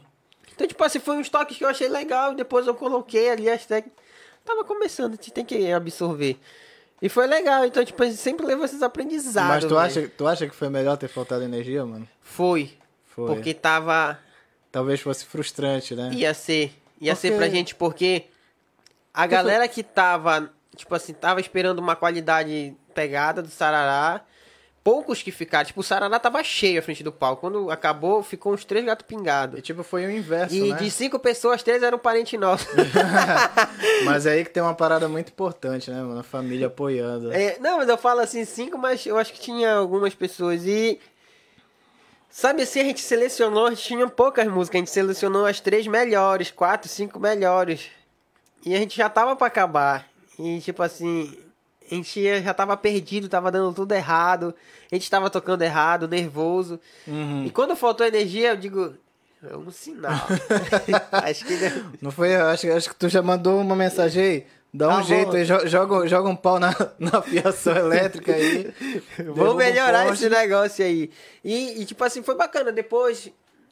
Então, tipo assim, foi uns toques que eu achei legal depois eu coloquei ali as técnicas. Tava começando, a gente tem que absorver. E foi legal, então, tipo, a gente sempre leva esses aprendizados. Mas tu velho. acha, tu acha que foi melhor ter faltado energia, mano? Foi. Foi. Porque tava. Talvez fosse frustrante, né? Ia ser. Ia ser Porque- pra gente, porque a galera que tava, tipo assim, tava esperando uma qualidade pegada do Sarará. Poucos que ficaram. Tipo, o Sarará tava cheio à frente do palco. Quando acabou, ficou uns três gatos pingados. E tipo, foi o inverso, E né? de cinco pessoas, três eram parente nosso. Mas é aí que tem uma parada muito importante, né, mano? A família apoiando. É, não, mas eu falo assim, cinco, mas eu acho que tinha algumas pessoas. E. Sabe assim, a gente selecionou, a gente tinha poucas músicas, a gente selecionou as três melhores, quatro, cinco melhores. E a gente já tava pra acabar. E tipo assim, a gente já tava perdido, tava dando tudo errado. A gente tava tocando errado, nervoso. Uhum. E quando faltou energia, eu digo, É um sinal. acho que. Não foi? Acho, acho que tu já mandou uma mensagem aí. Dá um Tá jeito aí, jo- joga, joga um pau na, na fiação elétrica aí. Vou melhorar esse negócio aí. E, e, tipo assim, foi bacana. Depois,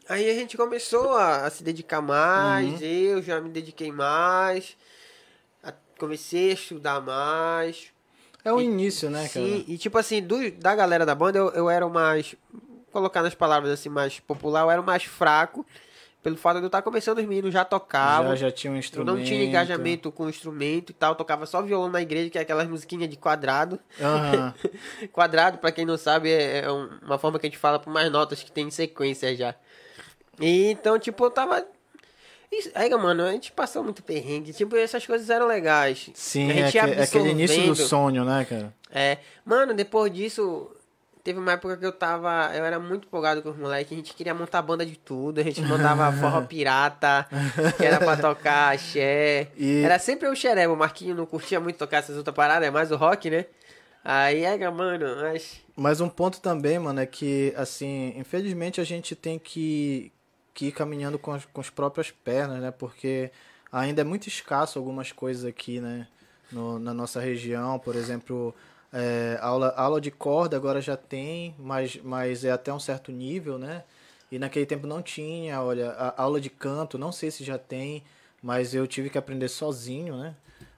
aí a gente começou a, a se dedicar mais. Uhum. Eu já me dediquei mais. a- comecei a estudar mais. É o início, né, cara? Sim, e tipo assim, do, da galera da banda, eu, eu era o mais. Colocar nas palavras assim, mais popular, eu era o mais fraco. Pelo fato de eu estar começando, os meninos já tocavam. Já, já tinha um Eu instrumento. não tinha engajamento com o instrumento e tal. Eu tocava só violão na igreja, que é aquelas musiquinhas de quadrado. Aham. Quadrado, pra quem não sabe, é é um- uma forma que a gente fala por mais notas que tem em sequência já. E então, tipo, eu tava. Isso, aí, mano, a gente passou muito perrengue. Tipo, essas coisas eram legais. Sim, a é, gente aque- é aquele início do sonho, né, cara? É. Mano, depois disso, teve uma época que eu tava. Eu era muito empolgado com os moleques. A gente queria montar banda de tudo. A gente montava forró pirata, que era pra tocar axé. E- Era sempre o xeré. O Marquinho não curtia muito tocar essas outras paradas, é mais o rock, né? Aí, é, mano, mas. Mas um ponto também, mano, é que, assim, infelizmente a gente tem que, que ir caminhando com as, com as próprias pernas, né? Porque ainda é muito escasso algumas coisas aqui, né? No, na nossa região, por exemplo, é, aula, aula de corda agora já tem, mas, mas é até um certo nível, né? E naquele tempo não tinha, olha, a aula de canto, não sei se já tem, mas eu tive que aprender sozinho, né?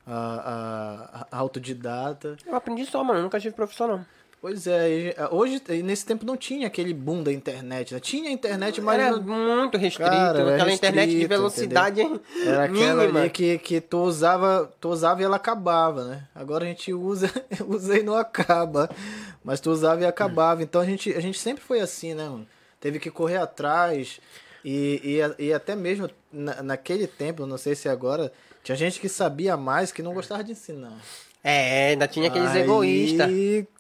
A, a, a autodidata. Eu aprendi só, mano. Nunca tive professor, não. Pois é, e, hoje, nesse tempo não tinha aquele boom da internet, né? Tinha internet, mas era não- muito restrito. Cara, era aquela internet de restrito, velocidade era aquela mínima. ali que, que tu usava, tu usava e ela acabava, né? Agora a gente usa, usa e não acaba. Mas tu usava e acabava. Então a gente, a gente sempre foi assim, né, mano? Teve que correr atrás. E, e, e até mesmo na, naquele tempo, não sei se agora, tinha gente que sabia mais que não gostava de ensinar. É, ainda tinha aqueles Aí- egoístas.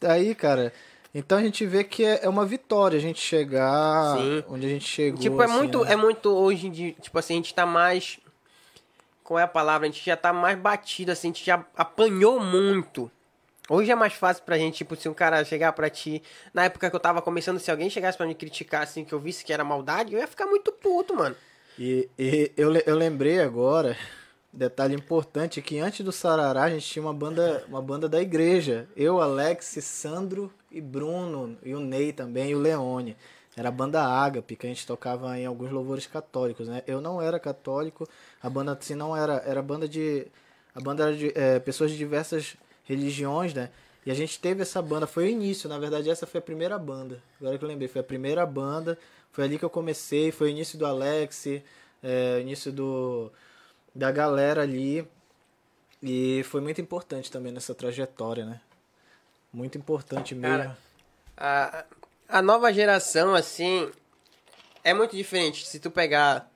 Aí, cara. Então a gente vê que é é uma vitória a gente chegar Sim. onde a gente chegou. Tipo, é assim, muito, né? é muito hoje em dia, tipo assim, a gente tá mais. Qual é a palavra? A gente já tá mais batido, assim, a gente já apanhou muito. Hoje é mais fácil pra gente, tipo, se um cara chegar pra ti. Na época que eu tava começando, se alguém chegasse pra me criticar, assim, que eu visse que era maldade, eu ia ficar muito puto, mano. E, e eu, eu lembrei agora, detalhe importante, que antes do Sarará a gente tinha uma banda, uma banda da igreja. Eu, Alex, Sandro e Bruno, e o Ney também, e o Leone. Era a banda Ágape, que a gente tocava em alguns louvores católicos, né? Eu não era católico, a banda assim não era, era banda de a banda era de é, pessoas de diversas religiões, né? E a gente teve essa banda, foi o início, na verdade essa foi a primeira banda. Agora que eu lembrei, foi a primeira banda, foi ali que eu comecei, foi o início do Alex, é, início do da galera ali. E foi muito importante também nessa trajetória, né? Muito importante mesmo. Cara, A, a nova geração, assim, é muito diferente. Se tu pegar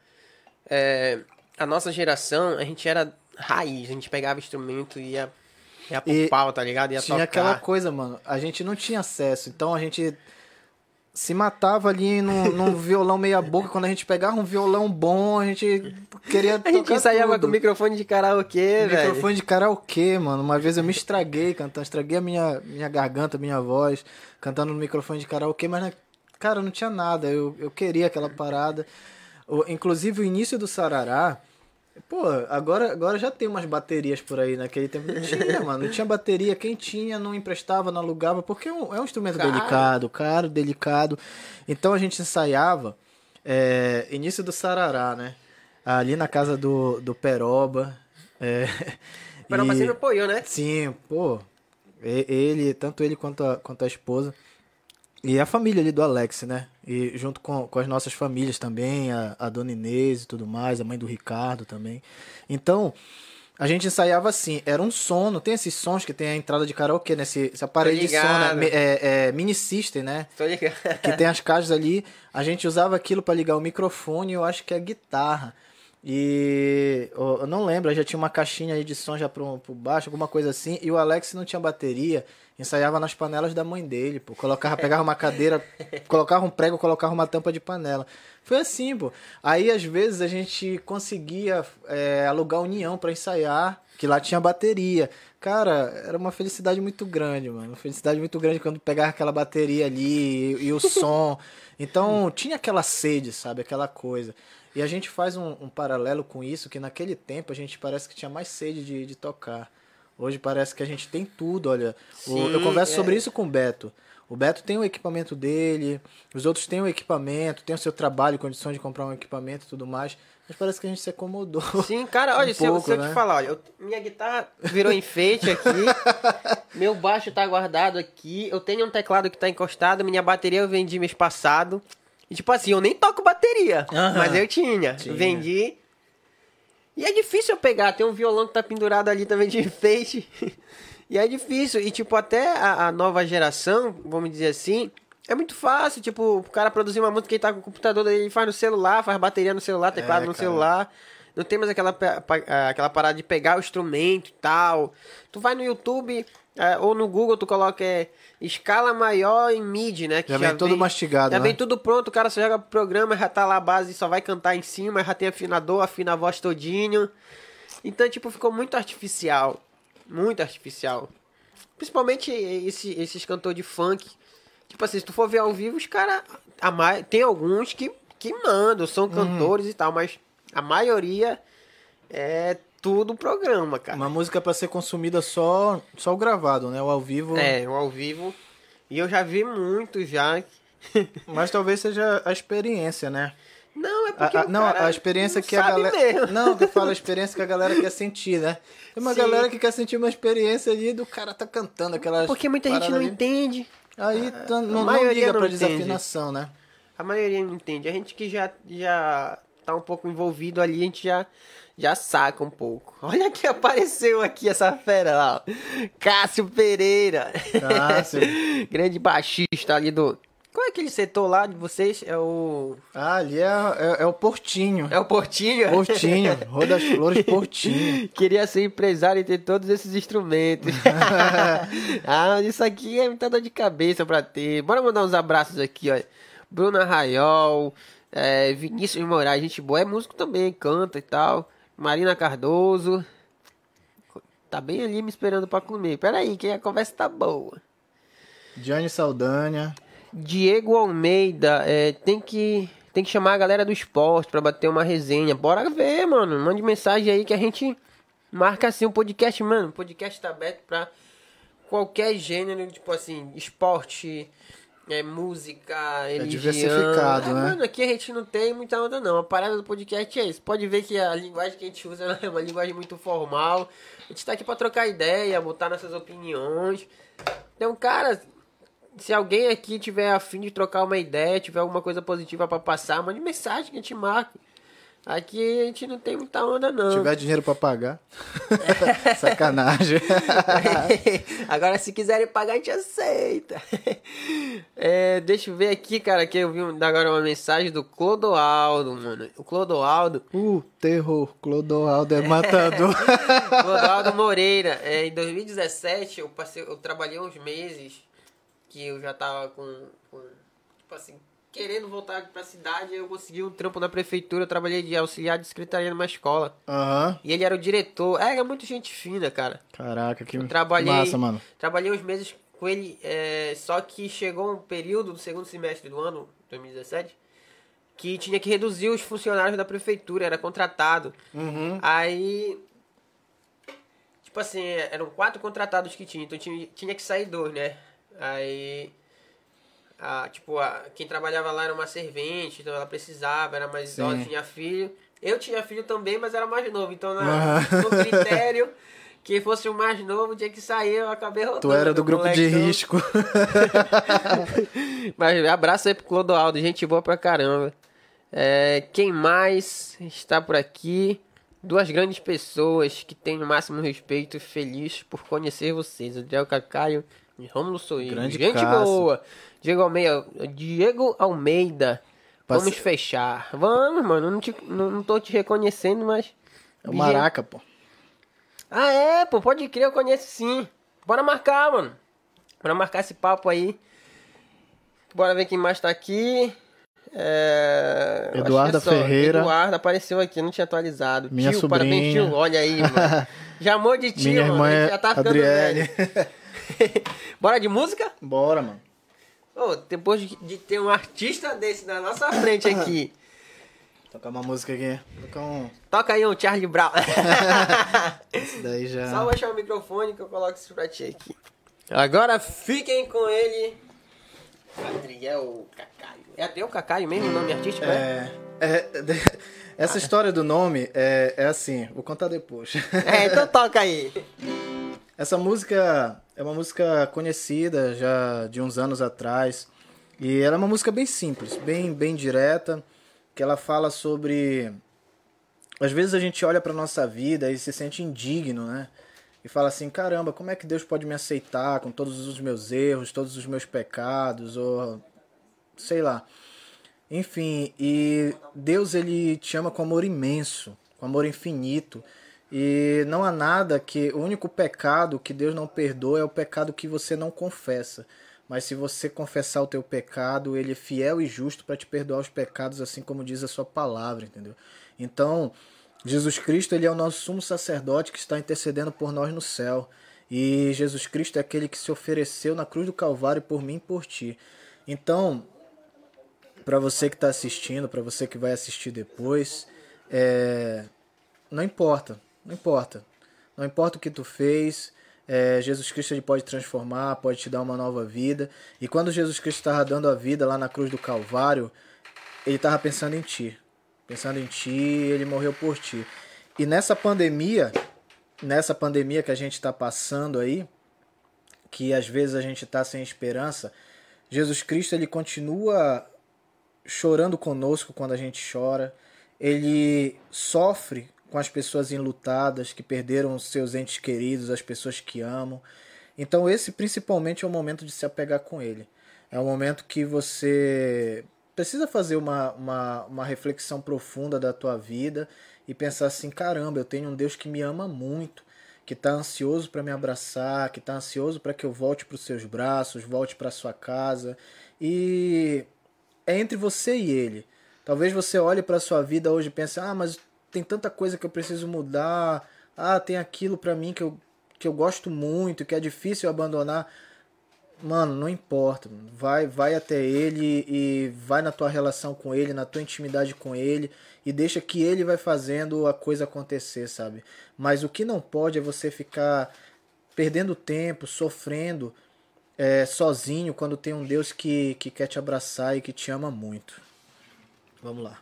é, a nossa geração, a gente era raiz, a gente pegava instrumento e ia, ia pro E pau, tá ligado? Ia tinha tocar. aquela coisa, mano. A gente não tinha acesso, então a gente se matava ali num, num violão meia boca. Quando a gente pegava um violão bom, a gente queria A gente ensaiava tudo. com microfone de karaokê, velho. Microfone de karaokê, mano. Uma vez eu me estraguei cantando, estraguei a minha, minha garganta, minha voz, cantando no microfone de karaokê, mas, né, cara, não tinha nada. Eu, eu queria aquela parada. O- inclusive, o início do Sarará, pô, agora, agora já tem umas baterias por aí. Naquele tempo não tinha, mano. Não tinha bateria. Quem tinha não emprestava, não alugava, porque é um, é um instrumento Caro. delicado, caro, delicado. Então a gente ensaiava, é, início do Sarará, né? Ali na casa do, do Peroba. É, Peroba e- sempre apoiou, né? Sim, pô. Ele, tanto ele quanto a, quanto a esposa. E a família ali do Alex, né? E junto com, com as nossas famílias também, a, a dona Inês e tudo mais, a mãe do Ricardo também. Então, a gente ensaiava assim, era um som, não tem esses sons que tem a entrada de karaokê, né? Esse, esse aparelho de ligado. Me- É, é mini system, né? Tô ligado. que tem as caixas ali. A gente usava aquilo para ligar o microfone, eu acho que é a guitarra. E eu não lembro, já tinha uma caixinha aí de som já pro, pro baixo, alguma coisa assim. E o Alex não tinha bateria, ensaiava nas panelas da mãe dele, pô. Colocava, pegava uma cadeira, colocava um prego, colocava uma tampa de panela. Foi assim, pô. Aí às vezes a gente conseguia é, alugar união para ensaiar, que lá tinha bateria. Cara, era uma felicidade muito grande, mano. Uma felicidade muito grande quando pegava aquela bateria ali e, e o som. Então tinha aquela sede, sabe? Aquela coisa. E a gente faz um, um, paralelo com isso, que naquele tempo a gente parece que tinha mais sede de, de tocar. Hoje parece que a gente tem tudo, olha. Sim, eu converso é. sobre isso com o Beto. O Beto tem o equipamento dele, os outros têm o equipamento, tem o seu trabalho, condição de comprar um equipamento e tudo mais. Mas parece que a gente se acomodou. Sim, cara, olha, um se, pouco, eu, se eu te né? falar, olha, eu, minha guitarra virou enfeite aqui, meu baixo tá guardado aqui, eu tenho um teclado que tá encostado, minha bateria eu vendi mês passado. E tipo assim, eu nem toco bateria, uhum. mas eu tinha. tinha. Vendi. E é difícil eu pegar, tem um violão que tá pendurado ali também de enfeite. e é difícil. E tipo, até a, a nova geração, vamos dizer assim, é muito fácil, tipo, o cara produzir uma música, ele tá com o computador, ele faz no celular, faz bateria no celular, teclado é, no celular. Não tem mais aquela, aquela parada de pegar o instrumento e tal. Tu vai no YouTube é, ou no Google, tu coloca é, escala maior em MIDI, né? Que já, já vem todo mastigado, Já né? vem tudo pronto, o cara só joga pro programa, já tá lá a base, só vai cantar em cima, já tem afinador, afina a voz todinho. Então, tipo, ficou muito artificial. Muito artificial. Principalmente esse, esses cantores de funk Tipo assim, se tu for ver ao vivo, os caras. Tem alguns que, que mandam, são uhum. cantores uhum. e tal, mas a maioria é tudo programa, cara. Uma música para ser consumida só, só o gravado, né? O ao vivo. É, o ao vivo. E eu já vi muito já. mas talvez seja a experiência, né? Não, é porque. A, a, não, a experiência que a galera. Mesmo. Não, que eu falo a experiência que a galera quer sentir, né? Tem uma Sim. galera que quer sentir uma experiência ali do cara tá cantando aquelas. Porque muita gente não ali. entende. Aí tá, não, não liga pra desafinação, né? A maioria não entende. A gente que já, já tá um pouco envolvido ali, a gente já, já saca um pouco. Olha que apareceu aqui essa fera lá. Cássio Pereira. Cássio. Grande baixista ali do, qual é aquele setor lá de vocês? É o. Ah, ali é, é, é o Portinho. É o Portinho? Portinho. Rua das Flores Portinho. Queria ser empresário e ter todos esses instrumentos. ah, isso aqui é muita dor de cabeça pra ter. Bora mandar uns abraços aqui, ó. Bruna Raiol, é, Vinícius Moraes, gente boa. É músico também, canta e tal. Marina Cardoso. Tá bem ali me esperando pra comer. Pera aí, que a conversa tá boa. Johnny Saldanha. Diego Almeida, é, tem que tem que chamar a galera do esporte para bater uma resenha. Bora ver, mano. Mande mensagem aí que a gente marca assim um podcast, mano. O podcast tá aberto pra qualquer gênero, tipo assim, esporte, é, música, religião. É diversificado, é, né? Mano, aqui a gente não tem muita onda não. A parada do podcast é isso. Pode ver que a linguagem que a gente usa é uma linguagem muito formal. A gente tá aqui pra trocar ideia, botar nossas opiniões. Então, cara, se alguém aqui tiver afim de trocar uma ideia, tiver alguma coisa positiva para passar, mande mensagem que a gente marca. Aqui a gente não tem muita onda, não. Se tiver dinheiro para pagar. Sacanagem. Agora, se quiserem pagar, a gente aceita. É, deixa eu ver aqui, cara, que eu vi agora uma mensagem do Clodoaldo, mano. O Clodoaldo. Uh, terror. Clodoaldo é matador. Clodoaldo Moreira. É, em 2017, eu, passei, eu trabalhei uns meses que eu já tava com, com tipo assim, querendo voltar pra cidade, eu consegui um trampo na prefeitura, eu trabalhei de auxiliar de secretaria numa escola. Uhum. E ele era o diretor. É, era muito gente fina, cara. Caraca, que eu trabalhei, massa, mano. Trabalhei uns meses com ele, é, só que chegou um período do segundo semestre do ano, 2017, que tinha que reduzir os funcionários da prefeitura, era contratado. Uhum. Aí tipo assim, eram quatro contratados que tinha, então tinha, tinha que sair dois, né? Aí, a, tipo, a, quem trabalhava lá era uma servente, então ela precisava, era mais idosa, tinha filho. Eu tinha filho também, mas era mais novo. Então, na, no critério, quem fosse o mais novo tinha que sair, eu acabei rodando. Tu era do grupo moleque, de então... risco. mas abraço aí pro Clodoaldo, gente boa pra caramba. É, quem mais está por aqui? Duas grandes pessoas que têm o máximo respeito, feliz por conhecer vocês. O Del Cacaio Romulo Soeiro. Grande Gente boa. Diego Almeida. Diego Almeida. Passe- Vamos fechar. Vamos, mano. Não, te, não, não tô te reconhecendo, mas. É o Maraca, pô. Ah, é, pô, pode crer, eu conheço sim. Bora marcar, mano. Bora marcar esse papo aí. Bora ver quem mais tá aqui. É... Eduarda é só. Ferreira. Eduarda apareceu aqui, não tinha atualizado. Minha tio, parabéns, sobrinha. tio. Olha aí, mano. Já amou de tio, Minha mano. irmã é já tá ficando Adriele. velho. Bora de música? Bora, mano. Ô, depois de, ter um artista desse na nossa frente aqui. Tocar uma música aqui. Tocar um. Toca aí um Charlie Brown. Esse daí já. Só baixar o microfone que eu coloco isso pra ti aqui. Agora fiquem com ele. Adriel Cacaio. É Adriel Cacaio mesmo o nome artístico, né? É, é, de- essa história do nome é, é assim, vou contar depois. É, então toca aí. Essa música é uma música conhecida já de uns anos atrás. E ela é uma música bem simples, bem, bem direta, que ela fala sobre. Às vezes a gente olha para nossa vida e se sente indigno, né? E fala assim: caramba, como é que Deus pode me aceitar com todos os meus erros, todos os meus pecados, ou sei lá. Enfim, e Deus ele te ama com amor imenso, com amor infinito. E não há nada que. O único pecado que Deus não perdoa é o pecado que você não confessa. Mas se você confessar o teu pecado, ele é fiel e justo para te perdoar os pecados, assim como diz a sua palavra, entendeu? Então, Jesus Cristo ele é o nosso sumo sacerdote que está intercedendo por nós no céu. E Jesus Cristo é aquele que se ofereceu na cruz do Calvário por mim e por ti. Então, para você que está assistindo, para você que vai assistir depois, é... não importa, não importa. Não importa o que tu fez, é, Jesus Cristo ele pode transformar, pode te dar uma nova vida. E quando Jesus Cristo estava dando a vida lá na cruz do Calvário, ele estava pensando em ti. Pensando em ti, ele morreu por ti. E nessa pandemia, nessa pandemia que a gente está passando aí, que às vezes a gente está sem esperança, Jesus Cristo ele continua chorando conosco quando a gente chora. Ele sofre com as pessoas enlutadas que perderam seus entes queridos, as pessoas que amam. Então esse principalmente é o momento de se apegar com ele. É o momento que você precisa fazer uma, uma, uma reflexão profunda da tua vida e pensar assim, caramba, eu tenho um Deus que me ama muito, que está ansioso para me abraçar, que está ansioso para que eu volte para os seus braços, volte para sua casa. E é entre você e ele. Talvez você olhe para sua vida hoje e pense: "Ah, mas tem tanta coisa que eu preciso mudar. Ah, tem aquilo para mim que eu que eu gosto muito, que é difícil abandonar". Mano, não importa. Vai, vai até ele e vai na tua relação com ele, na tua intimidade com ele e deixa que ele vai fazendo a coisa acontecer, sabe? Mas o que não pode é você ficar perdendo tempo, sofrendo é, sozinho quando tem um Deus que, que quer te abraçar e que te ama muito. Vamos lá.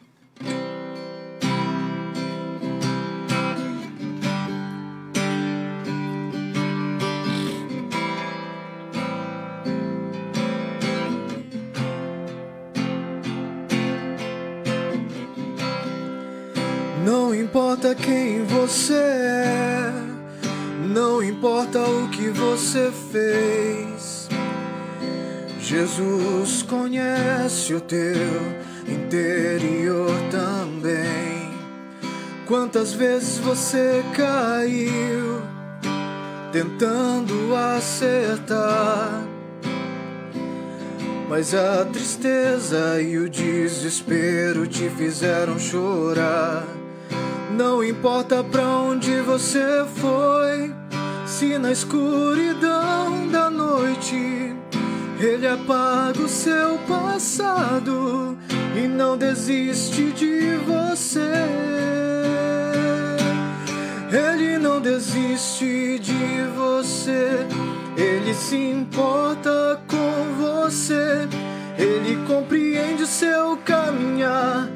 Importa quem você é, não importa o que você fez. Jesus conhece o teu interior também. Quantas vezes você caiu tentando acertar? Mas a tristeza e o desespero te fizeram chorar. Não importa pra onde você foi, se na escuridão da noite ele apaga o seu passado e não desiste de você. Ele não desiste de você, ele se importa com você, ele compreende o seu caminhar.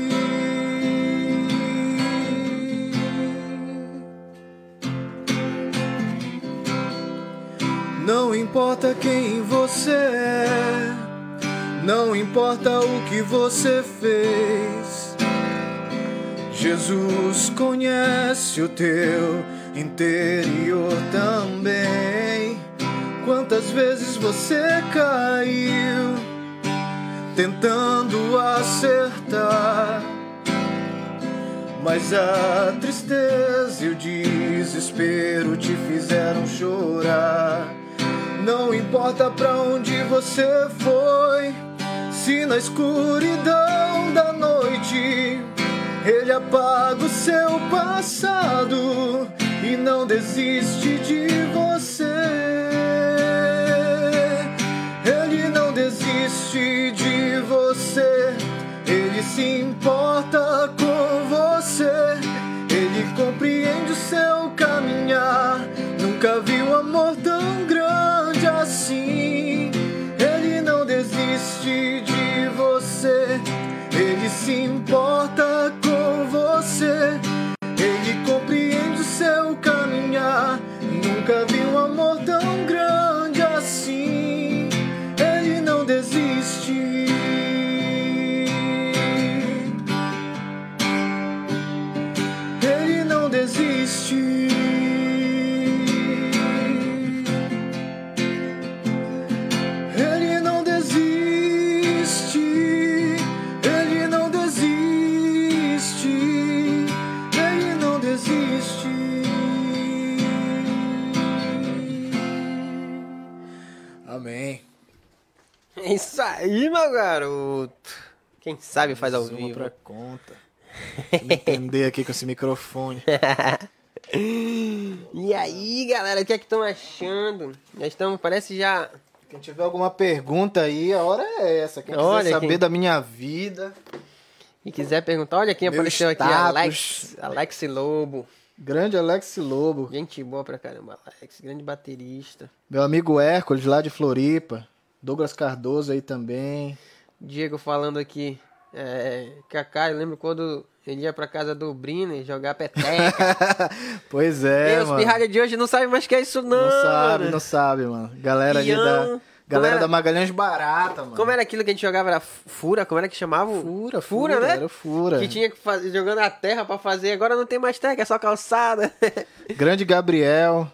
Não importa quem você é, não importa o que você fez. Jesus conhece o teu interior também. Quantas vezes você caiu tentando acertar? Mas a tristeza e o desespero te fizeram chorar. Não importa pra onde você foi, se na escuridão da noite ele apaga o seu passado e não desiste de você. Ele não desiste de você. Ele se importa com você. Ele compreende o seu caminhar. Nunca viu amor tão você. Ele se importa com você. Ele compreende o seu caminhar. Nunca vi É isso aí, meu garoto. Quem sabe faz ao vivo. pra conta. Deixa eu entender aqui com esse microfone. E aí, galera, o que é que estão achando? Nós estamos, parece já. Quem tiver alguma pergunta aí, a hora é essa. Quem Olha, quiser saber quem- da minha vida, E quiser perguntar, olha quem apareceu aqui, status. Alex. Alex Lobo. grande Alex Lobo, Gente boa pra caramba, Alex. Grande baterista. meu amigo Hércules lá de Floripa, Douglas Cardoso aí também. Diego falando aqui. É, Kaká, eu lembro quando ele ia pra casa do Brine jogar peteca. pois e é, os mano. pirralha de hoje não sabem mais o que é isso, não. Não sabe, né? não sabe, mano. Galera ali Ian, da. como Galera era? da Magalhães Barata, mano. Como era aquilo que a gente jogava? Era fura? Como era que chamava? Fura, Fura, fura, né? era fura. Que tinha que fazer, jogando a terra pra fazer. Agora não tem mais terra, é só calçada. Grande Gabriel.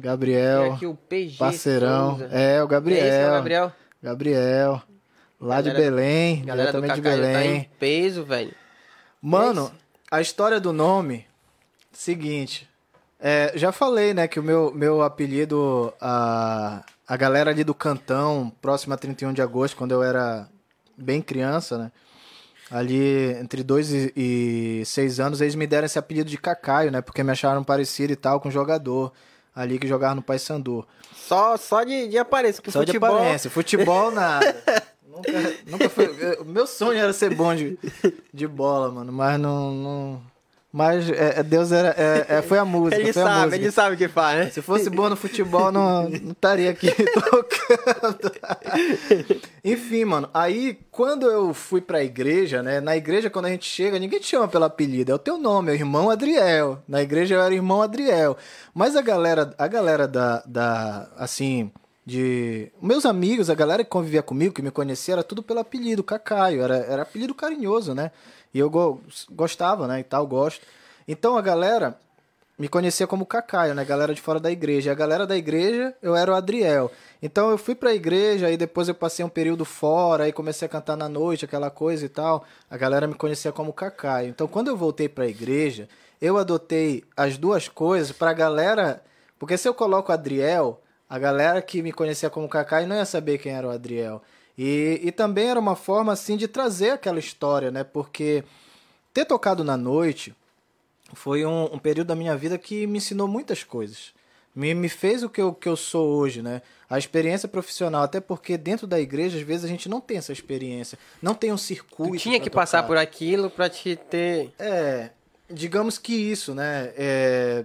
Gabriel. aqui o PG. Parceirão. Souza. É, o Gabriel. É esse, o Gabriel. Gabriel. Lá de Galera- Belém. Galera diretamente de já tá Belém. em peso, velho. Mano, É a história do nome, seguinte. é, já falei, né, que o meu, meu apelido, a, a galera ali do Cantão, próximo a 31 de agosto, quando eu era bem criança, né? Ali entre 2 e, e 6 anos, eles me deram esse apelido de Cacaio, né? Porque me acharam parecido e tal com um jogador ali que jogava no Paysandu. Só, só de, de aparência, que Só futebol... de aparência. Futebol, nada. nunca, nunca foi. eu- Meu sonho era ser bom de, de bola, mano. Mas não. não mas é, é, Deus era. É, é, foi a música. Ele sabe, música. ele sabe o que faz, né? Se fosse bom no futebol, não, não estaria aqui tocando. Enfim, mano. Aí, quando eu fui pra igreja, né? Na igreja, quando a gente chega, ninguém te chama pelo apelido. É o teu nome, é o irmão Adriel. Na igreja eu era irmão Adriel. Mas a galera, a galera da, da assim, de... Meus amigos, a galera que convivia comigo, que me conhecia, era tudo pelo apelido, Cacaio. Era, era apelido carinhoso, né? E eu go- gostava, né? E tal, gosto. Então a galera me conhecia como Cacaio, né? Galera de fora da igreja. E a galera da igreja, eu era o Adriel. Então eu fui pra igreja, aí depois eu passei um período fora, aí comecei a cantar na noite, aquela coisa e tal. A galera me conhecia como Cacaio. Então quando eu voltei pra igreja, eu adotei as duas coisas pra galera. Porque se eu coloco Adriel, a galera que me conhecia como Cacaio não ia saber quem era o Adriel. E, e também era uma forma assim de trazer aquela história, né? Porque ter tocado na noite foi um, um período da minha vida que me ensinou muitas coisas. Me, me fez o que eu, que eu sou hoje, né? A experiência profissional, até porque dentro da igreja, às vezes, a gente não tem essa experiência. Não tem um circuito. Tu tinha que passar tocar. por aquilo pra te ter... É, digamos que isso, né? É,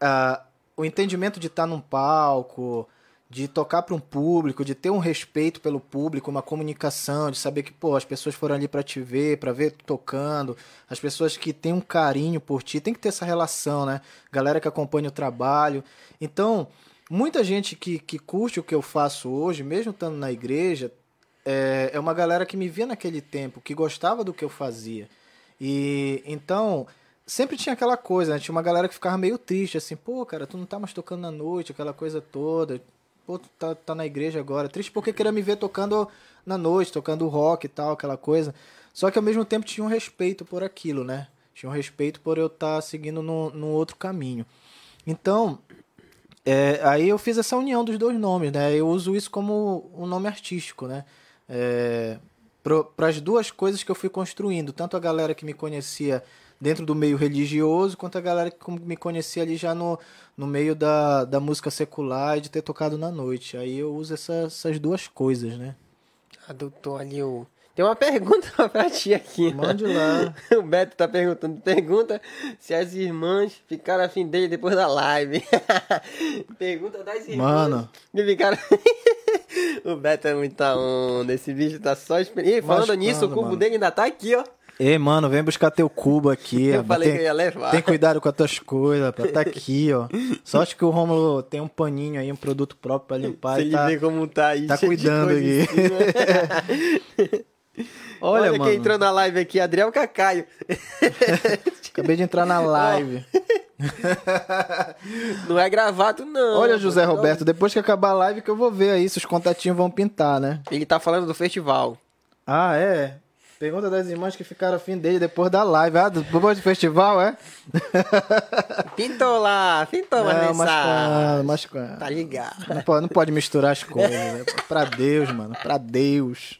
a- o entendimento de estar num palco, de tocar para um público, de ter um respeito pelo público, uma comunicação, de saber que, pô, as pessoas foram ali para te ver, para ver tocando, as pessoas que têm um carinho por ti, tem que ter essa relação, né? Galera que acompanha o trabalho. Então, muita gente que, que curte o que eu faço hoje, mesmo estando na igreja, é, é uma galera que me via naquele tempo, que gostava do que eu fazia. E então, sempre tinha aquela coisa, né? Tinha uma galera que ficava meio triste, assim, pô, cara, tu não tá mais tocando na noite, aquela coisa toda. Pô, tá, tá na igreja agora. Triste porque queria me ver tocando na noite, tocando rock e tal, aquela coisa. Só que ao mesmo tempo tinha um respeito por aquilo, né? Tinha um respeito por eu estar tá seguindo no outro caminho. Então, é, aí eu fiz essa união dos dois nomes, né? Eu uso isso como um nome artístico, né? É, para as duas coisas que eu fui construindo, tanto a galera que me conhecia dentro do meio religioso, quanto a galera que me conhecia ali já no, no meio da, da música secular e de ter tocado na noite. Aí eu uso essa, essas duas coisas, né? Adotou ali o. Tem uma pergunta pra ti aqui. Mande lá. o Beto tá perguntando. Pergunta se as irmãs ficaram afim dele depois da live. pergunta das irmãs. Mano. Que ficaram. o Beto é muita onda. Esse bicho tá só esperando. Falando nisso, o cubo mano. dele ainda tá aqui, ó. Ei, mano, vem buscar teu cubo aqui. Eu falei tem, que eu ia levar. Tem cuidado com as tuas coisas, pra tá aqui, ó. Só acho que o Romulo tem um paninho aí, um produto próprio pra limpar. Você tá, vê como tá aí. Tá cuidando aí. Olha, Olha mano. quem entrou na live aqui, Adriel Cacaio. Acabei de entrar na live. não é gravado, não. Olha, José Roberto, depois que acabar a live que eu vou ver aí se os contatinhos vão pintar, né? Ele tá falando do festival. Ah, é? Pergunta das irmãs que ficaram afim dele depois da live. Ah, do festival, é? Pintou lá, pintou uma não, quando, mas. Tá ligado. Não pode, não pode misturar as coisas, né? Pra Deus, mano, pra Deus.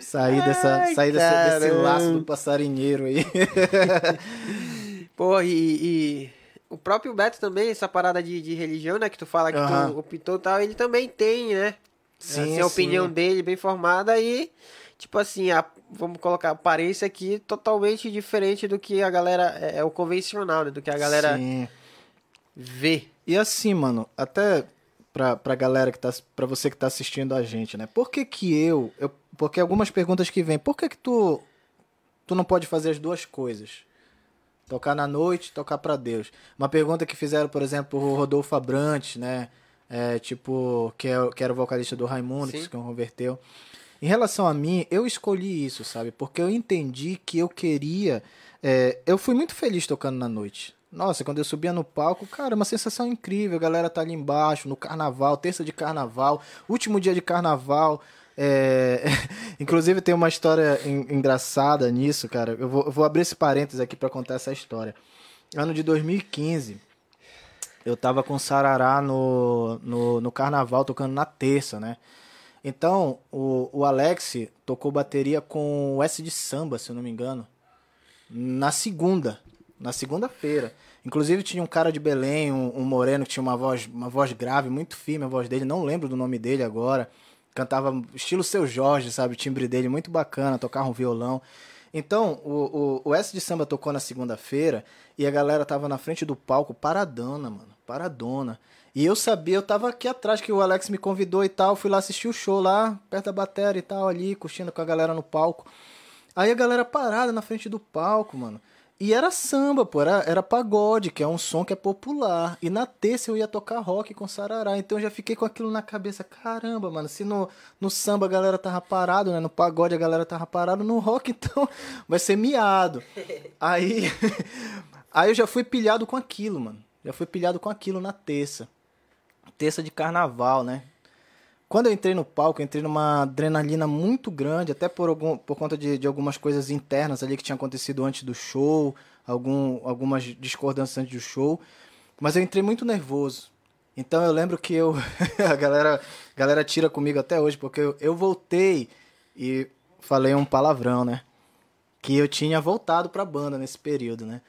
Sair, dessa, Ai, sair desse, desse, laço do passarinheiro aí. Pô, e, e, o próprio Beto também, essa parada de, de religião, né? Que tu fala que uhum. tu optou e tal, ele também tem, né? Sim, assim, a opinião dele bem formada e tipo assim, a, vamos colocar aparência aqui totalmente diferente do que a galera é, é o convencional, né? Do que a galera Sim. vê. E assim, mano, até pra, pra galera que tá. pra você que tá assistindo a gente, né? Por que que eu. eu porque algumas perguntas que vêm, por que que tu. Tu não pode fazer as duas coisas? Tocar na noite, tocar para Deus. Uma pergunta que fizeram, por exemplo, o Rodolfo Abrantes, né? É, tipo, que, é, que era o vocalista do Raimundo, Sim. que se converteu. Em relação a mim, eu escolhi isso, sabe? Porque eu entendi que eu queria. É, eu fui muito feliz tocando na noite. Nossa, quando eu subia no palco, cara, uma sensação incrível. A galera tá ali embaixo, no carnaval, terça de carnaval, último dia de carnaval. É... Inclusive tem uma história engraçada nisso, cara. Eu vou, eu vou abrir esse parênteses aqui para contar essa história. Ano de 2015, eu tava com Sarará no, no, no carnaval, tocando na terça, né? Então, o, o Alex tocou bateria com o S de samba, se eu não me engano, na segunda, na segunda-feira. Inclusive tinha um cara de Belém, um, um, moreno que tinha uma voz, uma voz grave, muito firme a voz dele, não lembro do nome dele agora. Cantava estilo Seu Jorge, sabe? O timbre dele muito bacana, tocava um violão. Então, o, o, o S de samba tocou na segunda-feira e a galera tava na frente do palco paradona, mano. Paradona. E eu sabia, eu tava aqui atrás que o Alex me convidou e tal, fui lá assistir o show lá, perto da bateria e tal, ali, curtindo com a galera no palco. Aí a galera parada na frente do palco, mano. E era samba, pô, era, era pagode, que é um som que é popular. E na terça eu ia tocar rock com sarará. Então eu já fiquei com aquilo na cabeça. Caramba, mano, se no, no samba a galera tava parado, né? No pagode a galera tava parado, no rock então vai ser miado. Aí, aí eu já fui pilhado com aquilo, mano. Já fui pilhado com aquilo na terça terça de carnaval, né? Quando eu entrei no palco, eu entrei numa adrenalina muito grande, até por, algum, por conta de, de algumas coisas internas ali que tinham acontecido antes do show, algum, algumas discordâncias antes do show. Mas eu entrei muito nervoso. Então eu lembro que eu. a galera, a galera tira comigo até hoje, porque eu, eu voltei e falei um palavrão, né? Que eu tinha voltado pra banda nesse período, né?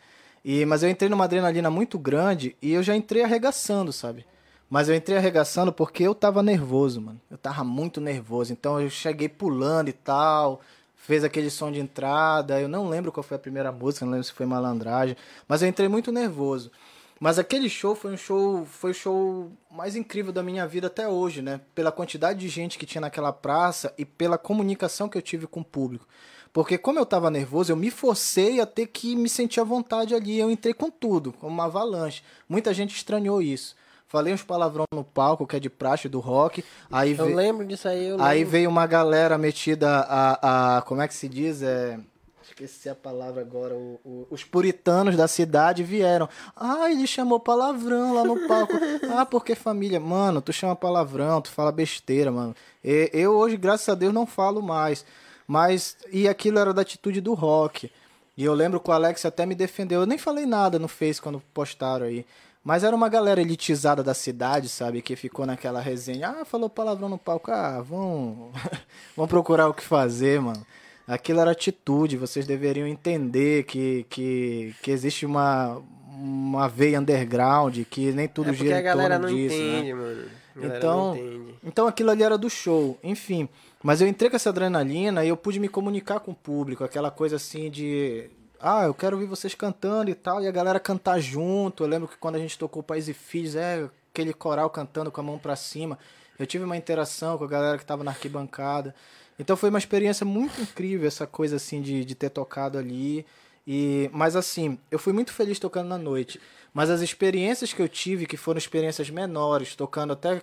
E, mas eu entrei numa adrenalina muito grande e eu já entrei arregaçando, sabe? Mas eu entrei arregaçando porque eu tava nervoso, mano. Eu tava muito nervoso. Então eu cheguei pulando e tal. Fez aquele som de entrada. Eu não lembro qual foi a primeira música, não lembro se foi malandragem. Mas eu entrei muito nervoso. Mas aquele show foi um show, foi o show mais incrível da minha vida até hoje, né? Pela quantidade de gente que tinha naquela praça e pela comunicação que eu tive com o público. Porque como eu tava nervoso, eu me forcei a ter que me sentir à vontade ali. Eu entrei com tudo, como uma avalanche. Muita gente estranhou isso. Falei uns palavrão no palco, que é de praxe do rock. Aí eu ve... lembro disso aí, Aí veio uma galera metida a, a. Como é que se diz? É. Esqueci a palavra agora. O, o, os puritanos da cidade vieram. Ah, ele chamou palavrão lá no palco. ah, porque família. Mano, tu chama palavrão, tu fala besteira, mano. E, eu hoje, graças a Deus, não falo mais. Mas. E aquilo era da atitude do rock. E eu lembro que o Alex até me defendeu. Eu nem falei nada no Face quando postaram aí. Mas era uma galera elitizada da cidade, sabe? Que ficou naquela resenha. Ah, falou palavrão no palco. Ah, vão, vão procurar o que fazer, mano. Aquilo era atitude. Vocês deveriam entender que, que, que existe uma, uma veia underground, que nem tudo é gira a em galera torno não disso, entende, né? mano. A galera Então, então aquilo ali era do show, enfim. Mas eu entrei com essa adrenalina e eu pude me comunicar com o público, aquela coisa assim de. Ah, eu quero ouvir vocês cantando e tal, e a galera cantar junto. Eu lembro que quando a gente tocou Pais e Filhos, é aquele coral cantando com a mão para cima. Eu tive uma interação com a galera que tava na arquibancada. Então foi uma experiência muito incrível essa coisa assim de, de ter tocado ali. E, mas assim, eu fui muito feliz tocando na noite. Mas as experiências que eu tive, que foram experiências menores, tocando até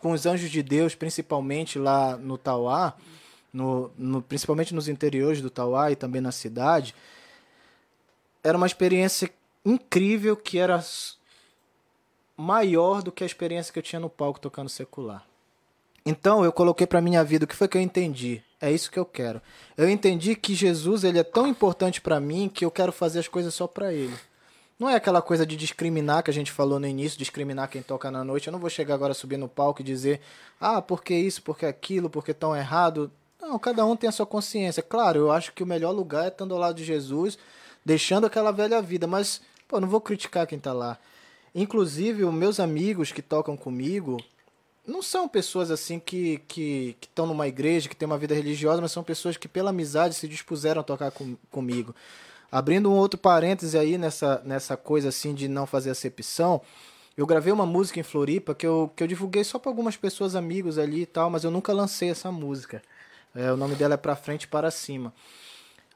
com os Anjos de Deus, principalmente lá no Tauá, no, no, principalmente nos interiores do Tauá e também na cidade, era uma experiência incrível que era maior do que a experiência que eu tinha no palco tocando secular. Então eu coloquei para minha vida o que foi que eu entendi. É isso que eu quero. Eu entendi que Jesus ele é tão importante para mim que eu quero fazer as coisas só para ele. Não é aquela coisa de discriminar que a gente falou no início, discriminar quem toca na noite. Eu não vou chegar agora subir no palco e dizer, ah, porque isso, porque aquilo, porque tão errado. Não, cada um tem a sua consciência. Claro, eu acho que o melhor lugar é estando ao lado de Jesus, deixando aquela velha vida, mas, pô, não vou criticar quem tá lá. Inclusive, os meus amigos que tocam comigo não são pessoas assim que que estão numa igreja, que tem uma vida religiosa, mas são pessoas que, pela amizade, se dispuseram a tocar com, comigo. Abrindo um outro parêntese aí nessa, nessa coisa assim de não fazer acepção, eu gravei uma música em Floripa que eu, que eu divulguei só para algumas pessoas, amigos ali e tal, mas eu nunca lancei essa música. É, o nome dela é Pra Frente Para Cima.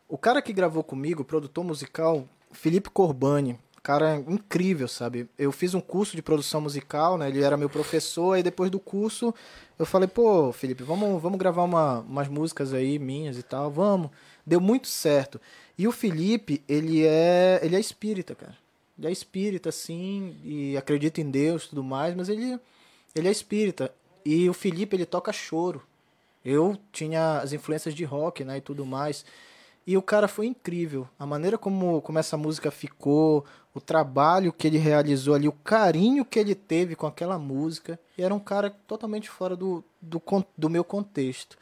O cara que gravou comigo, produtor musical, Felipe Corbani, cara incrível, sabe? Eu fiz um curso de produção musical, né? Ele era meu professor, e depois do curso eu falei, pô, Felipe, vamos, vamos gravar uma, umas músicas aí minhas e tal, vamos. Deu muito certo. E o Felipe, ele é, ele é espírita, cara. Ele é espírita, sim, e acredita em Deus tudo mais, mas ele, ele é espírita. E o Felipe, ele toca choro. Eu tinha as influências de rock, né, e tudo mais. E o cara foi incrível. A maneira como, como essa música ficou, o trabalho que ele realizou ali, o carinho que ele teve com aquela música. E era um cara totalmente fora do, do, do meu contexto.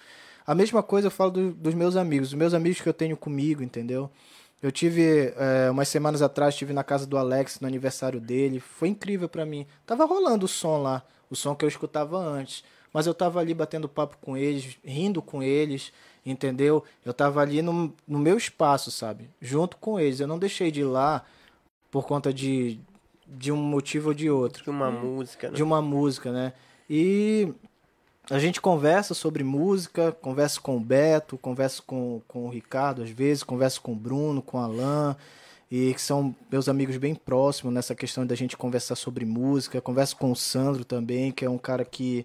A mesma coisa eu falo do, dos meus amigos, os meus amigos que eu tenho comigo, entendeu? Eu tive, é, umas semanas atrás, estive na casa do Alex, no aniversário dele. Foi incrível para mim. Tava rolando o som lá, o som que eu escutava antes. Mas eu tava ali batendo papo com eles, rindo com eles, entendeu? Eu tava ali no, no meu espaço, sabe? Junto com eles. Eu não deixei de ir lá por conta de, de um motivo ou de outro. De uma música, né? De uma música, né? E a gente conversa sobre música, conversa com o Beto, conversa com, com o Ricardo às vezes, conversa com o Bruno, com o Alan, e que são meus amigos bem próximos nessa questão da gente conversar sobre música. Converso com o Sandro também, que é um cara que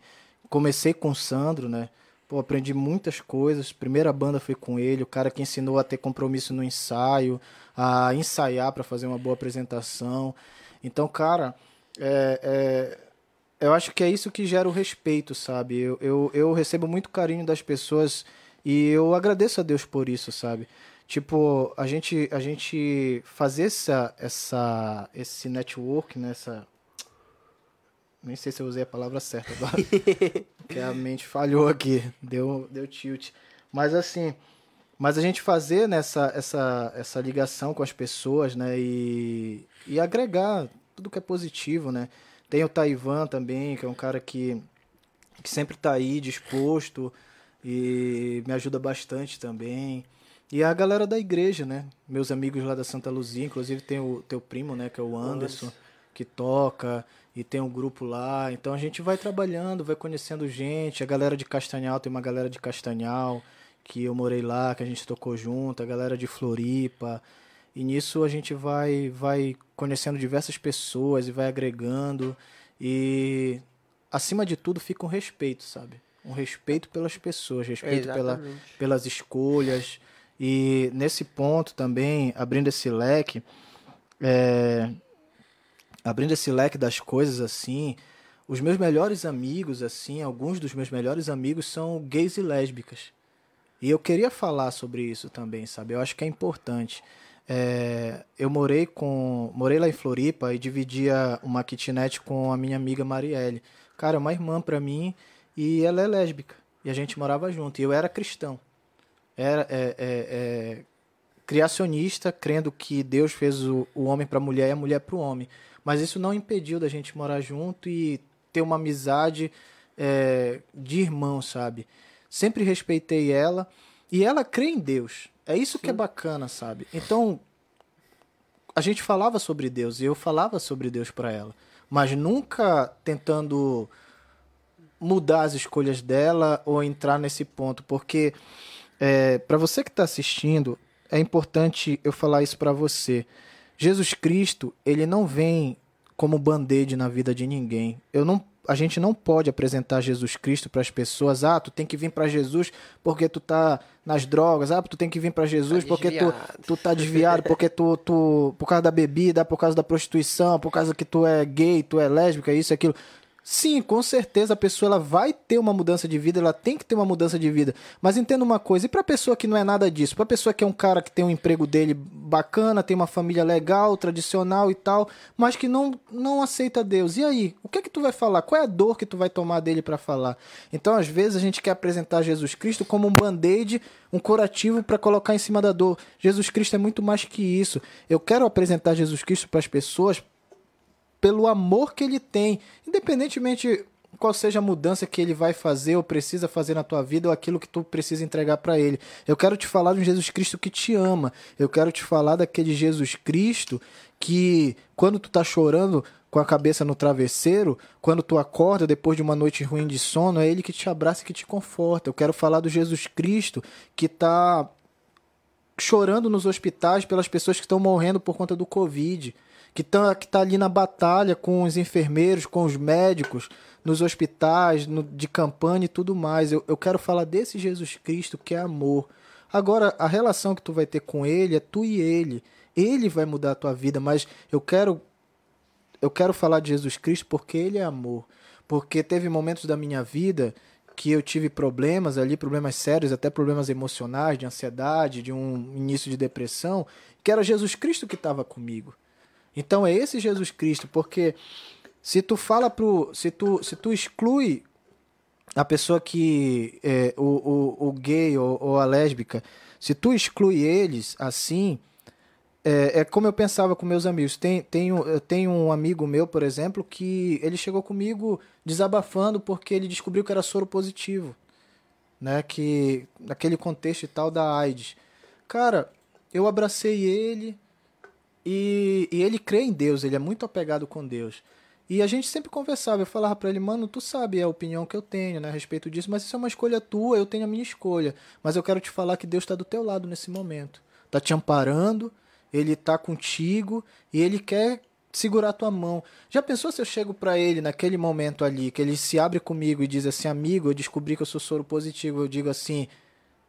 comecei com o Sandro, né? Pô, aprendi muitas coisas. Primeira banda foi com ele, o cara que ensinou a ter compromisso no ensaio, a ensaiar para fazer uma boa apresentação. Então, cara, é, é, eu acho que é isso que gera o respeito, sabe? Eu, eu, eu recebo muito carinho das pessoas e eu agradeço a Deus por isso, sabe? Tipo, a gente, a gente fazer essa, essa, esse network, né? Essa, nem sei se eu usei a palavra certa agora. que a mente falhou aqui. Deu, deu tilt. Mas assim, mas a gente fazer nessa essa, essa ligação com as pessoas, né? E, e agregar tudo que é positivo, né? Tem o Taiwan também, que é um cara que, que sempre está aí disposto e me ajuda bastante também. E a galera da igreja, né? Meus amigos lá da Santa Luzia, inclusive tem o teu primo, né? Que é o Anderson, que toca e tem um grupo lá. Então a gente vai trabalhando, vai conhecendo gente. A galera de Castanhal, tem uma galera de Castanhal que eu morei lá, que a gente tocou junto, a galera de Floripa. E nisso a gente vai vai conhecendo diversas pessoas e vai agregando. E acima de tudo fica um respeito, sabe? Um respeito pelas pessoas, respeito pela, pelas escolhas. E nesse ponto também, abrindo esse leque, é, abrindo esse leque das coisas assim, os meus melhores amigos, assim, alguns dos meus melhores amigos são gays e lésbicas. E eu queria falar sobre isso também, sabe? Eu acho que é importante. É, eu morei com morei lá em Floripa e dividia uma kitnet com a minha amiga Marielle. Cara, é uma irmã para mim e ela é lésbica. E a gente morava junto. E eu era cristão. Era é, é, é criacionista, crendo que Deus fez o, o homem para a mulher e a mulher para o homem. Mas isso não impediu da gente morar junto e ter uma amizade é, de irmão, sabe? sempre respeitei ela e ela crê em Deus. É isso Sim. que é bacana, sabe? Então, a gente falava sobre Deus e eu falava sobre Deus para ela, mas nunca tentando mudar as escolhas dela ou entrar nesse ponto, porque é, para você que está assistindo, é importante eu falar isso para você. Jesus Cristo, ele não vem como band-aid na vida de ninguém. Eu não a gente não pode apresentar Jesus Cristo para as pessoas. Ah, tu tem que vir para Jesus porque tu tá nas drogas. Ah, tu tem que vir para Jesus tá porque tu, tu tá desviado, porque tu, tu por causa da bebida, por causa da prostituição, por causa que tu é gay, tu é lésbica, isso aquilo. Sim, com certeza a pessoa ela vai ter uma mudança de vida, ela tem que ter uma mudança de vida. Mas entenda uma coisa, e para pessoa que não é nada disso, para pessoa que é um cara que tem um emprego dele bacana, tem uma família legal, tradicional e tal, mas que não não aceita Deus. E aí, o que é que tu vai falar? Qual é a dor que tu vai tomar dele para falar? Então, às vezes a gente quer apresentar Jesus Cristo como um band-aid, um curativo para colocar em cima da dor. Jesus Cristo é muito mais que isso. Eu quero apresentar Jesus Cristo para as pessoas pelo amor que ele tem, independentemente qual seja a mudança que ele vai fazer ou precisa fazer na tua vida ou aquilo que tu precisa entregar para ele. Eu quero te falar de um Jesus Cristo que te ama. Eu quero te falar daquele Jesus Cristo que quando tu tá chorando com a cabeça no travesseiro, quando tu acorda depois de uma noite ruim de sono, é ele que te abraça e que te conforta. Eu quero falar do Jesus Cristo que tá chorando nos hospitais pelas pessoas que estão morrendo por conta do Covid que está que tá ali na batalha com os enfermeiros, com os médicos, nos hospitais, no, de campanha e tudo mais. Eu, eu quero falar desse Jesus Cristo que é amor. Agora, a relação que tu vai ter com ele é tu e ele. Ele vai mudar a tua vida, mas eu quero eu quero falar de Jesus Cristo porque ele é amor. Porque teve momentos da minha vida que eu tive problemas ali, problemas sérios, até problemas emocionais, de ansiedade, de um início de depressão, que era Jesus Cristo que estava comigo. Então é esse Jesus Cristo, porque se tu fala pro. Se tu, se tu exclui a pessoa que. É, o, o, o gay ou, ou, a lésbica, se tu exclui eles assim. É, é, como eu pensava com meus amigos. Tem, tem, eu tenho um amigo meu, por exemplo, que ele chegou comigo desabafando porque ele descobriu que era soro positivo. Né? Que naquele contexto e tal da AIDS. Cara, eu abracei ele, e, e ele crê em Deus, ele é muito apegado com Deus. E a gente sempre conversava, eu falava para ele, mano, tu sabe a opinião que eu tenho né, a respeito disso, mas isso é uma escolha tua, eu tenho a minha escolha. Mas eu quero te falar que Deus está do teu lado nesse momento. Tá te amparando, ele tá contigo e ele quer segurar tua mão. Já pensou se eu chego para ele naquele momento ali, que ele se abre comigo e diz assim, amigo, eu descobri que eu sou soro positivo, eu digo assim,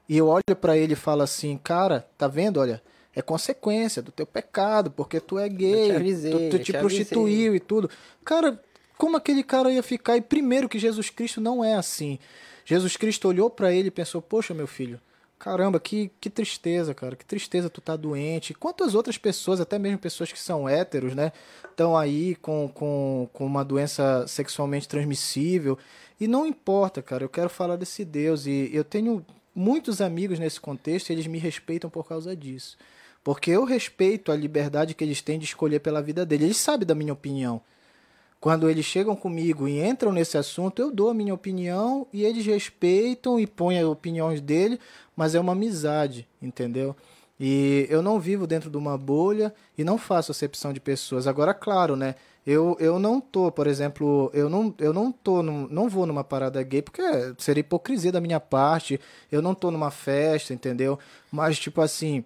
e eu olho para ele e falo assim, cara, tá vendo, olha, é consequência do teu pecado, porque tu é gay, avisei, tu, tu, te, te prostituiu e tudo. Cara, como aquele cara ia ficar? E primeiro que Jesus Cristo não é assim. Jesus Cristo olhou para ele e pensou: Poxa, meu filho, caramba, que, que tristeza, cara, que tristeza tu tá doente. Quantas outras pessoas, até mesmo pessoas que são héteros, né, estão aí com, com, com uma doença sexualmente transmissível. E não importa, cara, eu quero falar desse Deus. E eu tenho muitos amigos nesse contexto e eles me respeitam por causa disso. Porque eu respeito a liberdade que eles têm de escolher pela vida deles. Eles sabem da minha opinião. Quando eles chegam comigo e entram nesse assunto, eu dou a minha opinião e eles respeitam e põem as opiniões dele, mas é uma amizade, entendeu? E eu não vivo dentro de uma bolha e não faço acepção de pessoas. Agora, claro, né? Eu, eu não tô, por exemplo, eu não, eu não tô, num, não vou numa parada gay, porque seria hipocrisia da minha parte. Eu não tô numa festa, entendeu? Mas, tipo assim,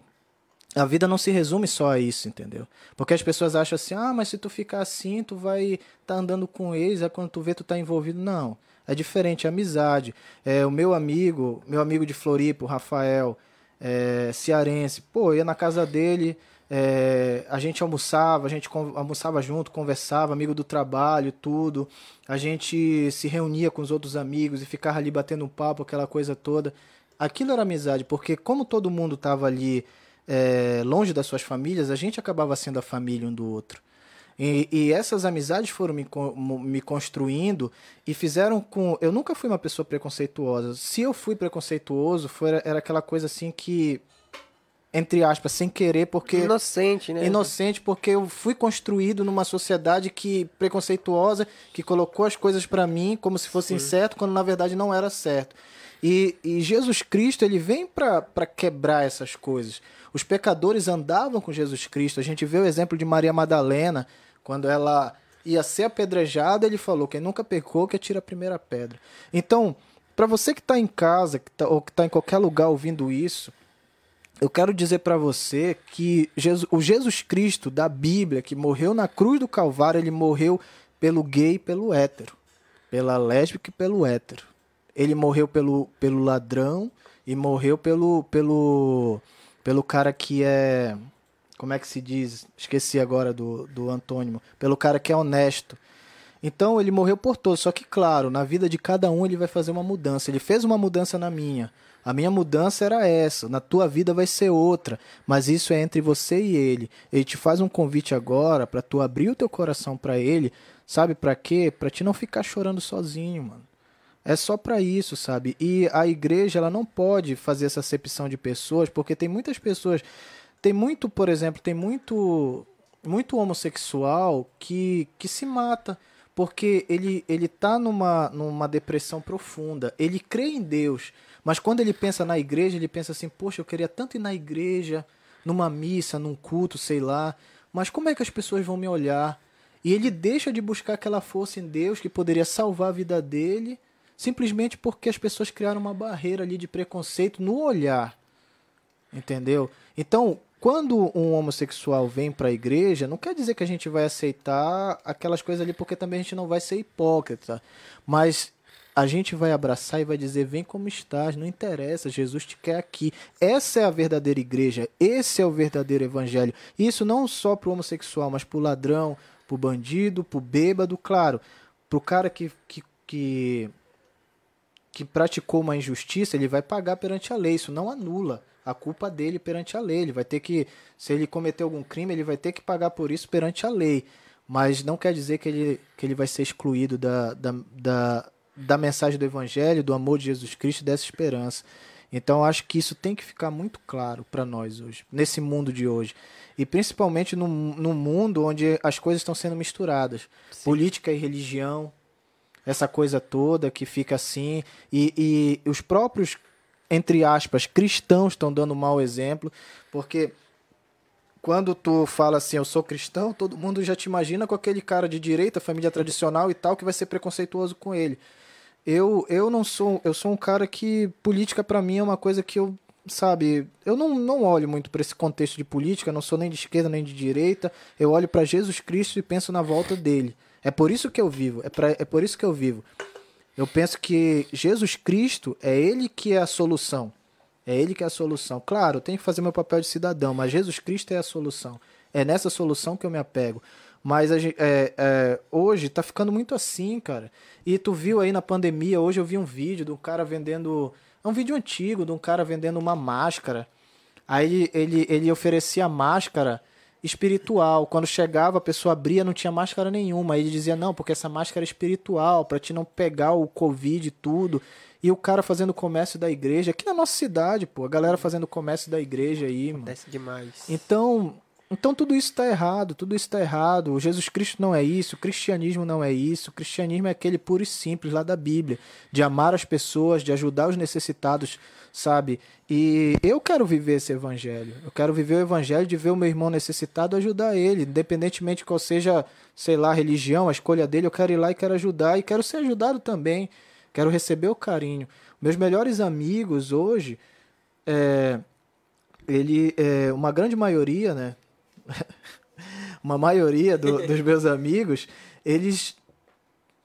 a vida não se resume só a isso, entendeu? Porque as pessoas acham assim, ah, mas se tu ficar assim, tu vai tá andando com eles, é quando tu vê tu tá envolvido. Não, é diferente, é amizade. É, o meu amigo, meu amigo de Floripa, Rafael, é, cearense, pô, ia na casa dele, é, a gente almoçava, a gente almoçava junto, conversava, amigo do trabalho, tudo. A gente se reunia com os outros amigos e ficava ali batendo um papo, aquela coisa toda. Aquilo era amizade, porque como todo mundo tava ali é, longe das suas famílias, a gente acabava sendo a família um do outro. E, e, essas amizades foram me, me construindo e fizeram com. Eu nunca fui uma pessoa preconceituosa. Se eu fui preconceituoso, foi, era aquela coisa assim que. Entre aspas, sem querer, porque. Inocente, né? Inocente, porque eu fui construído numa sociedade que preconceituosa, que colocou as coisas para mim como se fossem Sim. certo, quando na verdade não era certo. E, e Jesus Cristo, ele vem para quebrar essas coisas. Os pecadores andavam com Jesus Cristo. A gente vê o exemplo de Maria Madalena, quando ela ia ser apedrejada, ele falou: quem nunca pecou, que atira a primeira pedra. Então, para você que está em casa que tá, ou que está em qualquer lugar ouvindo isso, eu quero dizer para você que Jesus, o Jesus Cristo da Bíblia, que morreu na cruz do Calvário, ele morreu pelo gay e pelo hétero, pela lésbica e pelo hétero. Ele morreu pelo, pelo ladrão e morreu pelo, pelo pelo cara que é. Como é que se diz? Esqueci agora do, do antônimo. Pelo cara que é honesto. Então ele morreu por todos. Só que, claro, na vida de cada um ele vai fazer uma mudança. Ele fez uma mudança na minha. A minha mudança era essa. Na tua vida vai ser outra. Mas isso é entre você e ele. Ele te faz um convite agora para tu abrir o teu coração para ele. Sabe para quê? Para te não ficar chorando sozinho, mano. É só para isso, sabe? E a igreja ela não pode fazer essa acepção de pessoas, porque tem muitas pessoas, tem muito, por exemplo, tem muito muito homossexual que que se mata porque ele ele tá numa numa depressão profunda. Ele crê em Deus, mas quando ele pensa na igreja, ele pensa assim: "Poxa, eu queria tanto ir na igreja, numa missa, num culto, sei lá, mas como é que as pessoas vão me olhar?" E ele deixa de buscar aquela força em Deus que poderia salvar a vida dele simplesmente porque as pessoas criaram uma barreira ali de preconceito no olhar. Entendeu? Então, quando um homossexual vem para a igreja, não quer dizer que a gente vai aceitar aquelas coisas ali, porque também a gente não vai ser hipócrita. Mas a gente vai abraçar e vai dizer: vem como estás, não interessa, Jesus te quer aqui. Essa é a verdadeira igreja, esse é o verdadeiro evangelho. Isso não só para o homossexual, mas para o ladrão, para o bandido, para o bêbado, claro, para o cara que, que, que que praticou uma injustiça, ele vai pagar perante a lei. Isso não anula a culpa dele perante a lei. Ele vai ter que, se ele cometeu algum crime, ele vai ter que pagar por isso perante a lei. Mas não quer dizer que ele, que ele vai ser excluído da, da, da, da mensagem do Evangelho, do amor de Jesus Cristo, dessa esperança. Então acho que isso tem que ficar muito claro para nós hoje, nesse mundo de hoje. E principalmente no, no mundo onde as coisas estão sendo misturadas. Sim. Política e religião, essa coisa toda que fica assim. E, e os próprios, entre aspas, cristãos estão dando mau exemplo, porque quando tu fala assim, eu sou cristão, todo mundo já te imagina com aquele cara de direita, família tradicional e tal, que vai ser preconceituoso com ele. Eu, eu não sou, eu sou um cara que política para mim é uma coisa que eu, sabe, eu não, não olho muito para esse contexto de política, não sou nem de esquerda nem de direita, eu olho para Jesus Cristo e penso na volta dele. É por isso que eu vivo. É, pra, é por isso que eu vivo. Eu penso que Jesus Cristo é Ele que é a solução. É Ele que é a solução. Claro, eu tenho que fazer meu papel de cidadão, mas Jesus Cristo é a solução. É nessa solução que eu me apego. Mas é, é, hoje tá ficando muito assim, cara. E tu viu aí na pandemia, hoje eu vi um vídeo de um cara vendendo. É um vídeo antigo de um cara vendendo uma máscara. Aí ele, ele oferecia a máscara espiritual. Quando chegava, a pessoa abria, não tinha máscara nenhuma. Aí ele dizia, não, porque essa máscara é espiritual, para te não pegar o Covid e tudo. E o cara fazendo comércio da igreja, aqui na nossa cidade, pô, a galera fazendo comércio da igreja aí, Acontece mano. demais. Então, então tudo isso está errado, tudo isso está errado. O Jesus Cristo não é isso, o cristianismo não é isso. O cristianismo é aquele puro e simples lá da Bíblia, de amar as pessoas, de ajudar os necessitados sabe? E eu quero viver esse evangelho. Eu quero viver o evangelho de ver o meu irmão necessitado ajudar ele, independentemente de qual seja, sei lá, a religião, a escolha dele, eu quero ir lá e quero ajudar e quero ser ajudado também. Quero receber o carinho. Meus melhores amigos hoje, é, ele é uma grande maioria, né? uma maioria do, dos meus amigos, eles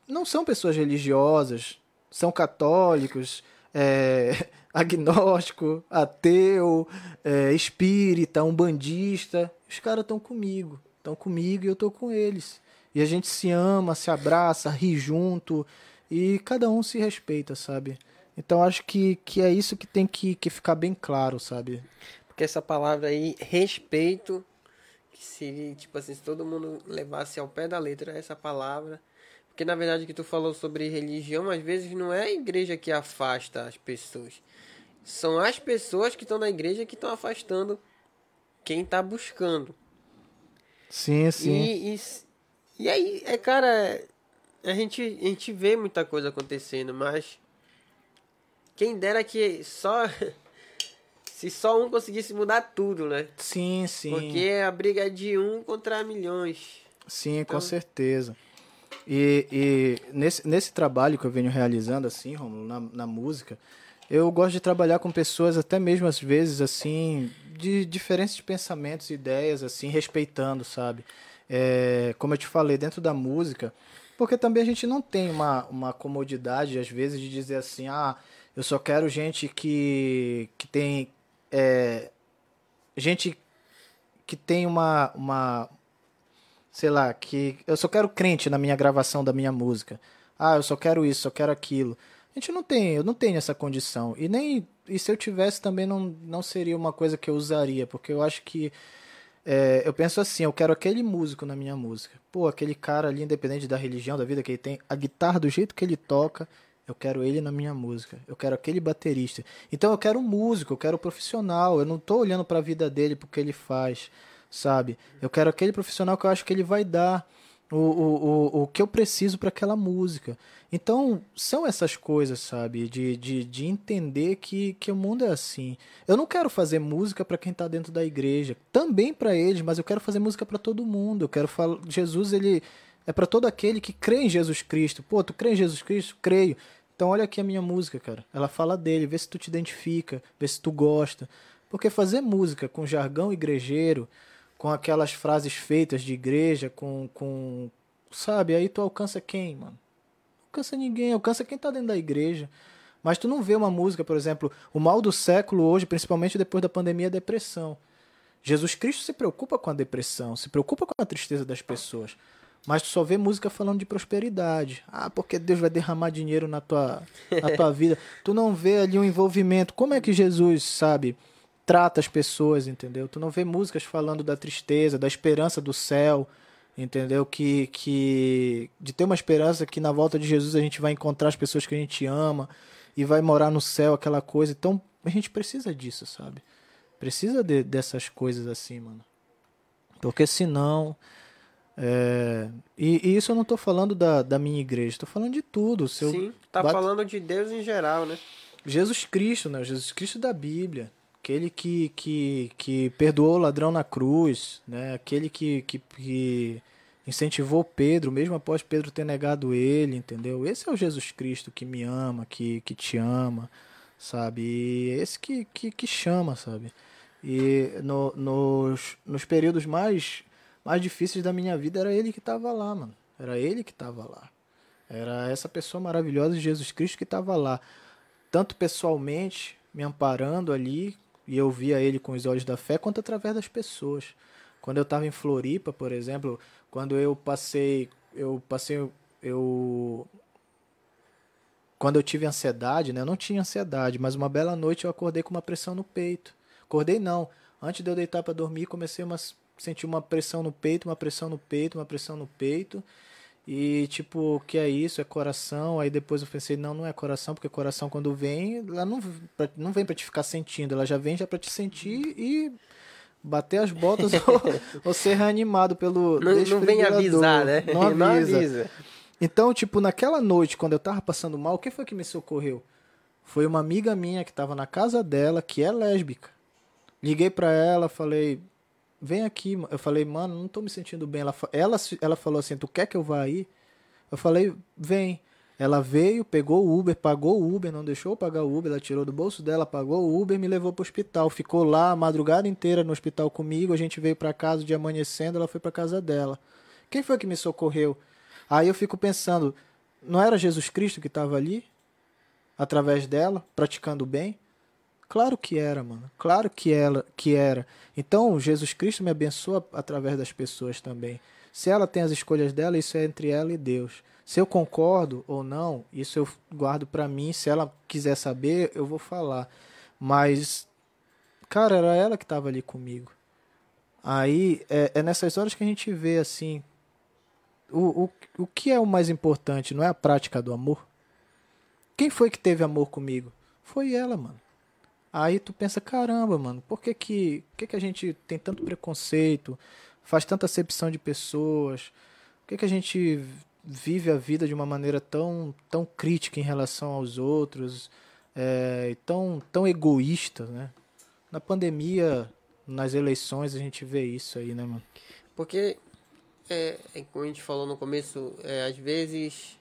não são pessoas religiosas, são católicos, é, agnóstico, ateu, é, espírita, umbandista. Os caras estão comigo, estão comigo e eu estou com eles. E a gente se ama, se abraça, ri junto e cada um se respeita, sabe? Então acho que, que é isso que tem que, que ficar bem claro, sabe? Porque essa palavra aí, respeito, que seria, tipo assim, se todo mundo levasse ao pé da letra essa palavra. Porque na verdade que tu falou sobre religião, às vezes não é a igreja que afasta as pessoas. São as pessoas que estão na igreja que estão afastando quem está buscando. Sim, sim. E, e, e aí, é, cara, a gente, a gente vê muita coisa acontecendo, mas quem dera que só se só um conseguisse mudar tudo, né? Sim, sim. Porque a briga é de um contra milhões. Sim, então... com certeza. E, e nesse, nesse trabalho que eu venho realizando, assim, Romulo, na, na música, eu gosto de trabalhar com pessoas, até mesmo às vezes, assim, de diferentes pensamentos, ideias, assim, respeitando, sabe? É, como eu te falei, dentro da música, porque também a gente não tem uma, uma comodidade, às vezes, de dizer assim, ah, eu só quero gente que, que tem. É, gente que tem uma, uma. Sei lá, que. Eu só quero crente na minha gravação da minha música. Ah, eu só quero isso, só quero aquilo. A gente não tem, eu não tenho essa condição. E nem. E se eu tivesse também não, não seria uma coisa que eu usaria, porque eu acho que é, eu penso assim, eu quero aquele músico na minha música. Pô, aquele cara ali, independente da religião, da vida que ele tem, a guitarra do jeito que ele toca, eu quero ele na minha música. Eu quero aquele baterista. Então eu quero um músico, eu quero um profissional. Eu não tô olhando para a vida dele porque ele faz, sabe? Eu quero aquele profissional que eu acho que ele vai dar o, o, o, o que eu preciso para aquela música. Então, são essas coisas, sabe? De, de, de entender que, que o mundo é assim. Eu não quero fazer música para quem está dentro da igreja, também para eles, mas eu quero fazer música para todo mundo. Eu quero falar. Jesus, ele é para todo aquele que crê em Jesus Cristo. Pô, tu crê em Jesus Cristo? Creio. Então, olha aqui a minha música, cara. Ela fala dele, vê se tu te identifica, vê se tu gosta. Porque fazer música com jargão igrejeiro, com aquelas frases feitas de igreja, com, com. Sabe? Aí tu alcança quem, mano? alcança ninguém, alcança quem está dentro da igreja. Mas tu não vê uma música, por exemplo, o mal do século hoje, principalmente depois da pandemia, é a depressão. Jesus Cristo se preocupa com a depressão, se preocupa com a tristeza das pessoas. Mas tu só vê música falando de prosperidade. Ah, porque Deus vai derramar dinheiro na tua, na tua vida. Tu não vê ali um envolvimento. Como é que Jesus, sabe, trata as pessoas, entendeu? Tu não vê músicas falando da tristeza, da esperança do céu, entendeu? Que, que de ter uma esperança que na volta de Jesus a gente vai encontrar as pessoas que a gente ama e vai morar no céu, aquela coisa. Então a gente precisa disso, sabe? Precisa de, dessas coisas assim, mano. Porque senão. É... E, e, isso eu não tô falando da, da minha igreja, tô falando de tudo. Seu Sim, tá bate... falando de Deus em geral, né? Jesus Cristo, né? Jesus Cristo da Bíblia. Aquele que, que, que perdoou o ladrão na cruz, né? Aquele que, que, que incentivou Pedro, mesmo após Pedro ter negado ele, entendeu? Esse é o Jesus Cristo que me ama, que, que te ama, sabe? E esse que, que, que chama, sabe? E no, nos, nos períodos mais, mais difíceis da minha vida era ele que estava lá, mano. Era ele que estava lá. Era essa pessoa maravilhosa de Jesus Cristo que estava lá. Tanto pessoalmente, me amparando ali, e eu via ele com os olhos da fé, quanto através das pessoas. Quando eu estava em Floripa, por exemplo, quando eu passei, eu passei, eu quando eu tive ansiedade, né? Eu não tinha ansiedade, mas uma bela noite eu acordei com uma pressão no peito. Acordei não. Antes de eu deitar para dormir, comecei a sentir uma pressão no peito, uma pressão no peito, uma pressão no peito. E tipo, o que é isso? É coração. Aí depois eu pensei, não, não é coração, porque coração quando vem, ela não, não vem para te ficar sentindo, ela já vem já para te sentir e bater as botas ou, ou, ser reanimado pelo não, não vem avisar, né? Não avisa. não avisa. Então, tipo, naquela noite, quando eu tava passando mal, o que foi que me socorreu? Foi uma amiga minha que tava na casa dela, que é lésbica. Liguei pra ela, falei, vem aqui. Eu falei, mano, não tô me sentindo bem. Ela, ela, ela falou assim, tu quer que eu vá aí? Eu falei, vem. Ela veio, pegou o Uber, pagou o Uber, não deixou eu pagar o Uber, ela tirou do bolso dela, pagou o Uber me levou pro hospital. Ficou lá a madrugada inteira no hospital comigo, a gente veio para casa de amanhecendo, ela foi para casa dela. Quem foi que me socorreu? Aí eu fico pensando, não era Jesus Cristo que estava ali? Através dela, praticando bem? Claro que era, mano. Claro que ela que era. Então, Jesus Cristo me abençoa através das pessoas também. Se ela tem as escolhas dela, isso é entre ela e Deus. Se eu concordo ou não, isso eu guardo para mim. Se ela quiser saber, eu vou falar. Mas, cara, era ela que estava ali comigo. Aí é, é, nessas horas que a gente vê assim. O, o, o que é o mais importante? Não é a prática do amor? Quem foi que teve amor comigo? Foi ela, mano. Aí tu pensa, caramba, mano, por que que, que, que a gente tem tanto preconceito, faz tanta acepção de pessoas, por que, que a gente vive a vida de uma maneira tão, tão crítica em relação aos outros, é, tão, tão egoísta, né? Na pandemia, nas eleições, a gente vê isso aí, né, mano? Porque, é, é como a gente falou no começo, é, às vezes,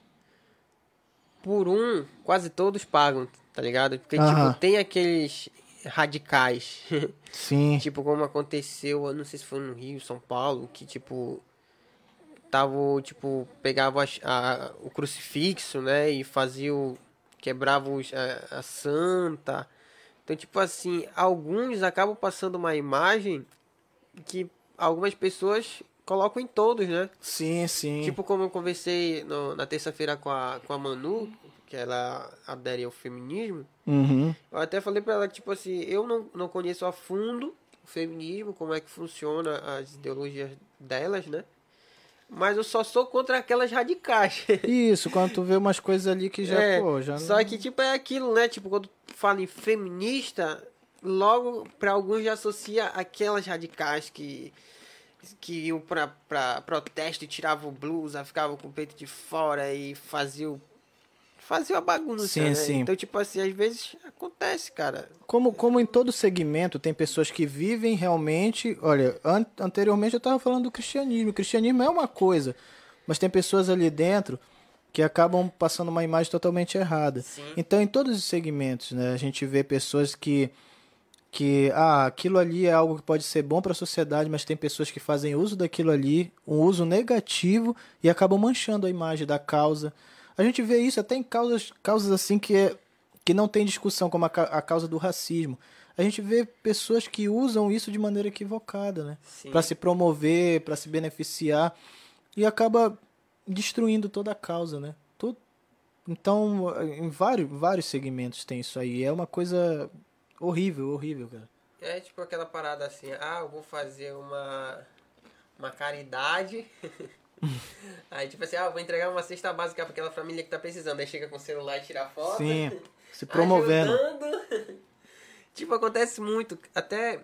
por um, quase todos pagam, tá ligado? Porque, tipo, tem aqueles radicais. Sim. tipo, como aconteceu, eu não sei se foi no Rio, São Paulo, que, tipo, tava, tipo, pegava a, o crucifixo, né, e fazia o, quebrava os, a, a santa. Então, tipo assim, alguns acabam passando uma imagem que algumas pessoas colocam em todos, né? Sim, sim. Tipo como eu conversei no, na terça-feira com a, com a Manu, que ela adere ao feminismo. Uhum. Eu até falei pra ela que, tipo assim, eu não, não conheço a fundo o feminismo, como é que funciona as ideologias delas, né? Mas eu só sou contra aquelas radicais. Isso, quando tu vê umas coisas ali que já, é, pô, já Só não... que, tipo, é aquilo, né? Tipo, quando fala em feminista, logo para alguns já associa aquelas radicais que que iam pra, pra protesto e tiravam blusa, ficavam com o peito de fora e faziam fazia a bagunça, sim, né? Sim. Então, tipo assim, às vezes acontece, cara. Como, como em todo segmento, tem pessoas que vivem realmente. Olha, an anteriormente eu estava falando do cristianismo. O cristianismo é uma coisa, mas tem pessoas ali dentro que acabam passando uma imagem totalmente errada. Sim. Então, em todos os segmentos, né, a gente vê pessoas que que ah, aquilo ali é algo que pode ser bom para a sociedade, mas tem pessoas que fazem uso daquilo ali, um uso negativo e acabam manchando a imagem da causa. A gente vê isso até em causas, causas assim que, é, que não tem discussão, como a, a causa do racismo. A gente vê pessoas que usam isso de maneira equivocada, né? Para se promover, para se beneficiar e acaba destruindo toda a causa, né? Tudo... Então, em vários, vários segmentos tem isso aí. É uma coisa horrível, horrível, cara. É tipo aquela parada assim, ah, eu vou fazer uma, uma caridade Aí, tipo assim, ah, vou entregar uma cesta básica pra aquela família que tá precisando. Aí chega com o celular e tira foto. Sim, se promovendo. Ajudando. tipo, acontece muito. Até.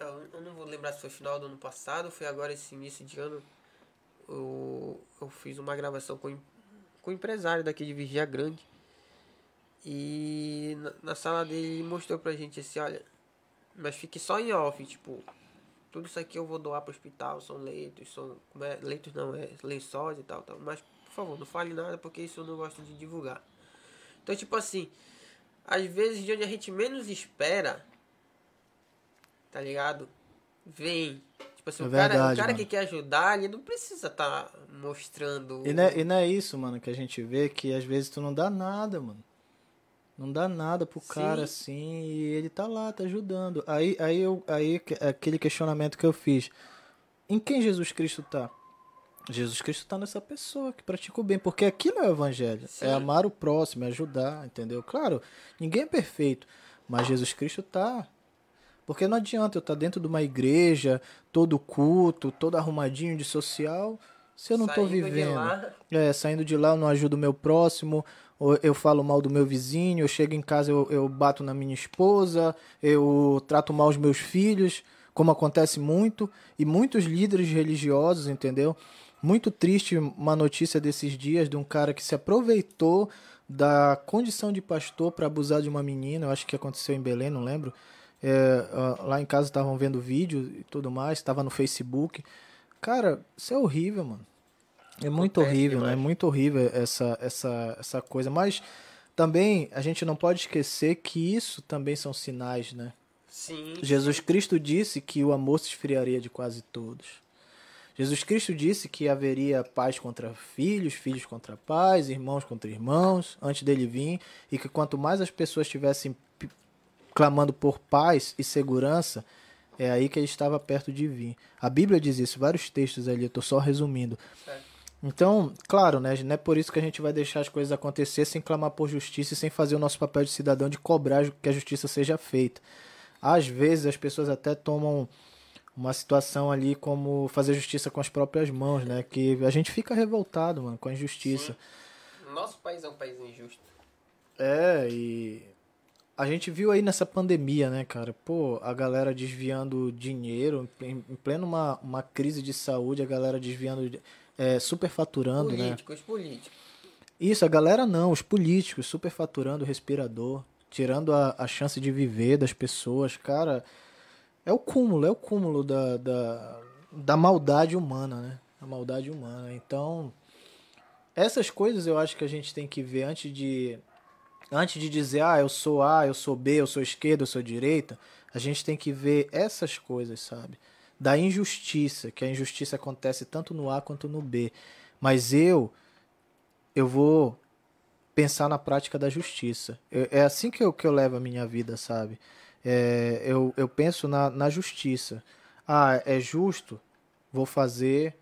Eu não vou lembrar se foi final do ano passado foi agora esse início de ano. Eu, eu fiz uma gravação com, com um empresário daqui de Vigia Grande. E na, na sala dele ele mostrou pra gente assim, olha. Mas fique só em off, tipo, tudo isso aqui eu vou doar para o hospital, são leitos, são. É, leitos não, é lençóis e tal, tal. Mas, por favor, não fale nada porque isso eu não gosto de divulgar. Então, tipo assim, às vezes de onde a gente menos espera, tá ligado? Vem. Tipo assim, é o, verdade, cara, o cara que quer ajudar, ele não precisa estar tá mostrando. E não, é, e não é isso, mano, que a gente vê que às vezes tu não dá nada, mano. Não dá nada pro cara assim e ele tá lá, tá ajudando. Aí, aí, eu, aí aquele questionamento que eu fiz. Em quem Jesus Cristo tá? Jesus Cristo tá nessa pessoa que pratica o bem, porque aquilo é o evangelho. É Sim. É amar o próximo, é ajudar, entendeu? Claro, ninguém é perfeito, mas Jesus Cristo tá. Porque não adianta eu estar tá dentro de uma igreja, todo culto, todo arrumadinho de social, se eu não estou vivendo. É, saindo de lá eu não ajudo o meu próximo, eu falo mal do meu vizinho, eu chego em casa, eu, eu bato na minha esposa, eu trato mal os meus filhos, como acontece muito, e muitos líderes religiosos, entendeu? Muito triste uma notícia desses dias de um cara que se aproveitou da condição de pastor para abusar de uma menina, eu acho que aconteceu em Belém, não lembro. É, lá em casa estavam vendo vídeo e tudo mais, estava no Facebook. Cara, isso é horrível, mano. É muito horrível, né? É muito horrível essa, essa, essa coisa. Mas também a gente não pode esquecer que isso também são sinais, né? Sim. Jesus Cristo disse que o amor se esfriaria de quase todos. Jesus Cristo disse que haveria paz contra filhos, filhos contra pais, irmãos contra irmãos, antes dele vir, e que quanto mais as pessoas estivessem clamando por paz e segurança, é aí que ele estava perto de vir. A Bíblia diz isso, vários textos ali, eu estou só resumindo. Então, claro, né, não é por isso que a gente vai deixar as coisas acontecer sem clamar por justiça e sem fazer o nosso papel de cidadão de cobrar que a justiça seja feita. Às vezes as pessoas até tomam uma situação ali como fazer justiça com as próprias mãos, né? Que a gente fica revoltado, mano, com a injustiça. Sim. Nosso país é um país injusto. É, e a gente viu aí nessa pandemia, né, cara? Pô, a galera desviando dinheiro, em pleno uma, uma crise de saúde, a galera desviando, é, superfaturando, políticos, né? Políticos, políticos. Isso, a galera não, os políticos superfaturando o respirador, tirando a, a chance de viver das pessoas, cara é o cúmulo, é o cúmulo da, da, da maldade humana, né? A maldade humana. Então, essas coisas eu acho que a gente tem que ver antes de antes de dizer, ah, eu sou A, eu sou B, eu sou esquerda, eu sou direita, a gente tem que ver essas coisas, sabe? Da injustiça, que a injustiça acontece tanto no A quanto no B. Mas eu eu vou pensar na prática da justiça. é assim que eu, que eu levo a minha vida, sabe? é, eu, eu penso na, na justiça. Ah, é justo? Vou fazer,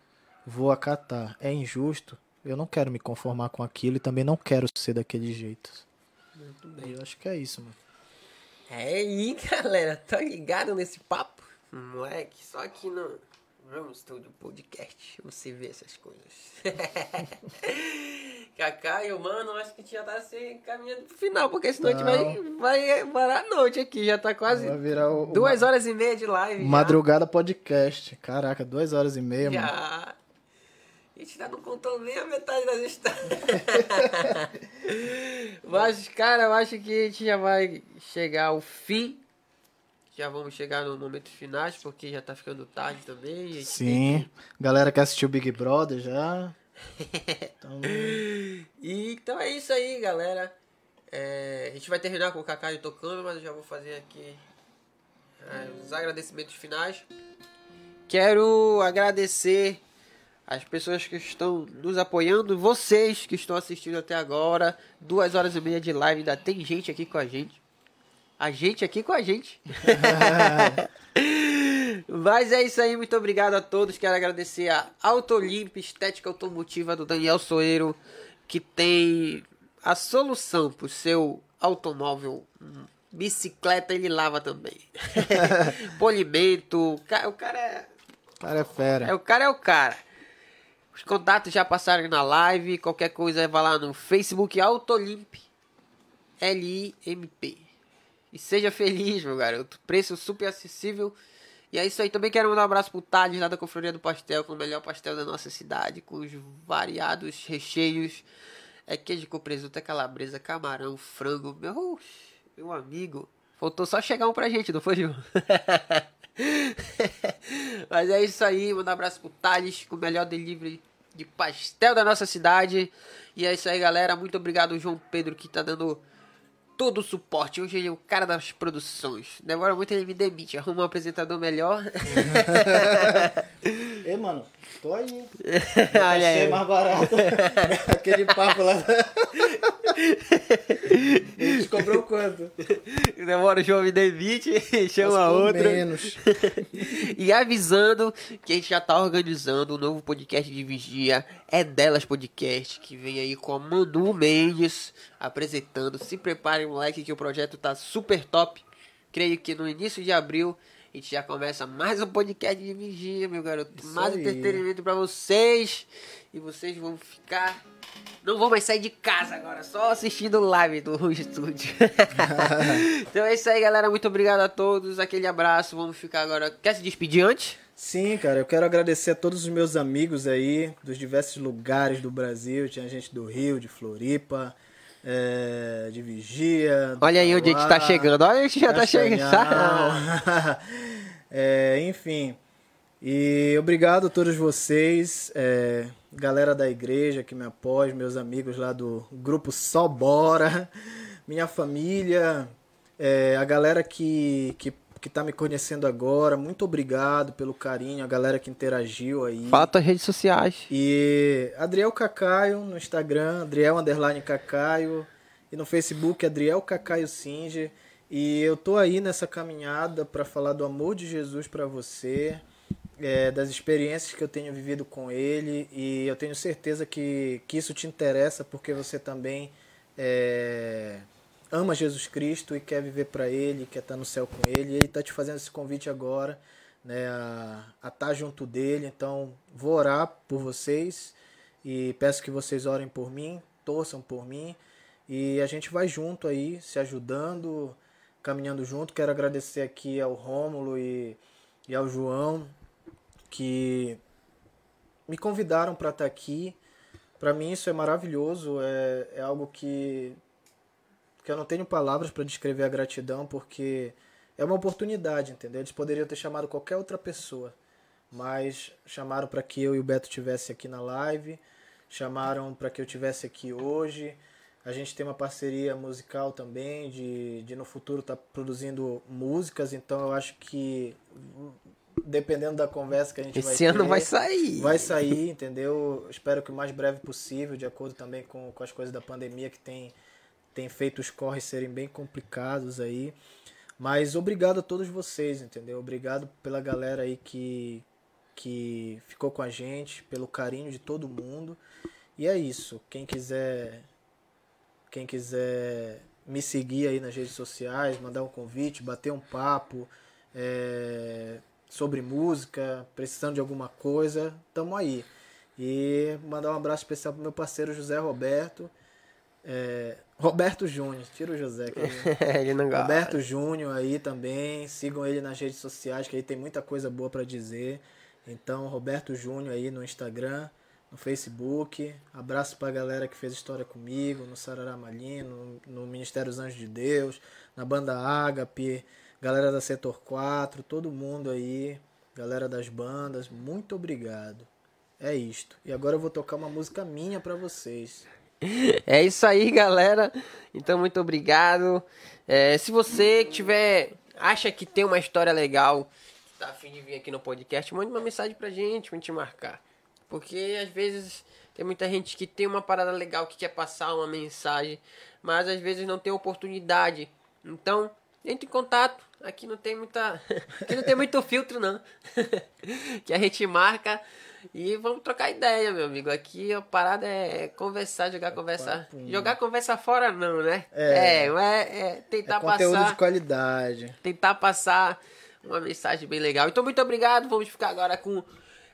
vou acatar. É injusto? Eu não quero me conformar com aquilo e também não quero ser daquele jeito. Muito bem. Eu acho que é isso, mano. É aí, galera. Tá ligado nesse papo? Moleque, só aqui no Ramos Studio Podcast você vê essas coisas. Kaká e o mano, acho que já tá se caminhando pro final, porque senão não. a gente vai, vai parar a noite aqui. Já tá quase o, duas horas e meia de live. Madrugada já. podcast. Caraca, duas horas e meia, já. mano. A gente não contando nem a metade das histórias. Mas, cara, eu acho que a gente já vai chegar ao fim. Já vamos chegar no momento finais, porque já tá ficando tarde também. Sim. Que... Galera que assistiu Big Brother já. Então... e, então é isso aí, galera. É, a gente vai terminar com o Kaká tocando, mas eu já vou fazer aqui é, os agradecimentos finais. Quero agradecer as pessoas que estão nos apoiando, vocês que estão assistindo até agora. Duas horas e meia de live, ainda tem gente aqui com a gente. A gente aqui com a gente. Mas é isso aí, muito obrigado a todos. Quero agradecer a Autolimp Estética Automotiva do Daniel Soeiro, que tem a solução para o seu automóvel. Bicicleta ele lava também. Polimento. O cara é. O cara é fera. É, o cara é o cara. Os contatos já passaram na live. Qualquer coisa vai lá no Facebook Autolimp. L-I-M-P. E seja feliz, meu garoto. Preço super acessível. E é isso aí. Também quero mandar um abraço pro Thales lá da Confraria do Pastel, com o melhor pastel da nossa cidade, com os variados recheios. É queijo com presunto, é calabresa, camarão, frango. Meu, meu amigo. Faltou só chegar um pra gente, não foi, Gil? Mas é isso aí. Mandar um abraço pro Thales, com o melhor delivery de pastel da nossa cidade. E é isso aí, galera. Muito obrigado, João Pedro, que tá dando todo o suporte. Hoje ele é o cara das produções. Demora muito ele me demite, arruma um apresentador melhor. Ei, mano, tô aí. Olha aí. mais barato. Aquele papo lá. Eles cobrou quanto? Demora o João me demite, chama outro. Menos. e avisando que a gente já tá organizando um novo podcast de vigia. É delas podcast, que vem aí com a Manu Mendes apresentando. Se preparem, moleque, que o projeto tá super top. Creio que no início de abril a gente já começa mais um podcast de vigia, meu garoto. Isso mais aí. entretenimento para vocês. E vocês vão ficar. Não vão mais sair de casa agora, só assistindo live do estúdio. então é isso aí, galera. Muito obrigado a todos. Aquele abraço. Vamos ficar agora. Quer se despedir antes? Sim, cara, eu quero agradecer a todos os meus amigos aí, dos diversos lugares do Brasil. Tinha gente do Rio, de Floripa, é, de Vigia. Olha aí onde a gente tá chegando. Olha, a gente já tá chegando. é, enfim, E obrigado a todos vocês, é, galera da igreja que me apoia, meus amigos lá do grupo Só Bora, minha família, é, a galera que, que, que tá me conhecendo agora, muito obrigado pelo carinho, a galera que interagiu aí. Fala tuas redes sociais. E Adriel Cacaio no Instagram, Adriel Underline Cacaio, e no Facebook Adriel Cacaio Singer. E eu tô aí nessa caminhada para falar do amor de Jesus para você, é, das experiências que eu tenho vivido com Ele, e eu tenho certeza que, que isso te interessa porque você também é, ama Jesus Cristo e quer viver para Ele, quer estar no céu com Ele. E Ele está te fazendo esse convite agora, né, a, a estar junto dele. Então, vou orar por vocês e peço que vocês orem por mim, torçam por mim. E a gente vai junto aí, se ajudando, caminhando junto. Quero agradecer aqui ao Rômulo e, e ao João, que me convidaram para estar aqui. Para mim isso é maravilhoso, é, é algo que, que eu não tenho palavras para descrever a gratidão, porque é uma oportunidade, entendeu? Eles poderiam ter chamado qualquer outra pessoa, mas chamaram para que eu e o Beto tivesse aqui na live, chamaram para que eu tivesse aqui hoje. A gente tem uma parceria musical também, de, de no futuro estar tá produzindo músicas, então eu acho que dependendo da conversa que a gente Esse vai Esse ano vai sair. Vai sair, entendeu? Espero que o mais breve possível, de acordo também com, com as coisas da pandemia que tem, tem feito os corres serem bem complicados aí. Mas obrigado a todos vocês, entendeu? Obrigado pela galera aí que, que ficou com a gente, pelo carinho de todo mundo. E é isso. Quem quiser quem quiser me seguir aí nas redes sociais, mandar um convite, bater um papo é, sobre música, precisando de alguma coisa, tamo aí. E mandar um abraço especial pro meu parceiro José Roberto. É, Roberto Júnior, tira o José aqui. ele não gosta. Roberto Júnior aí também, sigam ele nas redes sociais, que aí tem muita coisa boa para dizer. Então, Roberto Júnior aí no Instagram, no Facebook. Abraço pra galera que fez história comigo, no Sarará Malino, no, no Ministério dos Anjos de Deus, na banda Ágape, galera da Setor 4, todo mundo aí, galera das bandas, muito obrigado. É isto. E agora eu vou tocar uma música minha para vocês. É isso aí, galera. Então, muito obrigado. É, se você tiver, acha que tem uma história legal, tá afim de vir aqui no podcast, mande uma mensagem pra gente, pra gente marcar. Porque às vezes tem muita gente que tem uma parada legal que quer passar uma mensagem, mas às vezes não tem oportunidade. Então, entre em contato. Aqui não tem muita. Aqui não tem muito filtro, não. que a gente marca e vamos trocar ideia, meu amigo. Aqui a parada é conversar, jogar é conversa. Jogar conversa fora, não, né? É, é, é, é tentar é conteúdo passar. de qualidade. Tentar passar uma mensagem bem legal. Então, muito obrigado. Vamos ficar agora com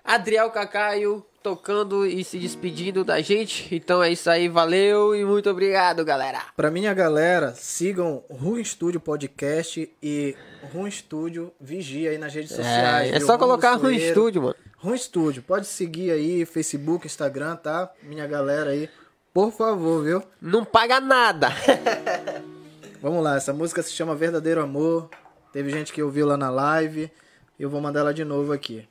Adriel Cacaio tocando e se despedindo da gente. Então é isso aí, valeu e muito obrigado, galera. Pra minha galera, sigam Ruim Studio Podcast e Ruim Studio Vigia aí nas redes sociais. É, é só colocar Ruim Studio, mano. Ruim Studio, pode seguir aí, Facebook, Instagram, tá? Minha galera aí, por favor, viu? Não paga nada. Vamos lá, essa música se chama Verdadeiro Amor. Teve gente que ouviu lá na live. Eu vou mandar ela de novo aqui.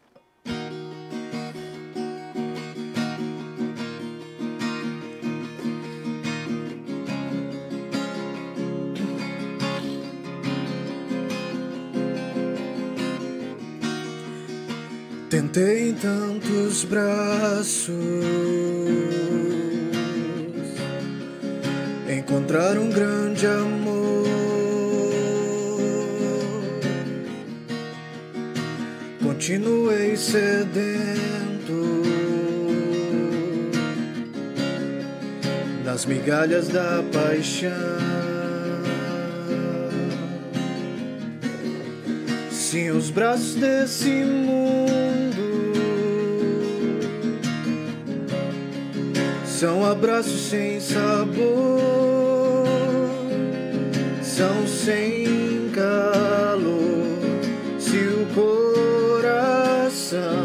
Tentei em tantos braços encontrar um grande amor. Continuei sedento das migalhas da paixão. Sim, os braços desse mundo São abraços sem sabor, são sem calor. Se o coração